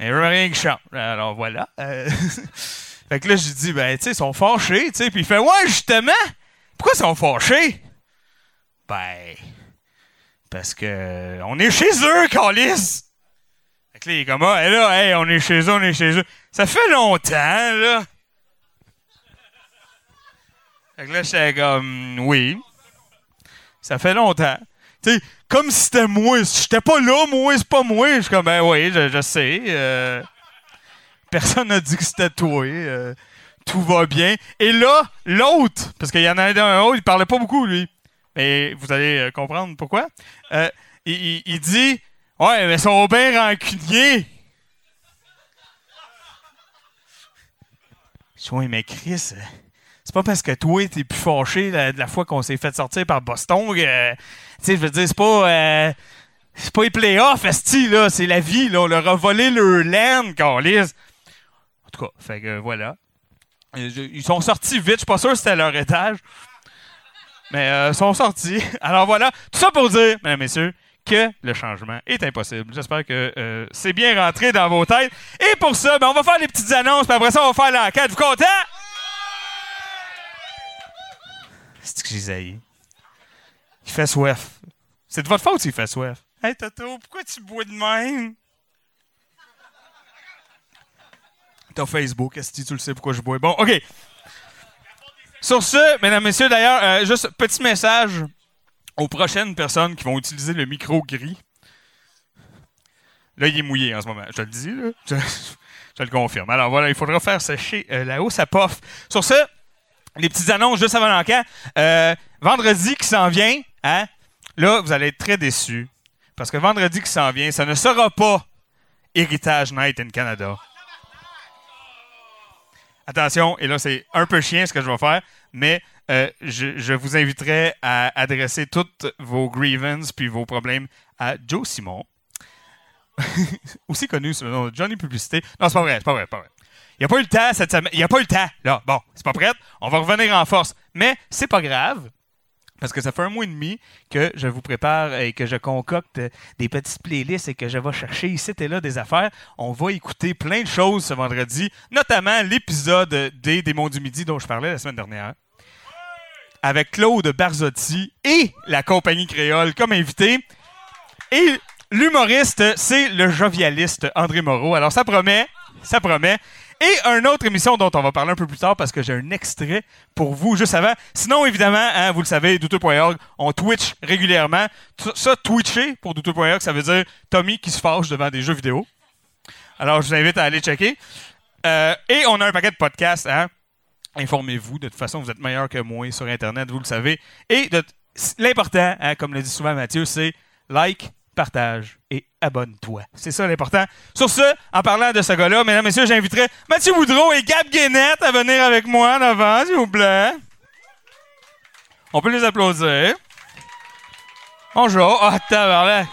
Il n'y a rien qui change. Alors voilà. Euh, fait que là, j'ai dit, ben, tu sais, ils sont fâchés, tu sais. Puis il fait, ouais, justement, pourquoi ils sont fâchés? Ben, parce que on est chez eux, Calis. Fait que là, il est comme, ah, là, hey, on est chez eux, on est chez eux. Ça fait longtemps, là. Fait que là, j'étais comme, oui. Ça fait longtemps. Tu sais, comme si c'était moi. Si j'étais pas là, moi, c'est pas moi. Je suis comme, ben oui, je, sais. euh, personne n'a dit que c'était toi. euh, tout va bien. Et là, l'autre, parce qu'il y en a un autre, il parlait pas beaucoup, lui. Mais vous allez euh, comprendre pourquoi. Il, dit, ouais, mais ils sont bien rancuniers. Je mais pas parce que toi, t'es plus fâché la, de la fois qu'on s'est fait sortir par Boston euh, tu sais, je veux dire, c'est pas. euh, c'est pas les playoffs, esti, là. C'est la vie, là. On leur a volé leur land, Carlis. En tout cas, fait que voilà. Ils sont sortis vite. Je suis pas sûr que c'était à leur étage. Mais euh, ils sont sortis. Alors voilà. Tout ça pour dire, mesdames, messieurs, que le changement est impossible. J'espère que euh, c'est bien rentré dans vos têtes. Et pour ça, ben, on va faire les petites annonces, puis après ça, on va faire l'enquête. Vous contents? C'est que j'ai haï. Il fait soif. C'est de votre faute s'il fait soif. Hey Toto, pourquoi tu bois de même? T'as Facebook, est-ce que tu le sais pourquoi je bois? Bon, OK. Sur ce, mesdames, messieurs, d'ailleurs, euh, juste petit message aux prochaines personnes qui vont utiliser le micro gris. Là, il est mouillé en ce moment. Je te le dis, là. Je, je le confirme. Alors voilà, il faudra faire sécher euh, la hausse à pof. Sur ce, les petites annonces juste avant l'encan. Euh, vendredi qui s'en vient, hein? Là, vous allez être très déçus. Parce que vendredi qui s'en vient, ça ne sera pas Héritage Night in Canada. Attention, et là, c'est un peu chien ce que je vais faire, mais euh, je, je vous inviterai à adresser toutes vos grievances puis vos problèmes à Joe Simon, aussi connu sous le nom de Johnny Publicité. Non, c'est pas vrai, c'est pas vrai, c'est pas vrai. Il n'y a pas eu le temps cette semaine. Il n'y a pas eu le temps, là. Bon, c'est pas prêt. On va revenir en force. Mais c'est pas grave. Parce que ça fait un mois et demi que je vous prépare et que je concocte des petites playlists et que je vais chercher ici et là des affaires. On va écouter plein de choses ce vendredi, notamment l'épisode des Démons du Midi dont je parlais la semaine dernière. Avec Claude Barzotti et la compagnie créole comme invité. Et l'humoriste, c'est le jovialiste André Moreau. Alors ça promet, ça promet. Et une autre émission dont on va parler un peu plus tard parce que j'ai un extrait pour vous juste avant. Sinon, évidemment, hein, vous le savez, douteux.org, on Twitch régulièrement. Ça, Twitcher pour douteux.org, ça veut dire Tommy qui se fâche devant des jeux vidéo. Alors, je vous invite à aller checker. Euh, et on a un paquet de podcasts. Hein? Informez-vous. De toute façon, vous êtes meilleur que moi sur Internet, vous le savez. Et l'important, hein, comme le dit souvent Mathieu, c'est like, partage et abonne-toi. C'est ça l'important. Sur ce, en parlant de ce gars-là, mesdames et messieurs, j'inviterai Mathieu Boudreau et Gab Guénette à venir avec moi en avant, s'il vous plaît. On peut les applaudir. Bonjour. Ah, tabarnak.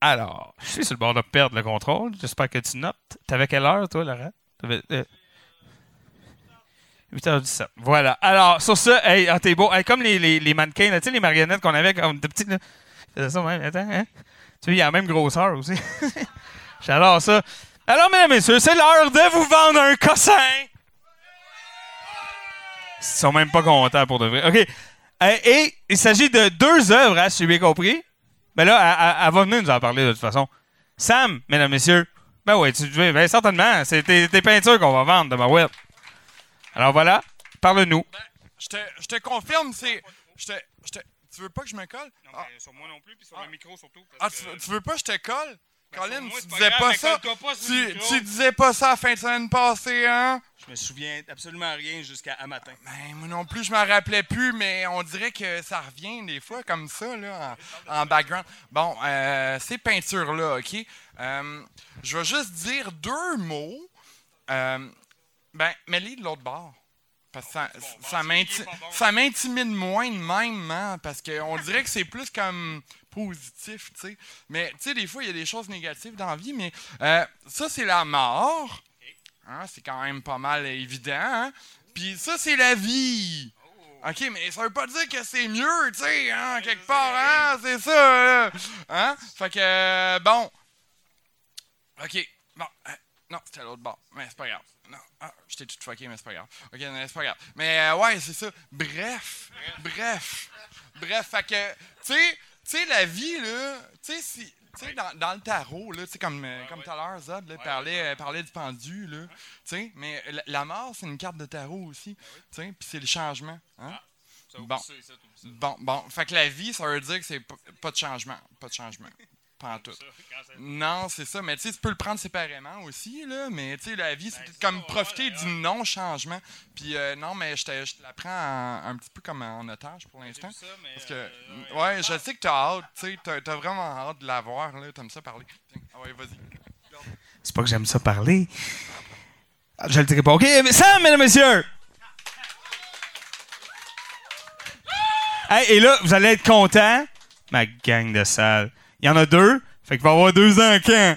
Alors, je suis sur le bord de perdre le contrôle. J'espère que tu notes. T'avais quelle heure, toi, Laurent? T'avais, euh, 8h17. Voilà. Alors, sur ce, hey, ah, t'es beau. Hey, comme les, les, mannequins, là, tu sais, les marionnettes qu'on avait quand on était. C'est ça, même. Attends, hein? Tu vois, il y a la même grosseur aussi. J'adore ça. Alors, mesdames et messieurs, c'est l'heure de vous vendre un cossin. Ils sont même pas contents pour de vrai. OK. Et il s'agit de deux œuvres, hein, si j'ai bien compris. Ben là, elle, va venir nous en parler de toute façon. Sam, mesdames messieurs. Ben oui, tu, ben certainement. C'est tes, tes peintures qu'on va vendre de ma web. Alors voilà, parle-nous. Je te, je te confirme, c'est. Je te, je te- tu veux pas que je me colle? Non, sur moi non plus, puis sur le micro surtout. Ah, tu, tu veux pas que je te colle? Colin, moi, tu pas disais grave, pas ça. pas tu, disais pas ça la fin de semaine passée, hein? Je me souviens absolument rien jusqu'à matin. Ben, moi non plus, je m'en rappelais plus, mais on dirait que ça revient des fois comme ça, là, en, en background. Bon, euh, ces peintures-là, OK? Euh, je vais juste dire deux mots. Euh, ben, mets-les de l'autre bord. Parce que ça, ça, m'inti- ça m'intimide moins de même, hein, parce qu'on dirait que c'est plus comme positif, tu sais. Mais, tu sais, des fois, il y a des choses négatives dans la vie, mais euh, ça, c'est la mort. Hein, c'est quand même pas mal évident. Hein? Puis ça, c'est la vie. OK, mais ça veut pas dire que c'est mieux, tu sais, hein, quelque part, hein, c'est ça, là. Hein? Fait que, euh, bon. OK, bon, euh, non, c'était à l'autre bord, mais c'est pas grave. Non, ah, j'étais tout fucké, mais c'est pas grave. OK, non, c'est pas grave. Mais, euh, ouais, c'est ça. Bref, bref, bref, fait que, tu sais, la vie, là, tu sais, si... Tu sais, dans, dans le tarot, là, tu sais, comme, euh, comme tout à l'heure, Zod là, parlait, euh, parlait du pendu, là, tu sais, mais la, la mort, c'est une carte de tarot aussi, tu sais, puis c'est le changement, hein? bon. bon, bon, fait que la vie, ça veut dire que c'est pas, pas de changement, pas de changement, pas en tout. Non, c'est ça, mais tu sais, tu peux le prendre séparément aussi, là, mais tu sais, la vie, c'est peut-être comme profiter du non-changement, puis euh, non, mais je te, je te la prends en- un petit peu comme en otage pour l'instant, parce que, ouais, je sais que t'as hâte, tu sais, t'as t'as vraiment hâte de la voir, là, t'aimes ça parler. Ah ouais, vas-y. C'est pas que j'aime ça parler. Je le dirai pas. OK, mais Sam, mesdames et messieurs! Hey, et là, vous allez être contents. Ma gang de salles. Il y en a deux. Fait qu'il va avoir deux ans quand?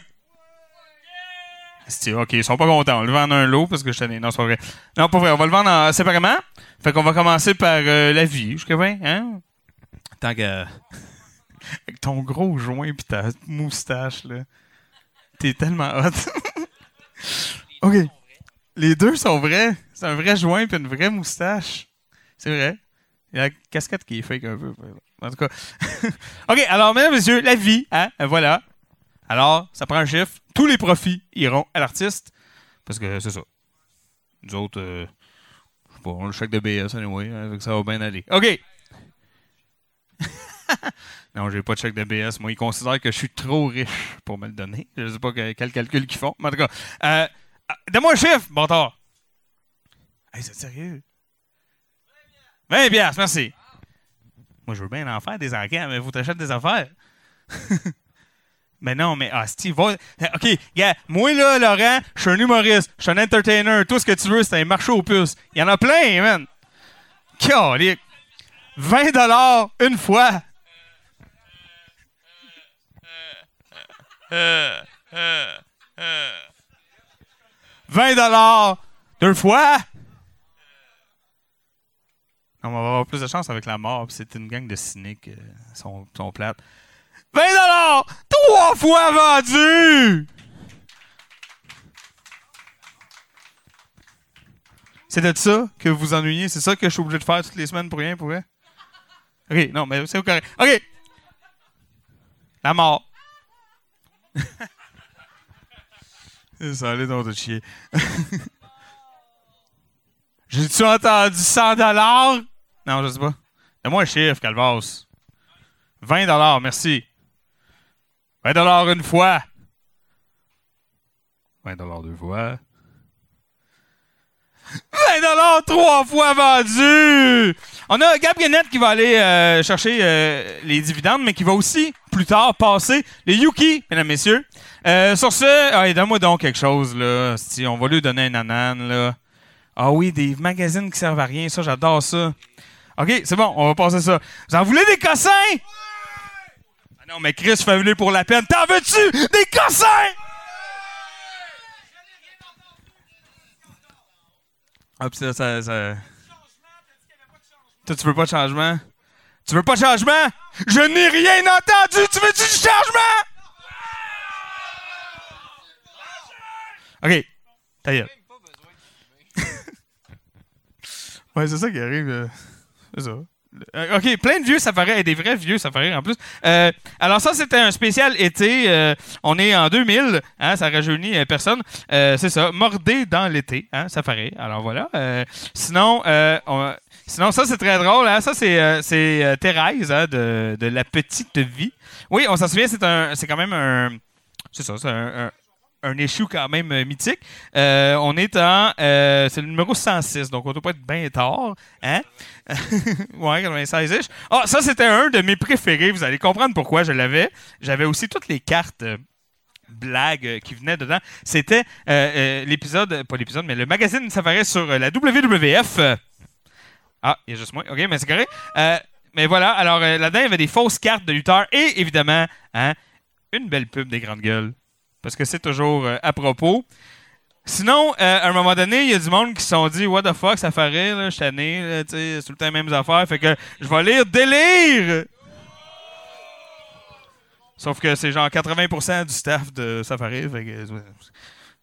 OK, ils sont pas contents. On le vendre un lot parce que je tenais. Non, c'est pas vrai. Non, pas vrai. On va le vendre en- séparément. Fait qu'on va commencer par euh, la vie. Jusqu'à 20, hein? Tant que. Avec ton gros joint pis ta moustache, là. T'es tellement hot. OK. Les deux sont vrais. C'est un vrai joint puis une vraie moustache. C'est vrai. Il y a la casquette qui est fake un peu. En tout cas. OK, alors, mesdames messieurs, la vie, hein, voilà. Alors, ça prend un chiffre. Tous les profits iront à l'artiste. Parce que c'est ça. Nous autres, euh, je sais pas, on le chèque de BS, anyway, hein, ça va bien aller. OK! non, j'ai pas de chèque de BS. Moi, ils considèrent que je suis trop riche pour me le donner. Je sais pas que- quel calcul qu'ils font. Mais en tout cas, euh, ah, donne-moi un chiffre, bâtard! Hey, c'est sérieux? 20 piastres, merci. Moi, je veux bien en faire des enquêtes, mais vous t'achètes des affaires. mais non, mais ah, Steve, va... OK, gars, moi, là, Laurent, je suis un humoriste, je suis un entertainer, tout ce que tu veux, c'est un marché aux puces. Il y en a plein, man. Calique. 20 dollars une fois. Euh, euh, euh. 20 dollars deux fois. On va avoir plus de chance avec la mort. C'est une gang de cyniques. euh, sont, plates. 20 dollars trois fois vendu. C'est de ça que vous vous ennuyez? C'est ça que je suis obligé de faire toutes les semaines pour rien, pour vrai? OK, non, mais c'est correct. OK! La mort. ça allait dans de chier. J'ai-tu entendu 100 dollars? Non, je sais pas. Donne-moi un chiffre, Calvas. 20 dollars, merci. 20 dollars une fois. 20 dollars deux fois. 20 dollars trois fois vendu. On a Gab Guénette qui va aller euh, chercher euh, les dividendes, mais qui va aussi plus tard passer les Yuki, mesdames, messieurs. Euh, sur ce, allez, donne-moi donc quelque chose là. Si on va lui donner un anan là. Ah oui, des magazines qui servent à rien, ça j'adore ça. Ok, c'est bon, on va passer ça. Vous en voulez des cossins? Ah non, mais Chris, fais pour la peine. T'en veux-tu des cossins? Ah, pis ça, ça, ça- Toi, tu veux pas de changement? Tu veux pas de changement? Je n'ai rien entendu! Tu veux-tu du changement? OK. Ta gueule. ouais, c'est ça qui arrive. Ça. Euh, OK, plein de vieux safaris, des vrais vieux safaris en plus. Euh, alors ça, c'était un spécial été. euh, on est en 2000, hein, ça rajeunit personne. C'est ça, mordé dans l'été, hein, safari. Alors voilà. Sinon, on- sinon, ça, c'est très drôle. Hein, ça, c'est c'est, Thérèse hein, de, de La Petite Vie. Oui, on s'en souvient, c'est un, c'est quand même un... C'est ça, c'est un un issue quand même euh, mythique. Euh, on est en. euh, c'est le numéro 106, donc on doit pas être bien tard. Hein? ouais, 96-ish. Ah, ça, c'était un de mes préférés. Vous allez comprendre pourquoi je l'avais. J'avais aussi toutes les cartes. blagues qui venaient dedans. C'était l'épisode, pas l'épisode, mais le magazine Safari sur la WWF. Ah, il y a juste moi. OK, mais c'est correct. Mais voilà, alors là-dedans, il y avait des fausses cartes de lutteurs et évidemment, hein, une belle pub des grandes gueules. Parce que c'est toujours euh, à propos. Sinon, euh, à un moment donné, il y a du monde qui se sont dit What the fuck, ça fait rire, je suis c'est tout le temps les mêmes affaires. Fait que je vais lire Délire! Sauf que c'est genre 80% du staff de Safari, fait euh,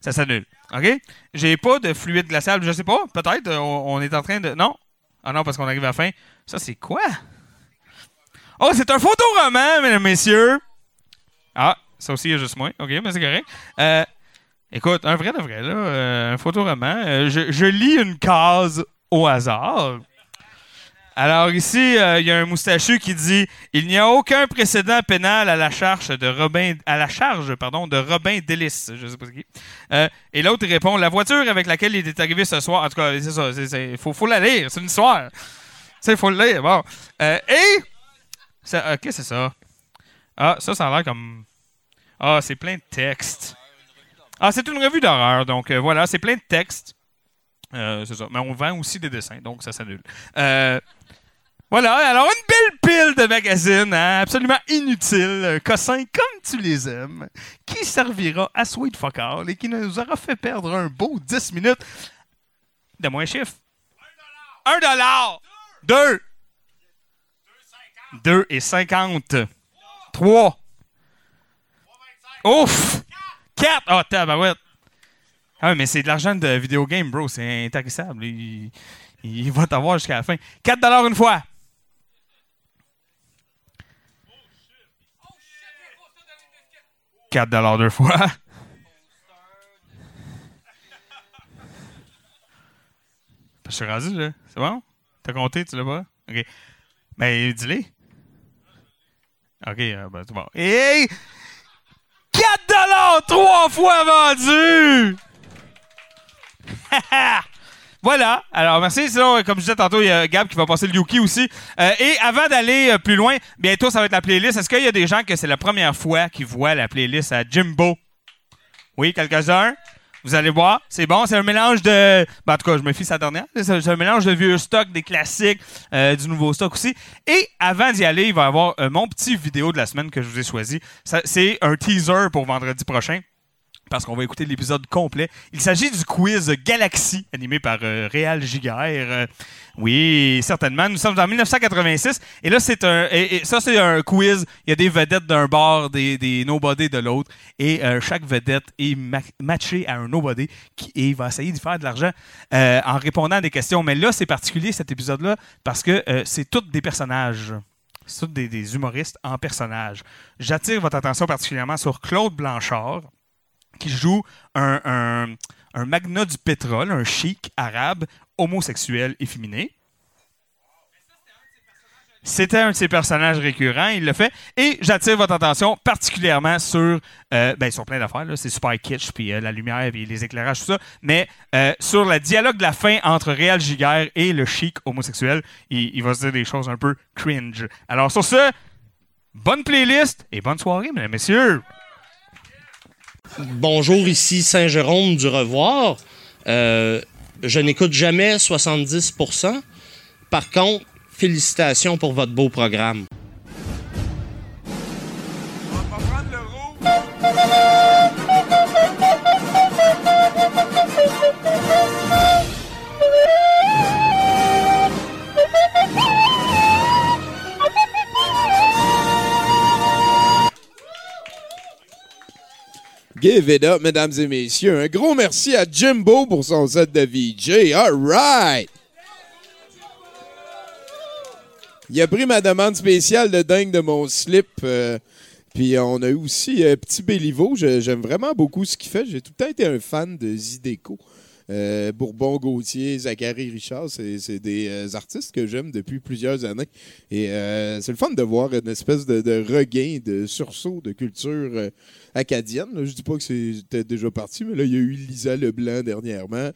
ça s'annule. OK? J'ai pas de fluide glacial, je sais pas, peut-être, on, on est en train de. Non? Ah non, parce qu'on arrive à la fin. Ça, c'est quoi? Oh, c'est un photoroman, mesdames, messieurs! Ah, ça aussi, il y a juste moi. OK, mais c'est correct. Euh, écoute, un vrai de vrai, là, euh, un photoroman. Euh, je, lis une case au hasard. Alors ici, il y a un moustachu qui dit Il n'y a aucun précédent pénal à la charge de Robin à la charge pardon, de Robin Delis. Je sais pas qui. Et l'autre répond La voiture avec laquelle il est arrivé ce soir. En tout cas, c'est ça. Il faut, faut la lire. C'est une histoire. Il faut le lire. Bon. Et. ok, c'est ça. Ah, ça, ça a l'air comme. Ah, c'est plein de textes. Ah, c'est une revue d'horreur. Donc euh, voilà, c'est plein de textes. Euh. Mais on vend aussi des dessins, donc ça s'annule. Euh, voilà, alors une belle pile de magazines, hein, absolument inutiles, cossins comme tu les aimes, qui servira à Sweet Fuck All et qui nous aura fait perdre un beau 10 minutes. Donne-moi un chiffre. Un dollar. Deux. Deux et cinquante. Trois. Ouf! Quatre! Oh, tabarouette! Ah mais c'est de l'argent de vidéo game, bro. C'est intarissable. Il, va t'avoir jusqu'à la fin. 4 dollars une fois. Quatre dollars deux fois. Je suis rendu, là. C'est bon? T'as compté, tu l'as pas? OK. Ben, dis-les. OK, euh, ben, c'est bon. Et 4 trois fois vendu! voilà. Alors, merci. Sinon, euh, comme je disais tantôt, il y a Gab qui va passer le Yuki aussi. Euh, et avant d'aller euh, plus loin, bientôt, ça va être la playlist. Est-ce qu'il y a des gens que c'est la première fois qu'ils voient la playlist à Jimbo? Oui, quelques-uns? Vous allez voir, c'est bon, c'est un mélange de. ben, en tout cas, je me fie sa dernière. C'est un mélange de vieux stock, des classiques, euh, du nouveau stock aussi. Et avant d'y aller, il va y avoir euh, mon petit vidéo de la semaine que je vous ai choisi. C'est un teaser pour vendredi prochain. Parce qu'on va écouter l'épisode complet. Il s'agit du quiz Galaxy, animé par euh, Réal Giguère. Euh, oui, certainement. Nous sommes en 1986. Et là, c'est un. Ça, c'est un quiz. Il y a des vedettes d'un bord, des, des nobody de l'autre. Et euh, chaque vedette est ma- matchée à un nobody qui, et il va essayer d'y faire de l'argent euh, en répondant à des questions. Mais là, c'est particulier cet épisode-là parce que euh, c'est tous des personnages. C'est tous des, des humoristes en personnages. J'attire votre attention particulièrement sur Claude Blanchard qui joue un, un, magnat du pétrole, un chic arabe, homosexuel, efféminé. C'était un de ses personnages récurrents, il le fait. Et j'attire votre attention particulièrement sur, euh, ben, sur plein d'affaires, c'est super kitsch, puis euh, la lumière, puis les éclairages, tout ça, mais euh, sur le dialogue de la fin entre Réal Giguère et le chic homosexuel, il, il va se dire des choses un peu cringe. Alors sur ce, bonne playlist et bonne soirée, mesdames et messieurs! Bonjour, ici Saint-Jérôme du Revoir. Euh, je n'écoute jamais 70%. Par contre, félicitations pour votre beau programme. Give it up, mesdames et messieurs. Un gros merci à Jimbo pour son set de VJ. All right! Il a pris ma demande spéciale de dingue de mon slip. euh, puis on a eu aussi euh, Petit Béliveau. J'aime vraiment beaucoup ce qu'il fait. J'ai tout le temps été un fan de Zideco. Euh, Bourbon Gauthier, Zachary Richard, c'est des euh, artistes que j'aime depuis plusieurs années. Et euh, c'est le fun de voir une espèce de, regain, de sursaut de culture acadienne. là. Je dis pas que c'était déjà parti, mais là, il y a eu Lisa Leblanc dernièrement.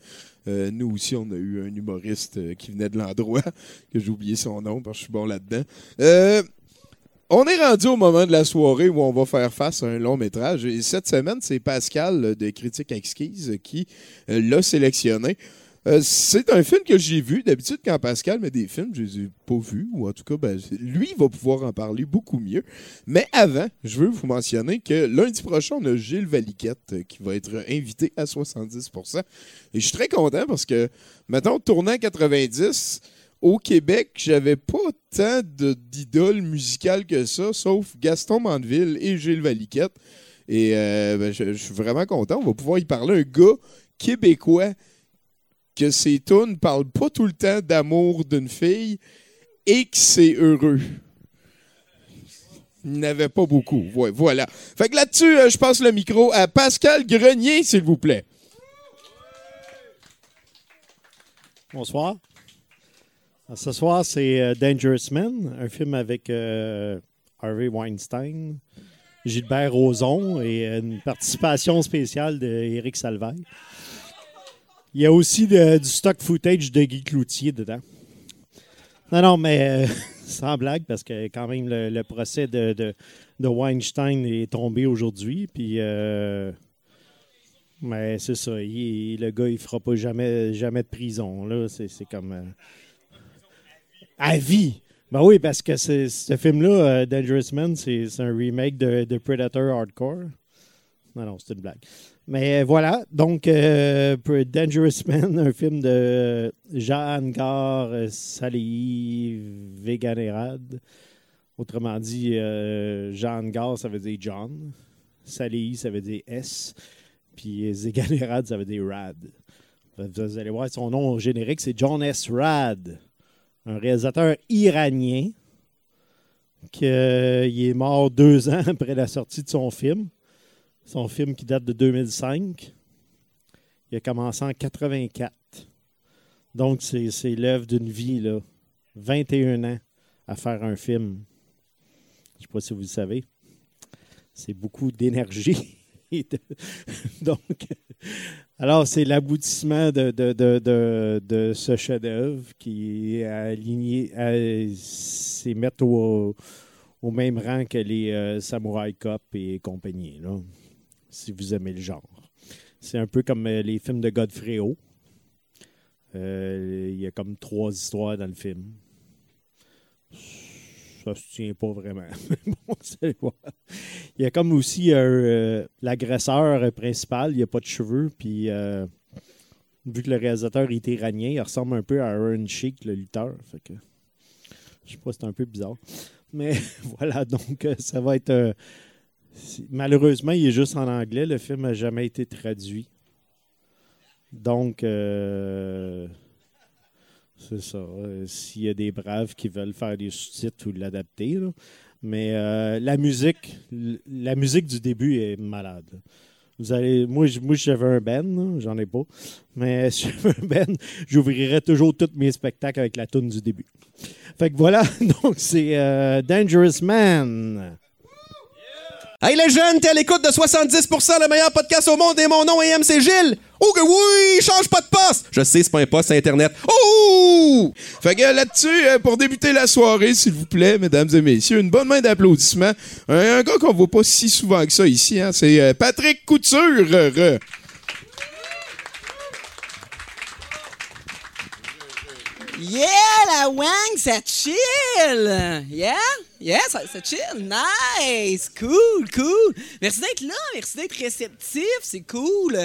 Nous aussi, on a eu un humoriste qui venait de l'endroit, que j'ai oublié son nom parce que je suis bon là-dedans. On est rendu au moment de la soirée où on va faire face à un long métrage. Et cette semaine, c'est Pascal euh, de Critique Exquise qui euh, l'a sélectionné. Euh, c'est un film que j'ai vu. D'habitude, quand Pascal met des films, je les ai pas vus, ou en tout cas, ben, lui va pouvoir en parler beaucoup mieux. Mais avant, je veux vous mentionner que lundi prochain, on a Gilles Valiquette qui va être invité à 70%. Et je suis très content parce que, mettons, tournant 90, au Québec, j'avais pas tant d'idoles musicales que ça, sauf Gaston Mandeville et Gilles Valiquette. Et euh, ben, je, suis vraiment content. On va pouvoir y parler. Un gars québécois que ses tunes parlent pas tout le temps d'amour d'une fille et que c'est heureux. Il n'avait pas beaucoup. Voilà. Fait que là-dessus, euh, je passe le micro à Pascal Grenier, s'il vous plaît. Bonsoir. Alors, Ce soir, c'est euh, Dangerous Man, un film avec euh, Harvey Weinstein, Gilbert Rozon et une participation spéciale d'Éric Salvaille. Il y a aussi du stock footage de Guy Cloutier dedans. Non, non, mais euh, sans blague, parce que quand même, le, procès de, Weinstein est tombé aujourd'hui. Puis, euh, mais c'est ça. le gars, il fera pas jamais, jamais de prison. Là, c'est, comme. À vie. Ben oui, parce que ce film-là, euh, Dangerous Man, c'est, un remake de, Predator Hardcore. Non, non, c'est une blague. Mais voilà, donc euh, Dangerous Man, un film de Jean-Gar Salih Veganerad. Autrement dit, euh, Jean-Gar, ça veut dire John. Salih, ça veut dire S. Puis Zeganerad, ça veut dire Rad. Vous allez voir, son nom générique, c'est John S. Rad, un réalisateur iranien qui euh, est mort deux ans après la sortie de son film. Son film qui date de 2005. Il a commencé en 84. Donc, c'est c'est l'œuvre d'une vie, là. 21 ans à faire un film. Je ne sais pas si vous le savez. C'est beaucoup d'énergie. Donc, alors, c'est l'aboutissement de, de, de, de, ce chef-d'œuvre qui est aligné, c'est mettre au, au même rang que les euh, Samurai Cop et compagnie, là, si vous aimez le genre. C'est un peu comme euh, les films de Godfrey O. Euh, Il y a comme trois histoires dans le film. Ça se tient pas vraiment. Bon. Il y a comme aussi un, euh, l'agresseur principal, il n'y a pas de cheveux, puis euh, vu que le réalisateur est iranien, il ressemble un peu à Aaron Sheik, le lutteur. Fait que, je sais pas, c'est un peu bizarre. Mais voilà, donc euh, ça va être. euh, malheureusement, il est juste en anglais. Le film n'a jamais été traduit. Donc, euh, c'est ça. Euh, S'il y a des braves qui veulent faire des sous-titres ou l'adapter. Mais euh, la musique, la musique du début est malade. Vous allez, moi, j'avais un ben, j'en ai pas. Mais si j'avais un ben, j'ouvrirais toujours tous mes spectacles avec la tune du début. Fait que voilà, donc c'est euh, Dangerous Man. Hey les jeunes, t'es à l'écoute de 70% le meilleur podcast au monde et mon nom est MC Gilles. Oh que oui, change pas de poste. Je sais, c'est pas un poste, Internet. Oh! Fait que là-dessus, euh, pour débuter la soirée, s'il vous plaît, mesdames et messieurs, une bonne main d'applaudissements. Un, un gars qu'on voit pas si souvent que ça ici, hein, c'est euh, Patrick Couture. Yeah, la wang, ça chill! Yeah? Yeah, ça, chill. Nice! Cool, cool. Merci d'être là, merci d'être réceptif, c'est cool.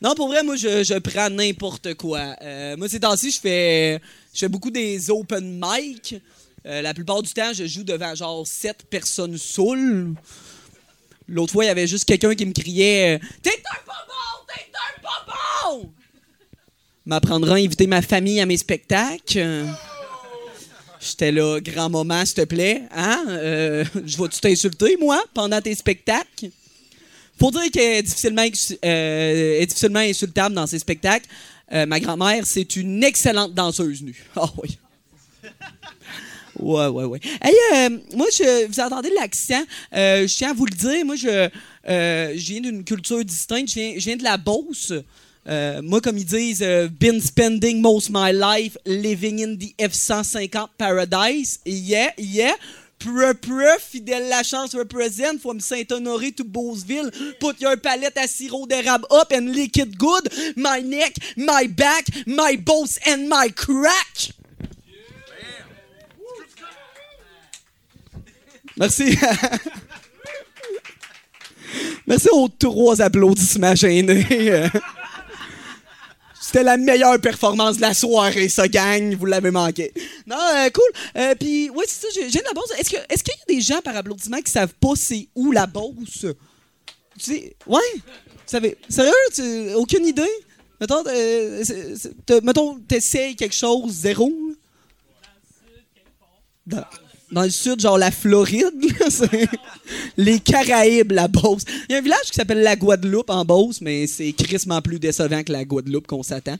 Non, pour vrai, moi, je, prends n'importe quoi. Euh, moi, ces temps-ci, je fais, je fais beaucoup des open mic. Euh, la plupart du temps, je joue devant genre sept personnes saoules. L'autre fois, il y avait juste quelqu'un qui me criait euh, T'es! T'es un pas! M'apprendra à inviter ma famille à mes spectacles. J'étais là, grand moment, s'il te plaît. Hein? Euh, je vais-tu t'insulter, moi, pendant tes spectacles? Faut dire qu'elle est difficilement, euh, est difficilement insultable dans ses spectacles. Euh, ma grand-mère, c'est une excellente danseuse nue. Ah oui. Ouais, ouais, ouais. Hey, moi, je, vous entendez l'accent? Je tiens à vous le dire. Moi, je, je viens d'une culture distincte. Je viens, je viens de la Beauce. Euh, moi, comme ils disent, euh, been spending most my life living in the F-150 paradise. Yeah, yeah. Pre, pre, fidèle la chance represent from Saint-Honoré to Beauceville. Put your palette à sirop d'érable up and lick it good. My neck, my back, my boss and my crack. Merci. Merci aux trois applaudissements gênés. C'était la meilleure performance de la soirée, ça, gang. Vous l'avez manqué. Non, euh, cool. Euh, Puis, oui, c'est ça, j'ai j'ai de la Beauce. Est-ce que- est-ce qu'il y a des gens par applaudissement qui savent pas c'est où la Beauce? Tu sais, ouais? Vous savez, sérieux? Tu, aucune idée? Mettons, euh, c'est- c'est- t'as- mettons, t'essayes quelque chose, zéro? Dans, dans le sud, genre la Floride, les Caraïbes, la Beauce. Il y a un village qui s'appelle la Guadeloupe en Beauce, mais c'est crissement plus décevant que la Guadeloupe qu'on s'attend.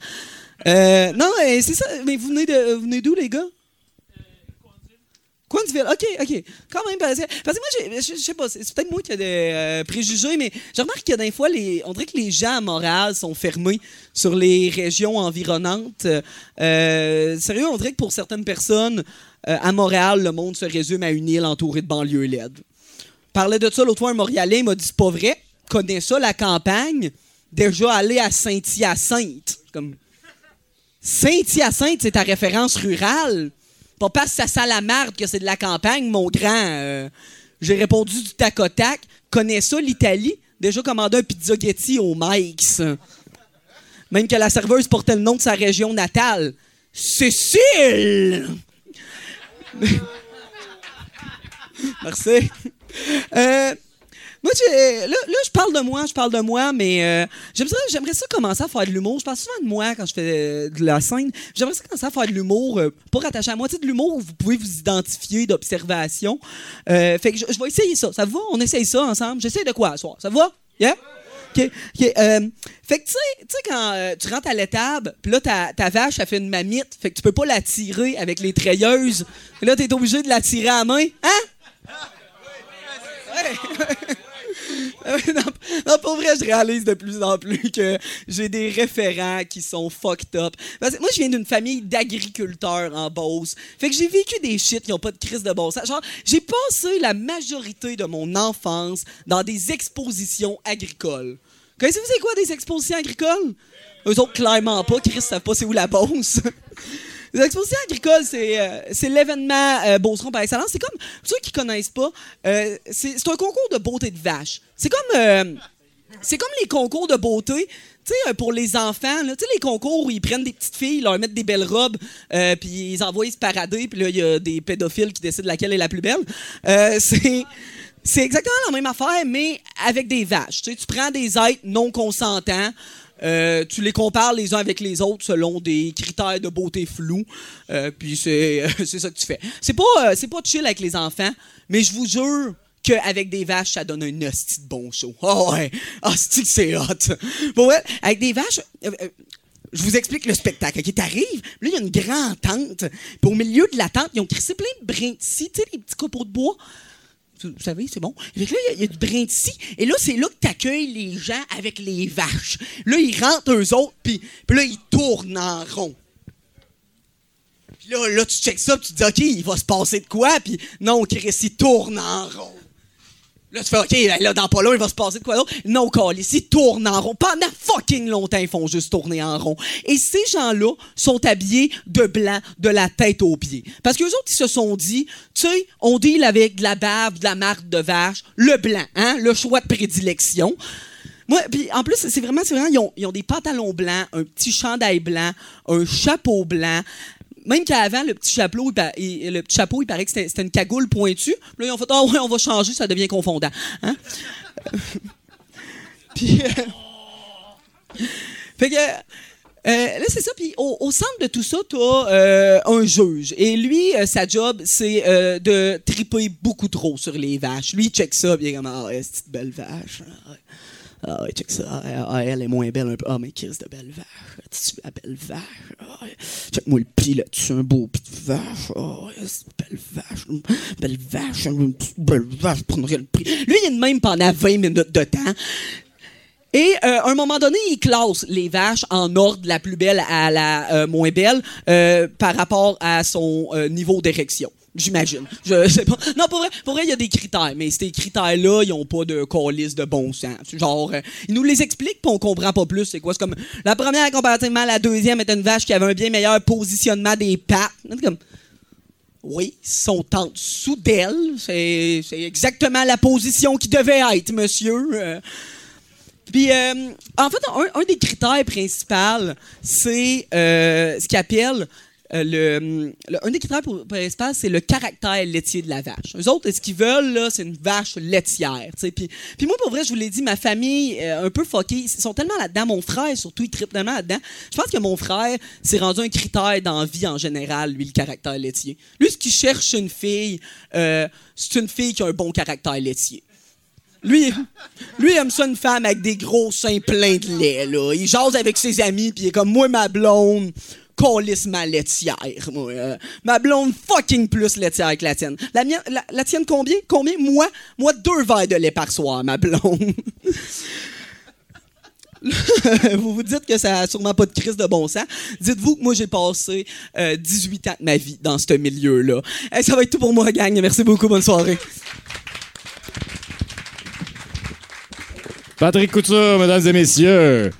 Euh, non, euh, c'est ça. Mais vous venez de, venez d'où, les gars? Coinsville, ok, ok. Quand même, parce que, parce que moi, je sais pas, c'est peut-être moi qui ai des euh, préjugés, mais je remarque que des fois, on dirait que les gens à Montréal sont fermés sur les régions environnantes. Euh, sérieux, on dirait que pour certaines personnes, euh, à Montréal, le monde se résume à une île entourée de banlieues LED. Parlais de ça l'autre fois, un Montréalais il m'a dit c'est pas vrai, connais ça, la campagne, déjà allé à Saint-Hyacinthe. Comme Saint-Hyacinthe, c'est ta référence rurale? Pas parce que ça sent la que c'est de la campagne, mon grand. Euh, J'ai répondu du tac au tac. Connais ça, l'Italie? Déjà commandé un pizzaghetti au Mike's. Même que la serveuse portait le nom de sa région natale. Cécile! Merci. Euh, moi, là, là, je parle de moi, je parle de moi, mais euh, j'aimerais ça, commencer à faire de l'humour. Je parle souvent de moi quand je fais euh, de la scène. J'aimerais ça commencer à faire de l'humour, euh, pas rattaché à moi. De l'humour où vous pouvez vous identifier d'observation. Euh, fait que je, vais essayer ça. Ça vous va? On essaye ça ensemble. J'essaie de quoi? Ça vous va? Yeah? OK, euh, fait que, tu sais- tu quand euh, tu rentres à l'étable, puis là, ta, vache, elle fait une mamite, fait que tu peux pas la tirer avec les treilleuses. Puis là, t'es obligé de la tirer à main. Hein? Non, non, pour vrai, je réalise de plus en plus que j'ai des référents qui sont fucked up. Moi, je viens d'une famille d'agriculteurs en Beauce. Fait que j'ai vécu des shit qui ont pas de crise de bon. Genre, j'ai passé la majorité de mon enfance dans des expositions agricoles. Connaissez-vous c'est quoi des expositions agricoles? Eux autres, clairement pas. Chris savent pas c'est où la Beauce. Les expositions agricoles, c'est euh, l'événement euh, Beauceron par excellence. C'est comme, pour ceux qui connaissent pas, euh, c'est un concours de beauté de vache. C'est comme, euh, c'est comme les concours de beauté. Tu sais, euh, pour les enfants, tu sais, les concours où ils prennent des petites filles, leur mettent des belles robes, puis ils envoient se parader, puis là, il y a des pédophiles qui décident laquelle est la plus belle. C'est. C'est exactement la même affaire, mais avec des vaches. Tu, prends des êtres non consentants, euh, tu les compares les uns avec les autres selon des critères de beauté flous, euh, puis c'est ça que tu fais. C'est pas, euh, c'est pas chill avec les enfants, mais je vous jure qu'avec des vaches, ça donne un hostie de bon show. Oh ouais, hostie c'est hot. Bon, avec des vaches... je vous explique le spectacle. OK, t'arrives, là, il y a une grande tente. Puis au milieu de la tente, ils ont crissé plein de scie, tu sais, les petits copeaux de bois. Vous savez, c'est bon. Fait que là, il y a- du brin de scie. Et là, c'est là que t'accueilles les gens avec les vaches. Là, ils rentrent eux autres, puis puis là, ils tournent en rond. Puis là, là, tu checks ça, puis tu te dis, OK, il va se passer de quoi? Puis non, Chris, il tourne en rond. Là, tu fais, OK, là, dans pas long, il va se passer de quoi d'autre? Non, Calis, ils tournent en rond. Pendant fucking longtemps, ils font juste tourner en rond. Et ces gens-là sont habillés de blanc de la tête aux pieds. Parce qu'eux autres, ils se sont dit, tu sais, on deal avec de la bave, de la marque de vache, le blanc, hein, le choix de prédilection. Moi, puis en plus, c'est vraiment, c'est vraiment, ils ont, ils ont des pantalons blancs, un petit chandail blanc, un chapeau blanc. Même qu'avant, le petit chapeau, il, le chapeau, il paraît que c'était une cagoule pointue. Là, ils ont fait, ah ouais, on va changer, ça devient confondant. Hein? Puis, euh, fait que, euh, là, c'est ça. Puis au, centre de tout ça, tu as un juge. Et lui, euh, sa job, c'est euh, de triper beaucoup trop sur les vaches. Lui, il check ça, puis il est comme, ah, une petite belle vache. Ah, check ça. Ah, ah, elle est moins belle un peu. Ah, mais Chris de belle vache. Tu la belle vache. Check-moi le pied là-dessus, un beau de vache. Ah, belle vache. Belle vache, belle vache. Je le prix. Lui, il est de même pendant 20 minutes de temps. Et euh, à un moment donné, il classe les vaches en ordre la plus belle à la euh, moins belle euh, par rapport à son niveau d'érection. J'imagine. Je sais pas. Non, pour vrai, pour vrai, il y a des critères, mais ces critères-là, ils ont pas de calice de bon sens. Genre, euh, ils nous les expliquent, puis on comprend pas plus. C'est quoi? C'est comme la première comparativement la deuxième était une vache qui avait un bien meilleur positionnement des pattes. Comme, oui, ils sont en dessous d'elle. C'est exactement la position qui devait être, monsieur. Euh, puis, euh, en fait, un, des critères principaux, c'est euh, ce qu'ils appellent le, le- Un des critères pour- principaux, c'est le caractère laitier de la vache. Eux autres, ce qu'ils veulent, là, c'est une vache laitière. Puis, moi, pour vrai, je vous l'ai dit, ma famille, euh, un peu fuckée, ils sont tellement là-dedans. Mon frère, surtout, il tripe tellement là-dedans. Je pense que mon frère, c'est rendu un critère dans la vie en général, lui, le caractère laitier. Lui, ce qu'il cherche une fille, euh, c'est une fille qui a un bon caractère laitier. Lui, lui, il aime ça une femme avec des gros seins pleins de lait, là. Il jase avec ses amis, puis il est comme, moi, ma blonde, colisse ma laitière, moi. euh, ma blonde fucking plus laitière que la tienne. La, mienne, la, tienne combien? Combien? Moi? Moi, deux verres de lait par soir, ma blonde. vous vous dites que ça n'a sûrement pas de crise de bon sens. Dites-vous que moi, j'ai passé euh, 18 ans de ma vie dans ce milieu-là. Ça va être tout pour moi, gang. Merci beaucoup. Bonne soirée. Patrick Couture, mesdames et messieurs.